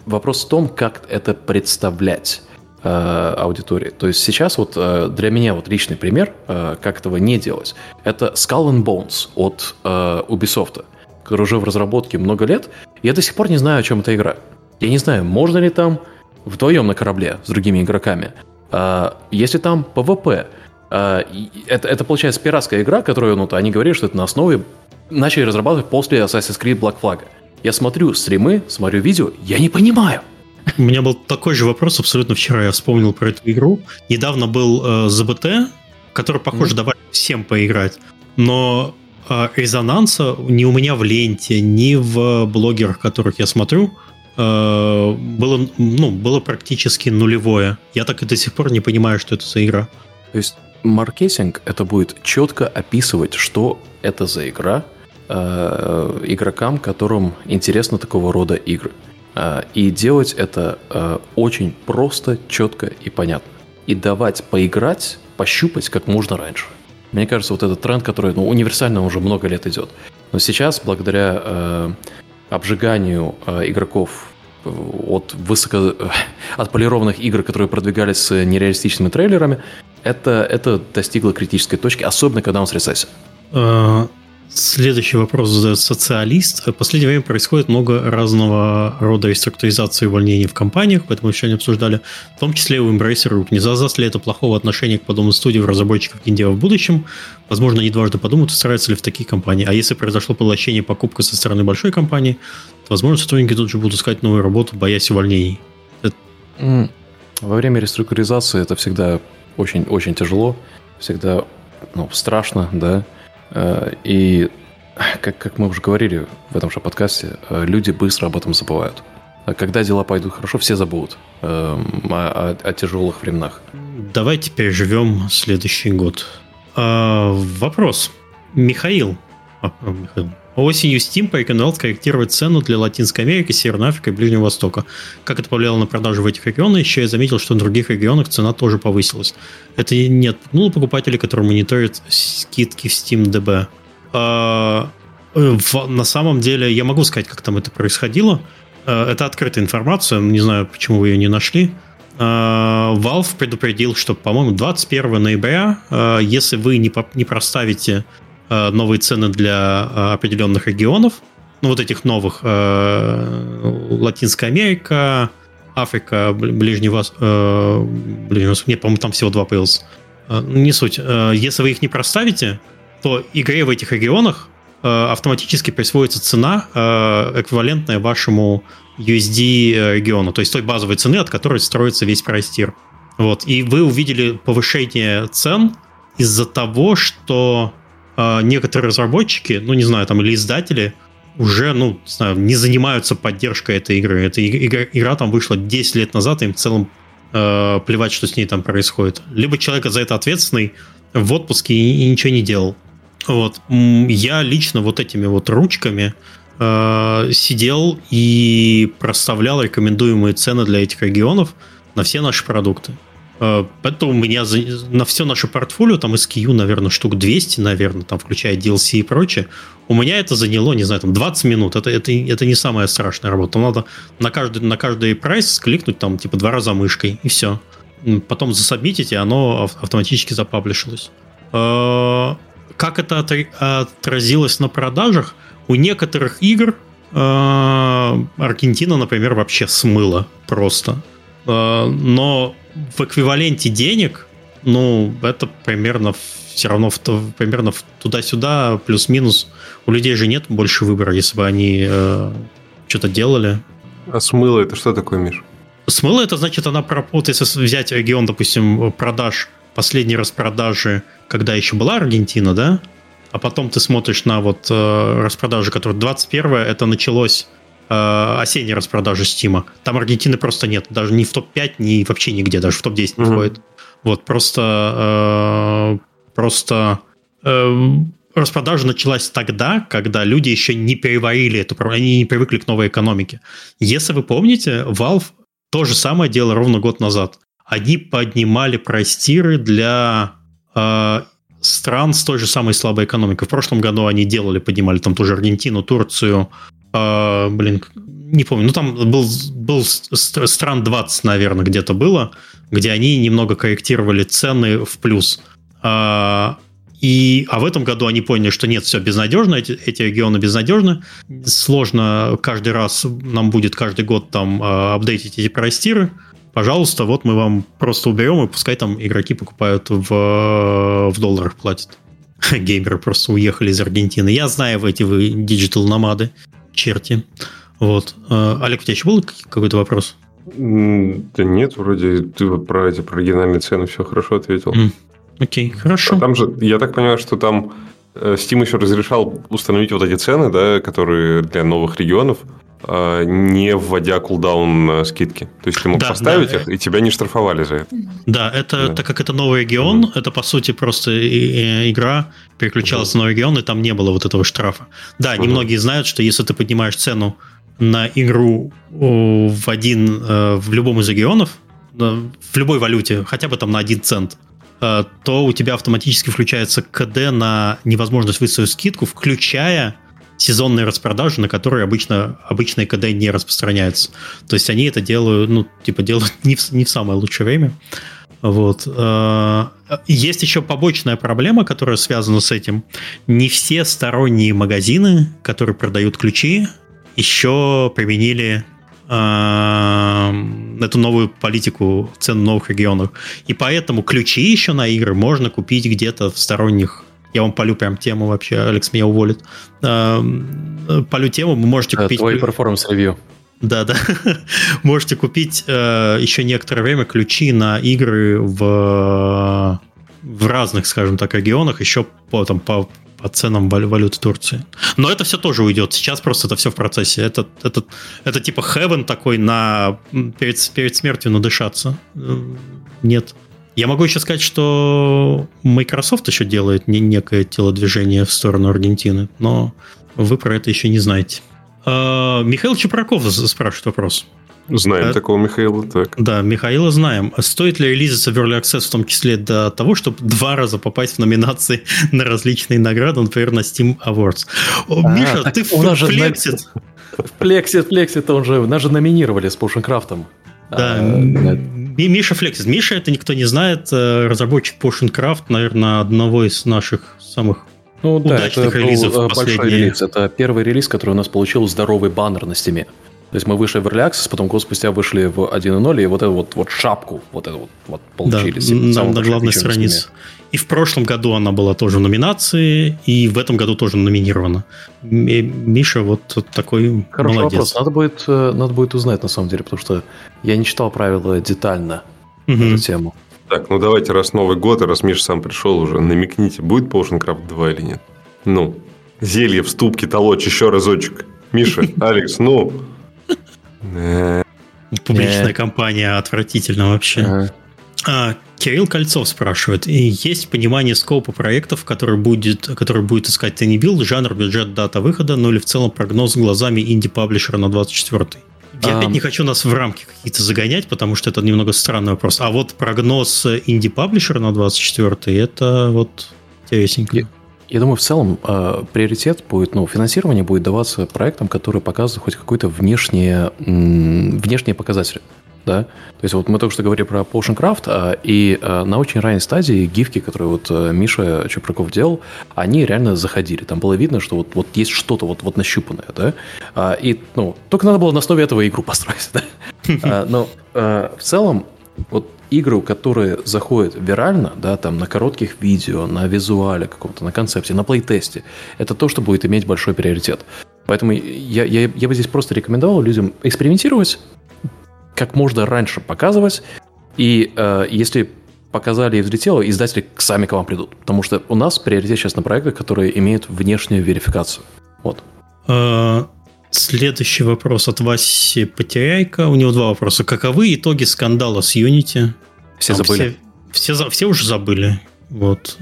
Вопрос в том, как это представлять. Э, аудитории. То есть сейчас вот э, для меня вот личный пример, как этого не делать, это Skull and Bones от Ubisoft, который уже в разработке много лет, я до сих пор не знаю, о чем эта игра. Я не знаю, можно ли там вдвоем на корабле с другими игроками, если там PvP, это, это получается пиратская игра, которую ну, они говорили, что это на основе начали разрабатывать после Assassin's Creed Black Flag. Я смотрю стримы, смотрю видео, я не понимаю, у меня был такой же вопрос абсолютно вчера. Я вспомнил про эту игру. Недавно был э, ЗБТ, который, похоже, mm-hmm. давали всем поиграть. Но э, резонанса ни у меня в ленте, ни в блогерах, которых я смотрю, э, было, ну, было практически нулевое. Я так и до сих пор не понимаю, что это за игра. То есть маркетинг это будет четко описывать, что это за игра э, игрокам, которым интересно такого рода игры. А, и делать это а, очень просто, четко и понятно. И давать поиграть, пощупать как можно раньше. Мне кажется, вот этот тренд, который ну, универсально уже много лет идет. Но сейчас, благодаря э, обжиганию э, игроков от высоко отполированных игр, которые продвигались с нереалистичными трейлерами, это, это достигло критической точки, особенно когда он с рецессией. Следующий вопрос задает социалист. В последнее время происходит много разного рода реструктуризации и увольнений в компаниях, поэтому еще не обсуждали, в том числе и у Embracer Group. Не заздаст ли это плохого отношения к подобным студиям разработчиков геймдева в будущем? Возможно, они дважды подумают, устраиваются ли в такие компании. А если произошло поглощение покупка со стороны большой компании, то, возможно, сотрудники тут же будут искать новую работу, боясь увольнений. Это... Во время реструктуризации это всегда очень-очень тяжело, всегда ну, страшно, да, и, как, как мы уже говорили в этом же подкасте, э, люди быстро об этом забывают. А когда дела пойдут хорошо, все забудут э, о, о, о тяжелых временах. Давайте переживем следующий год. А, вопрос. Михаил. А, Михаил. Осенью Steam порекомендовал скорректировать цену для Латинской Америки, Северной Африки и Ближнего Востока. Как это повлияло на продажу в этих регионах? Еще я заметил, что в других регионах цена тоже повысилась. Это не отпугнуло покупателей, которые мониторят скидки в SteamDB. А, э, на самом деле, я могу сказать, как там это происходило. А, это открытая информация, не знаю, почему вы ее не нашли. А, Valve предупредил, что, по-моему, 21 ноября, если вы не, не проставите Э, новые цены для э, определенных регионов, ну вот этих новых, э, Латинская Америка, Африка, Ближний Восток, блин, нет, по-моему, там всего два появилось. Не суть. Если вы их не проставите, то игре в этих регионах автоматически присвоится цена, эквивалентная вашему USD региону, то есть той базовой цены, от которой строится весь price tier. Вот. И вы увидели повышение цен из-за того, что некоторые разработчики, ну, не знаю, там, или издатели, уже, ну, не знаю, не занимаются поддержкой этой игры. Эта игра, игра там вышла 10 лет назад, им в целом э, плевать, что с ней там происходит. Либо человек за это ответственный в отпуске и, и ничего не делал. Вот. Я лично вот этими вот ручками э, сидел и проставлял рекомендуемые цены для этих регионов на все наши продукты. Э, поэтому у меня на все наше портфолио, там SKU, наверное, штук 200, наверное, там включая DLC и прочее, у меня это заняло, не знаю, там 20 минут. Это, это, это не самая страшная работа. Там надо на каждый, на каждый прайс кликнуть там типа два раза мышкой, и все. Потом засобмитить, и оно автоматически запаблишилось. Э, как это отразилось на продажах? У некоторых игр э, Аргентина, например, вообще смыла просто. Э, но в эквиваленте денег, ну, это примерно все равно в, примерно в туда-сюда, плюс-минус. У людей же нет больше выбора, если бы они э, что-то делали. А смыло это что такое, Миш? Смыло это значит, она вот если взять регион, допустим, продаж, последние распродажи, когда еще была Аргентина, да, а потом ты смотришь на вот э, распродажи, которые 21 это началось э, осенние распродажи Стима. Там Аргентины просто нет, даже ни в топ-5, ни вообще нигде, даже в топ-10 не mm-hmm. входит. Вот просто э, Просто э, распродажа началась тогда, когда люди еще не переварили эту, они не привыкли к новой экономике. Если вы помните, Valve то же самое делал ровно год назад. Они поднимали простиры для э, стран с той же самой слабой экономикой. В прошлом году они делали, поднимали там тоже Аргентину, Турцию, э, блин, не помню, ну там был, был стран 20, наверное, где-то было, где они немного корректировали цены в плюс. А, и, а в этом году они поняли, что нет, все безнадежно, эти, эти регионы безнадежны. Сложно каждый раз, нам будет каждый год там э, апдейтить эти простиры. Пожалуйста, вот мы вам просто уберем, и пускай там игроки покупают в, в долларах платят. *laughs* Геймеры просто уехали из Аргентины. Я знаю, эти вы диджитал-номады, черти. Вот. А, Олег, у тебя еще был какой-то вопрос? Да нет, вроде ты вот про эти про оригинальные цены все хорошо ответил. Mm. Окей, хорошо. А там же, я так понимаю, что там Steam еще разрешал установить вот эти цены, да, которые для новых регионов, а, не вводя кулдаун скидки. То есть ты мог да, поставить да. их, и тебя не штрафовали за это. Да, это да. так как это новый регион, угу. это по сути просто игра переключалась угу. на новый регион, и там не было вот этого штрафа. Да, угу. немногие знают, что если ты поднимаешь цену на игру в один э, в любом из регионов, в любой валюте, хотя бы там на один цент, Э, то у тебя автоматически включается КД на невозможность выставить скидку, включая сезонные распродажи, на которые обычно обычные КД не распространяются. То есть они это делают, ну, типа, делают *laughs* не в, не в самое лучшее время. Вот. Э, есть еще побочная проблема, которая связана с этим. Не все сторонние магазины, которые продают ключи, еще применили эту новую политику цен в новых регионах. И поэтому ключи еще на игры можно купить где-то в сторонних я вам полю прям тему вообще, Алекс меня уволит. Полю тему, вы можете купить... Твой перформанс ревью. Да, да. *laughs* можете купить э, еще некоторое время ключи на игры в, в разных, скажем так, регионах, еще по, там, по по ценам валюты Турции. Но это все тоже уйдет. Сейчас просто это все в процессе. Это, это, это типа heaven такой на перед, перед смертью надышаться. Нет. Я могу еще сказать, что Microsoft еще делает некое телодвижение в сторону Аргентины, но вы про это еще не знаете. А, Михаил Чепраков спрашивает вопрос. Знаем а, такого Михаила, так. Да, Михаила знаем. Стоит ли релизиться в Early Access в том числе до того, чтобы два раза попасть в номинации *laughs* на различные награды, например, на Steam Awards? О, а, Миша, ты в Flexit. В Flexit, Flexit, он же, нас же номинировали с Potioncraft. Да, а, Миша Флексит. Миша, это никто не знает, э, разработчик Potioncraft, наверное, одного из наших самых ну, удачных да, это релизов был большой релиз. Это первый релиз, который у нас получил здоровый баннер на стиме. То есть мы вышли в Early Access, потом год спустя вышли в 1.0, и вот эту вот, вот шапку вот эту вот, вот получили. Да, на, на главной странице. И в прошлом году она была тоже в номинации, и в этом году тоже номинирована. Миша вот такой Хороший молодец. вопрос. Надо будет, э, надо будет узнать, на самом деле, потому что я не читал правила детально угу. эту тему. Так, ну давайте, раз Новый год, и раз Миша сам пришел уже, намекните, будет Potion Craft 2 или нет? Ну, зелье в ступке толочь еще разочек. Миша, *laughs* Алекс, ну, Публичная компания отвратительно вообще. А, Кирилл Кольцов спрашивает, есть понимание скопа проектов, который будет, который будет искать Тенни Билд, жанр, бюджет, дата выхода, ну или в целом прогноз глазами инди-паблишера на 24-й? Я а... опять не хочу нас в рамки какие-то загонять, потому что это немного странный вопрос. А вот прогноз инди-паблишера на 24-й, это вот интересненько. Я думаю, в целом э, приоритет будет, ну, финансирование будет даваться проектам, которые показывают хоть какой-то внешние, внешние показатели. да. То есть вот мы только что говорили про Potion Craft, а, и а, на очень ранней стадии гифки, которые вот э, Миша Чупраков делал, они реально заходили. Там было видно, что вот, вот есть что-то вот, вот нащупанное, да. А, и, ну, только надо было на основе этого игру *laughs* построить, да. Но в целом, вот игры, которые заходят вирально, да, там на коротких видео, на визуале каком-то, на концепте, на плейтесте, это то, что будет иметь большой приоритет. Поэтому я, я, я бы здесь просто рекомендовал людям экспериментировать, как можно раньше показывать, и э, если показали и взлетело, издатели сами к вам придут. Потому что у нас приоритет сейчас на проекты, которые имеют внешнюю верификацию. Вот. Следующий вопрос от Васи Потеряйка. У него два вопроса. Каковы итоги скандала с Unity? Все Там забыли. Все, все, все уже забыли. Вот.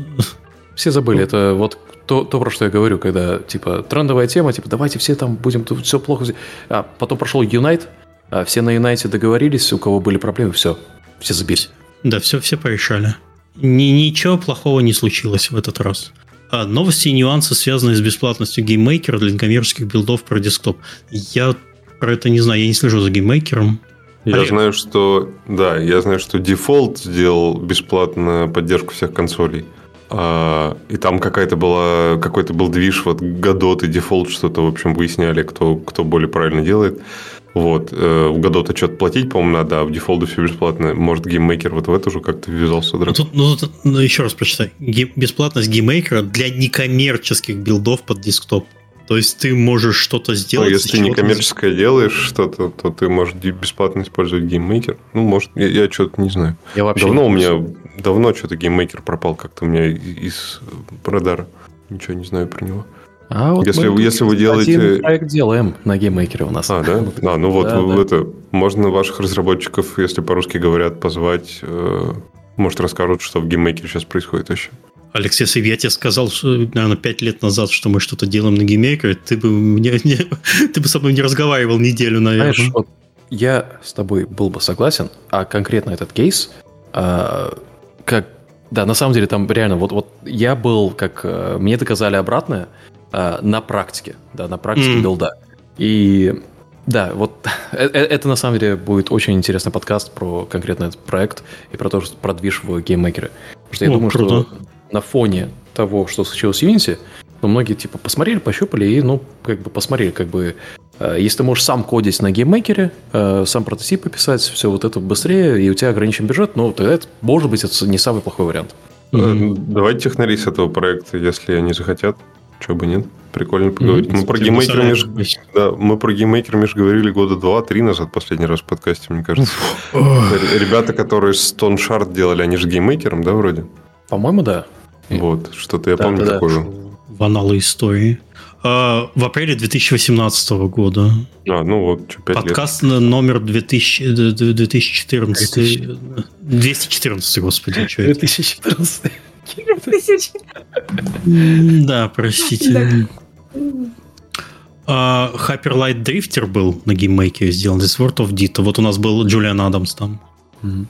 Все забыли. Это вот то, то, про что я говорю, когда, типа, трендовая тема, типа, давайте все там будем, тут все плохо. А потом прошел Unite, а все на Unite договорились, у кого были проблемы, все, все забили. Да, все, все порешали. Ни, ничего плохого не случилось в этот раз. А, новости и нюансы, связанные с бесплатностью GameMaker а для коммерческих билдов под десктоп. Я про это не знаю, я не слежу за GameMaker ом. Я Олег. знаю, что да, я знаю, что Defold сделал бесплатно поддержку всех консолей. А, и там какая-то была, какой-то был движ, вот Godot и Defold что-то, в общем, выясняли, кто, кто более правильно делает. Вот. Э, в Godot что-то платить, по-моему, надо, а в Defold все бесплатно. Может, GameMaker вот в это уже как-то ввязался. Ну, тут, ну, тут, ну, еще раз прочитай. Бесплатность GameMaker а для некоммерческих билдов под десктоп. То есть ты можешь что-то сделать. Ну, если ты некоммерческое делаешь что-то, то ты можешь бесплатно использовать GameMaker. Ну, может, я, я что-то не знаю. Я вообще давно у меня давно что-то GameMaker пропал как-то у меня из радара. Ничего не знаю про него. А вот если, мы если вы делаете... Один проект делаем на GameMaker е у нас. А, да? *laughs* А, ну вот, да, да. это, можно ваших разработчиков, если по-русски говорят, позвать, э, может, расскажут, что в GameMaker е сейчас происходит еще. Алексей, если бы я тебе сказал, что, наверное, пять лет назад, что мы что-то делаем на GameMaker е, ты бы, мне, не, *laughs* ты бы со мной не разговаривал неделю, наверное. Знаешь, вот я с тобой был бы согласен, а конкретно этот кейс, э, как да, на самом деле там реально, вот, вот я был, как э, мне доказали обратное, э, на практике, да, на практике mm. билда. И да, вот *laughs* это, это на самом деле будет очень интересный подкаст про конкретно этот проект и про то, что про движ в GameMaker е. Потому что я О, думаю, круто. что на фоне того, что случилось в Unity, ну, многие типа посмотрели, пощупали и, ну, как бы посмотрели, как бы, э, если ты можешь сам кодить на GameMaker е, э, сам прототипы писать, все вот это быстрее, и у тебя ограничен бюджет, ну, тогда это, может быть, это не самый плохой вариант. Mm-hmm. Давайте технари с этого проекта, если они захотят. Чего бы нет? Прикольно поговорить. Mm-hmm. Мы, про GameMaker меж... да, мы про GameMaker меж говорили года два-три назад, последний раз в подкасте, мне кажется. Ребята, которые Stoneshard делали, они же GameMaker ом, да, вроде? По-моему, да. Вот, что-то я да, помню да, такое. В анналы истории. А, в апреле 2018 года. А, ну вот, что, 5 Подкаст лет. номер 2000, 2014. 2000. 214, господи. Что 2014. Это? Да, простите. А, Hyper Light Drifter был на GameMaker е сделан, The Swords of Ditto. Вот у нас был Джулиан Адамс там.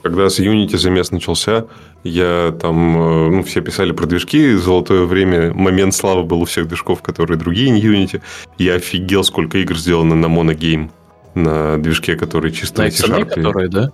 Когда с Unity замес начался, я там, э, ну, все писали про движки, золотое время, момент славы был у всех движков, которые другие, не Unity. Я офигел, сколько игр сделано на моногейм, на движке, который чисто на C-Sharp. которые, да?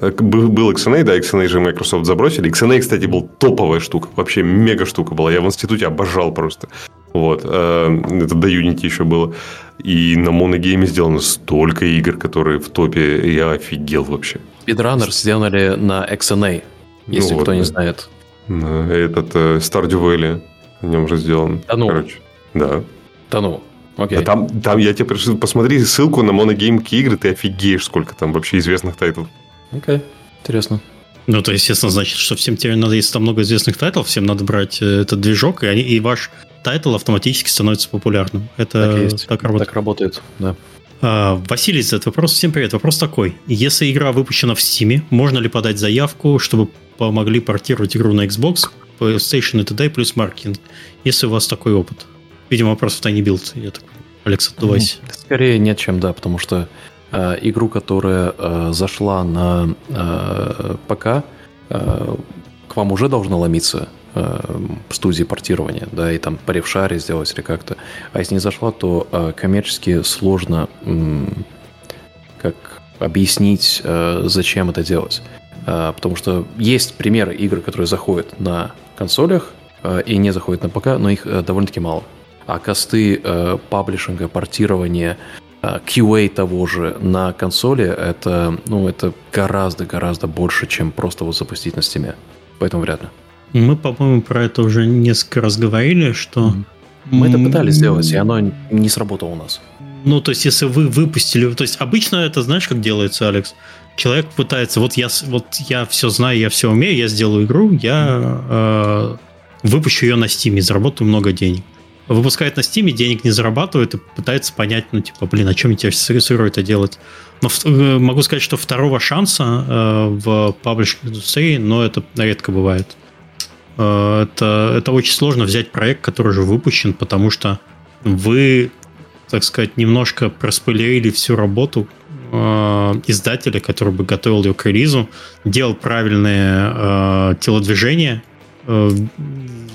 Э, был XNA, да, XNA же Microsoft забросили. XNA, кстати, был топовая штука, вообще мега штука была. Я в институте обожал просто. Вот. Э, это до Unity еще было. И на моногейме сделано столько игр, которые в топе. Я офигел вообще. Speedrunners сделали на XNA, если ну, кто вот, не да. знает. Этот э, Stardew Valley на нем же сделан. Да ну. Короче, да. Да ну. Окей. А там, там я тебе прошу, посмотри ссылку на MonoGame ки игры, ты офигеешь, сколько там вообще известных title ов. Окей, okay. интересно. Ну, то, естественно, значит, что всем теперь надо, если там много известных title ов, всем надо брать э, этот движок, и, они, и ваш title автоматически становится популярным. Это так, есть. так работает. Так работает, да. А, Василий задает вопрос. Всем привет. Вопрос такой. Если игра выпущена в Steam, можно ли подать заявку, чтобы помогли портировать игру на Xbox, PlayStation и т.д. плюс маркетинг, если у вас такой опыт? Видимо, вопрос в Tiny Build. Я так... Алекс, отдувайся. Скорее нет, чем да, потому что игру, которая э, зашла на э, ПК, к вам уже должно ломиться студии портирования, да, и там по ревшаре сделать или как-то. А если не зашла, то коммерчески сложно как объяснить, э, зачем это делать. Э, потому что есть примеры игр, которые заходят на консолях э, и не заходят на ПК, но их э, довольно-таки мало. А косты э, паблишинга, портирования, э, QA того же на консоли, это, ну, это гораздо-гораздо больше, чем просто вот запустить на стиме. Поэтому вряд ли. Мы, по-моему, про это уже несколько раз говорили, что... Мы это пытались сделать, и оно не сработало у нас. Ну, то есть, если вы выпустили... То есть, обычно это, знаешь, как делается, Алекс? Человек пытается... Вот я, вот я все знаю, я все умею, я сделаю игру, я э, выпущу ее на Steam и заработаю много денег. Выпускает на Steam, денег не зарабатывает и пытается понять, ну, типа, блин, а чем мне теперь с, с игрой это делать? Но э, могу сказать, что второго шанса э, в паблишинг индустрии, но это редко бывает. Э, это, это очень сложно взять проект, который уже выпущен, потому что вы, так сказать, немножко проспойлерили всю работу э, издателя, который бы готовил ее к релизу, делал правильные э, телодвижения, э,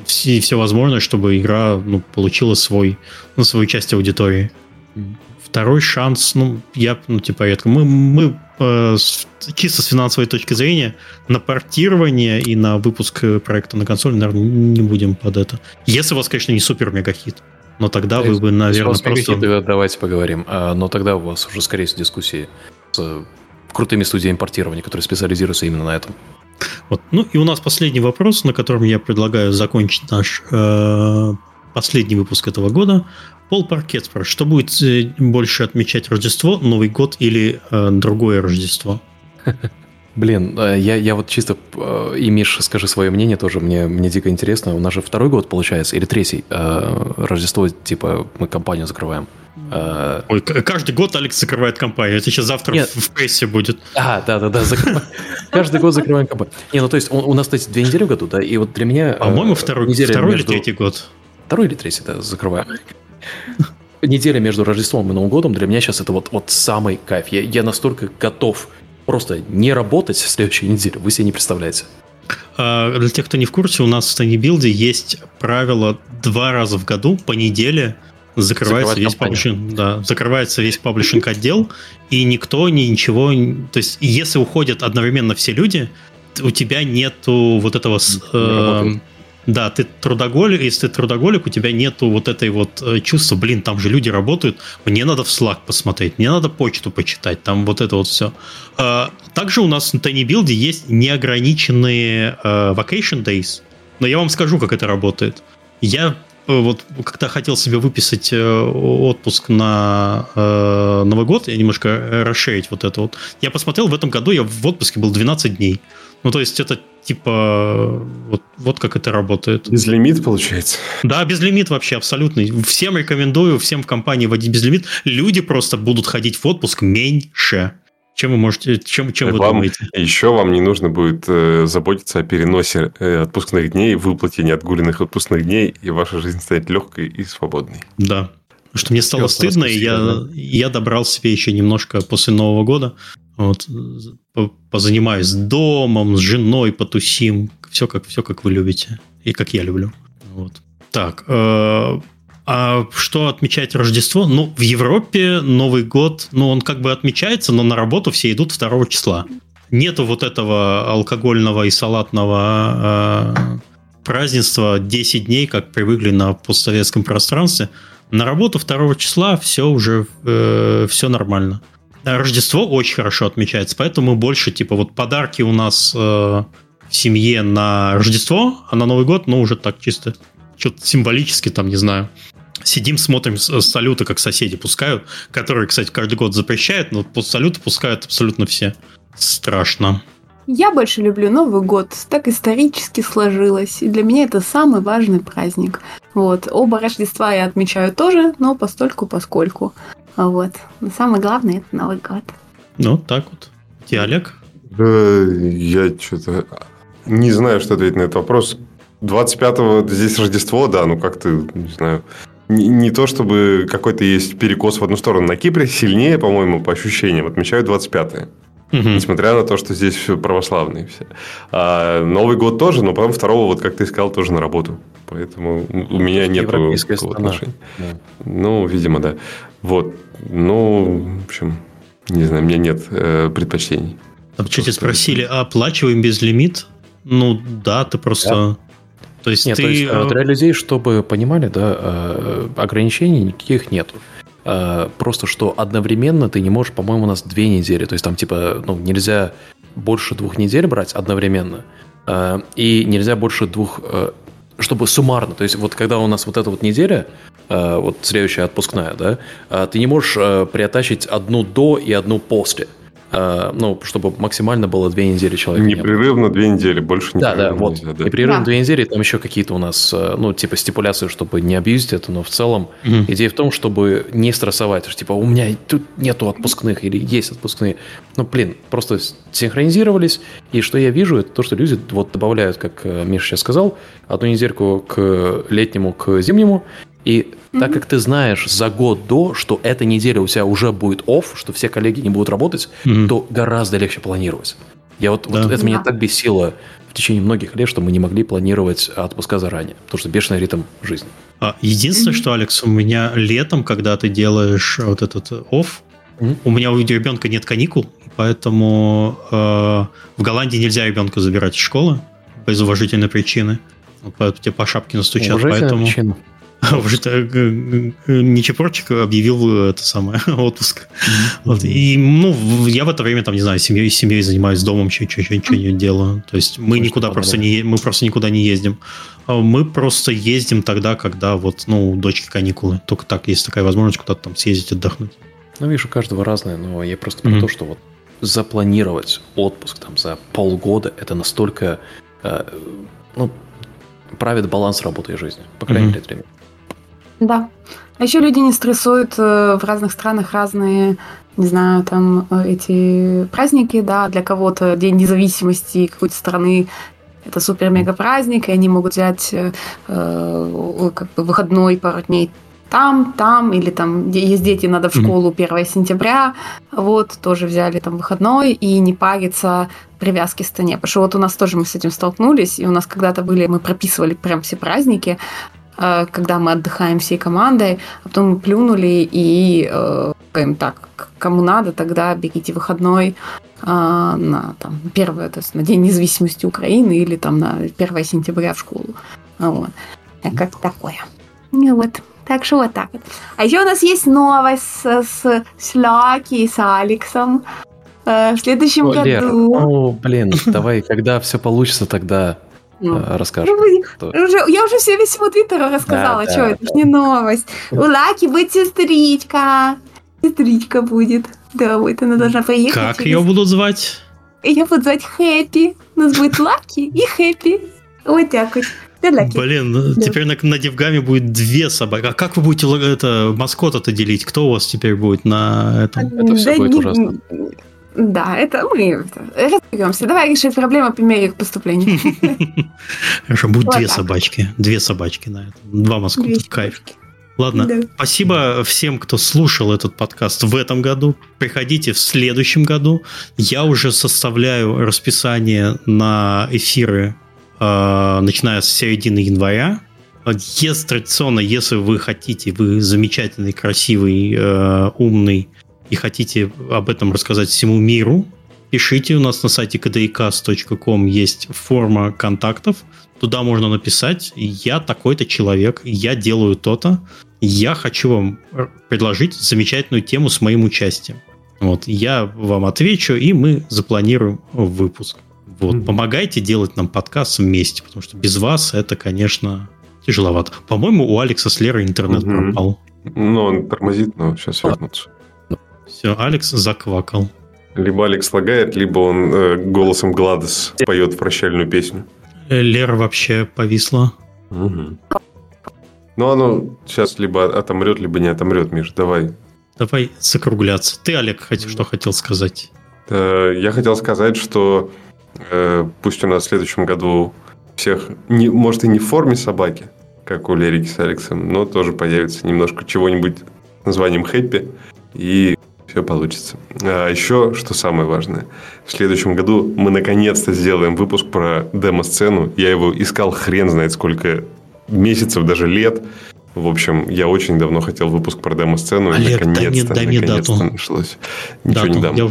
все, все возможное, чтобы игра ну, получила свой, ну, свою часть аудитории. Второй шанс, ну, я, ну, типа, редко. Мы, мы э, чисто с финансовой точки зрения на портирование и на выпуск проекта на консоль, наверное, не будем под это. Если у вас, конечно, не супер-мега-хит. Но тогда вы бы, наверное, просто... Хит, давайте поговорим. А, но тогда у вас уже, скорее всего, дискуссии с крутыми студиями портирования, которые специализируются именно на этом. Вот. Ну и у нас последний вопрос, на котором я предлагаю закончить наш э, последний выпуск этого года. Пол Паркет спрашивает, что будет э, больше отмечать Рождество, Новый год или э, другое Рождество? *laughs* Блин, э, я, я вот чисто, э, и Миш, скажи свое мнение тоже, мне, мне дико интересно. У нас же второй год получается, или третий. Рождество, типа, мы компанию закрываем. Ой, каждый год Алекс закрывает компанию. Это сейчас завтра Нет. в прессе будет. А, да, да, да. Каждый год закрываем компанию. Не, ну то есть у нас, кстати, две недели в году, да, и вот для меня... По-моему, второй, или третий год. Второй или третий, да, закрываем неделя между Рождеством и Новым годом для меня сейчас это вот, вот самый кайф. Я, я настолько готов просто не работать в следующей неделе. Вы себе не представляете. А, для тех, кто не в курсе, у нас в Танибилде есть правило два раза в году по неделе закрывается весь паблишинг, да, закрывается весь паблишинг отдел, и никто ни ничего, то есть если уходят одновременно все люди, у тебя нету вот этого э, да, ты трудоголик, если ты трудоголик, у тебя нету вот этой вот э, чувства, блин, там же люди работают, мне надо в Slack посмотреть, мне надо почту почитать, там вот это вот все. А, также у нас на Tiny Build есть неограниченные э, vacation days, но я вам скажу, как это работает. Я э, вот когда хотел себе выписать отпуск на э, Новый год, я немножко расширить вот это вот. Я посмотрел, в этом году я в отпуске был 12 дней. Ну, то есть это типа вот, вот как это работает. Безлимит получается? Да, безлимит вообще абсолютно. Всем рекомендую, всем в компании вводить безлимит. Люди просто будут ходить в отпуск меньше. Чем вы можете, чем, чем вы вам, думаете? Еще вам не нужно будет э, заботиться о переносе э, отпускных дней, выплате неотгуленных отпускных дней, и ваша жизнь станет легкой и свободной. Да. Потому что мне стало стыдно, и я, я добрал себе еще немножко после Нового года. Вот, позанимаюсь домом, с женой, потусим. Все как, все как вы любите. И как я люблю. Вот. Так, э, а что отмечать Рождество? Ну, в Европе Новый год, ну, он как бы отмечается, но на работу все идут 2 числа. Нету вот этого алкогольного и салатного э, празднества 10 дней, как привыкли на постсоветском пространстве. На работу 2 числа все уже, э, все нормально. Рождество очень хорошо отмечается, поэтому больше, типа, вот подарки у нас э, в семье на Рождество, а на Новый год, ну, уже так чисто, что-то символически, там, не знаю. Сидим, смотрим салюты, как соседи пускают, которые, кстати, каждый год запрещают, но салюты пускают абсолютно все. Страшно. Я больше люблю Новый год. Так исторически сложилось. И для меня это самый важный праздник. Вот. Оба Рождества я отмечаю тоже, но постольку поскольку. Вот. Но самое главное это Новый год. Ну, так вот. Ты, Олег? Да, я что-то не знаю, что ответить на этот вопрос. 25-го здесь Рождество, да, ну как-то, не знаю, не, не то чтобы какой-то есть перекос в одну сторону. На Кипре сильнее, по-моему, по ощущениям, отмечают 25-е. Угу. Несмотря на то, что здесь все православные все. А Новый год тоже, но потом второго, вот как ты сказал, тоже на работу. Поэтому у меня нет такого отношения. Да. Ну, видимо, да. Вот. Ну, в общем, Не знаю, у меня нет э, предпочтений. Там что тебя спросили, а оплачиваем без лимит? Ну да, ты просто... Да. То есть нет, ты... То есть, э, для людей, чтобы понимали, да, э, ограничений никаких нету. Э, просто что одновременно ты не можешь, по-моему, у нас две недели. То есть там типа, ну, нельзя больше двух недель брать одновременно. И нельзя больше двух чтобы суммарно, то есть вот когда у нас вот эта вот неделя, вот следующая отпускная, да, ты не можешь приотачить одну до и одну после. Э, ну, чтобы максимально было две недели человек. Непрерывно две недели, больше не Да, да, вот. Нельзя, да. Непрерывно да. две недели, там еще какие-то у нас, э, ну, типа стипуляции, чтобы не абьюзить это, но в целом угу. идея в том, чтобы не стрессовать, что, типа, у меня тут нету отпускных или есть отпускные. Ну, блин, просто синхронизировались, и что я вижу, это то, что люди вот добавляют, как э, Миша сейчас сказал, одну недельку к летнему, к зимнему, и mm-hmm. так как ты знаешь за год до, что эта неделя у тебя уже будет офф, что все коллеги не будут работать, mm-hmm. то гораздо легче планировать. Я вот, да. вот это меня так бесило в течение многих лет, что мы не могли планировать отпуска заранее, потому что бешеный ритм жизни. А, единственное, mm-hmm. что, Алекс, у меня летом, когда ты делаешь вот этот офф, mm-hmm. у меня у ребенка нет каникул, поэтому э, в Голландии нельзя ребенка забирать из школы без уважительной причины. Поэтому тебе по шапке настучат. Поэтому... Причина. *laughs* Уже Нечепорчик объявил это самое *laughs* отпуск. Вот. И ну, я в это время там, не знаю, семьей, семьей занимаюсь домом, что-нибудь делаю. То есть мы никуда просто не мы просто никуда не ездим. А мы просто ездим тогда, когда вот, ну, у дочки каникулы. Только так есть такая возможность куда-то там съездить, отдохнуть. Ну, видишь, у каждого разное, но я просто про то, что вот запланировать отпуск там за полгода, это настолько, э, ну, правит баланс работы и жизни, по крайней мере, для меня. Да. А еще люди не стрессуют э, в разных странах разные, не знаю, там э, эти праздники, да, для кого-то День независимости какой-то страны это супер-мега праздник, и они могут взять э, э, как бы выходной пару дней там, там, или там есть дети, надо в школу 1 сентября, вот, тоже взяли там выходной, и не париться привязки к стране. Потому что вот у нас тоже мы с этим столкнулись, и у нас когда-то были, мы прописывали прям все праздники, когда мы отдыхаем всей командой, а потом мы плюнули и э, говорим так, кому надо, тогда берите выходной э, на там, первое, то есть на День независимости Украины или там на 1 сентября в школу. Вот. Как такое. Ну вот. Так что вот так вот. А еще у нас есть новость с, с, с Лаки и с Алексом. в следующем О, году. Лер, о, блин, давай, когда все получится, тогда ну, э, расскажешь. Ну, уже, я уже все весь его твиттер рассказала, да, что да, это да. ж не новость. *laughs* У Лаки будет сестричка. Сестричка будет. Да, вот она должна приехать. Как через... ее будут звать? Ее будут звать Хэппи. У нас будет Лаки и Хэппи. Вот так вот. Блин, ну, да. теперь на, на Девгаме будет две собаки. А как вы будете это маскота-то делить? Кто у вас теперь будет на этом? Это все да будет не, ужасно. Да, это мы разберемся. Давай решить проблему по мере их поступления. *laughs* Хорошо, будет две собачки. Две собачки на этом. Два маскота. Кайф. Ладно, да. спасибо всем, кто слушал этот подкаст в этом году. Приходите в следующем году. Я уже составляю расписание на эфиры, э, начиная с середины января. Если традиционно, если вы хотите, вы замечательный, красивый, э, умный и хотите об этом рассказать всему миру, пишите. У нас на сайте kdcast.com есть форма контактов. Туда можно написать «Я такой-то человек, я делаю то-то, я хочу вам предложить замечательную тему с моим участием». Вот, я вам отвечу, и мы запланируем выпуск. Вот, mm-hmm. помогайте делать нам подкаст вместе, потому что без вас это, конечно, тяжеловато. По-моему, у Алекса с Лерой интернет mm-hmm. пропал. Ну, он тормозит, но сейчас вернется. Все, Алекс заквакал. Либо Алекс лагает, либо он э, голосом Гладес поет прощальную песню. Э, Лера вообще повисла. Угу. Ну, оно сейчас либо отомрет, либо не отомрет, Миш, давай. Давай закругляться. Ты, Олег, хоть, что хотел сказать? Э, я хотел сказать, что э, пусть у нас в следующем году всех, не, может и не в форме собаки, как у Лерики с Алексом, но тоже появится немножко чего-нибудь названием «Хэппи», и все получится. А еще, что самое важное, в следующем году мы наконец-то сделаем выпуск про демо-сцену. Я его искал хрен знает сколько месяцев, даже лет. В общем, я очень давно хотел выпуск про демо-сцену, Олег, дай мне- наконец-то, дай мне наконец-то дату. нашлось. Ничего Дату. не дам. Я-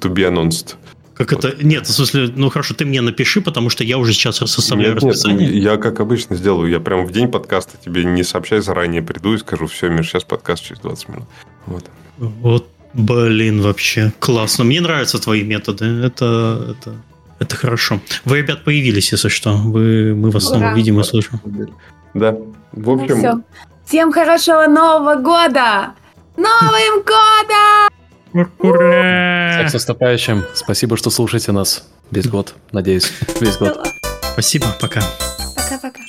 To be announced. Как это? Нет, в смысле, ну хорошо, ты мне напиши, потому что я уже сейчас составляю Нет, нет, расписание. я как обычно сделаю. Я прям в день подкаста тебе не сообщаю заранее, приду и скажу, все, Миш, сейчас подкаст через 20 минут. Вот. Вот, блин, вообще классно. Мне нравятся твои методы. Это, это, это хорошо. Вы, ребят, появились, если что. Вы, мы вас снова Ура. видим и слышим. Да. В общем, Все. Всем хорошего Нового года! Новым *laughs* годом! Всех с наступающим. Спасибо, что слушаете нас весь год, надеюсь, весь год. Спасибо, пока. Пока-пока.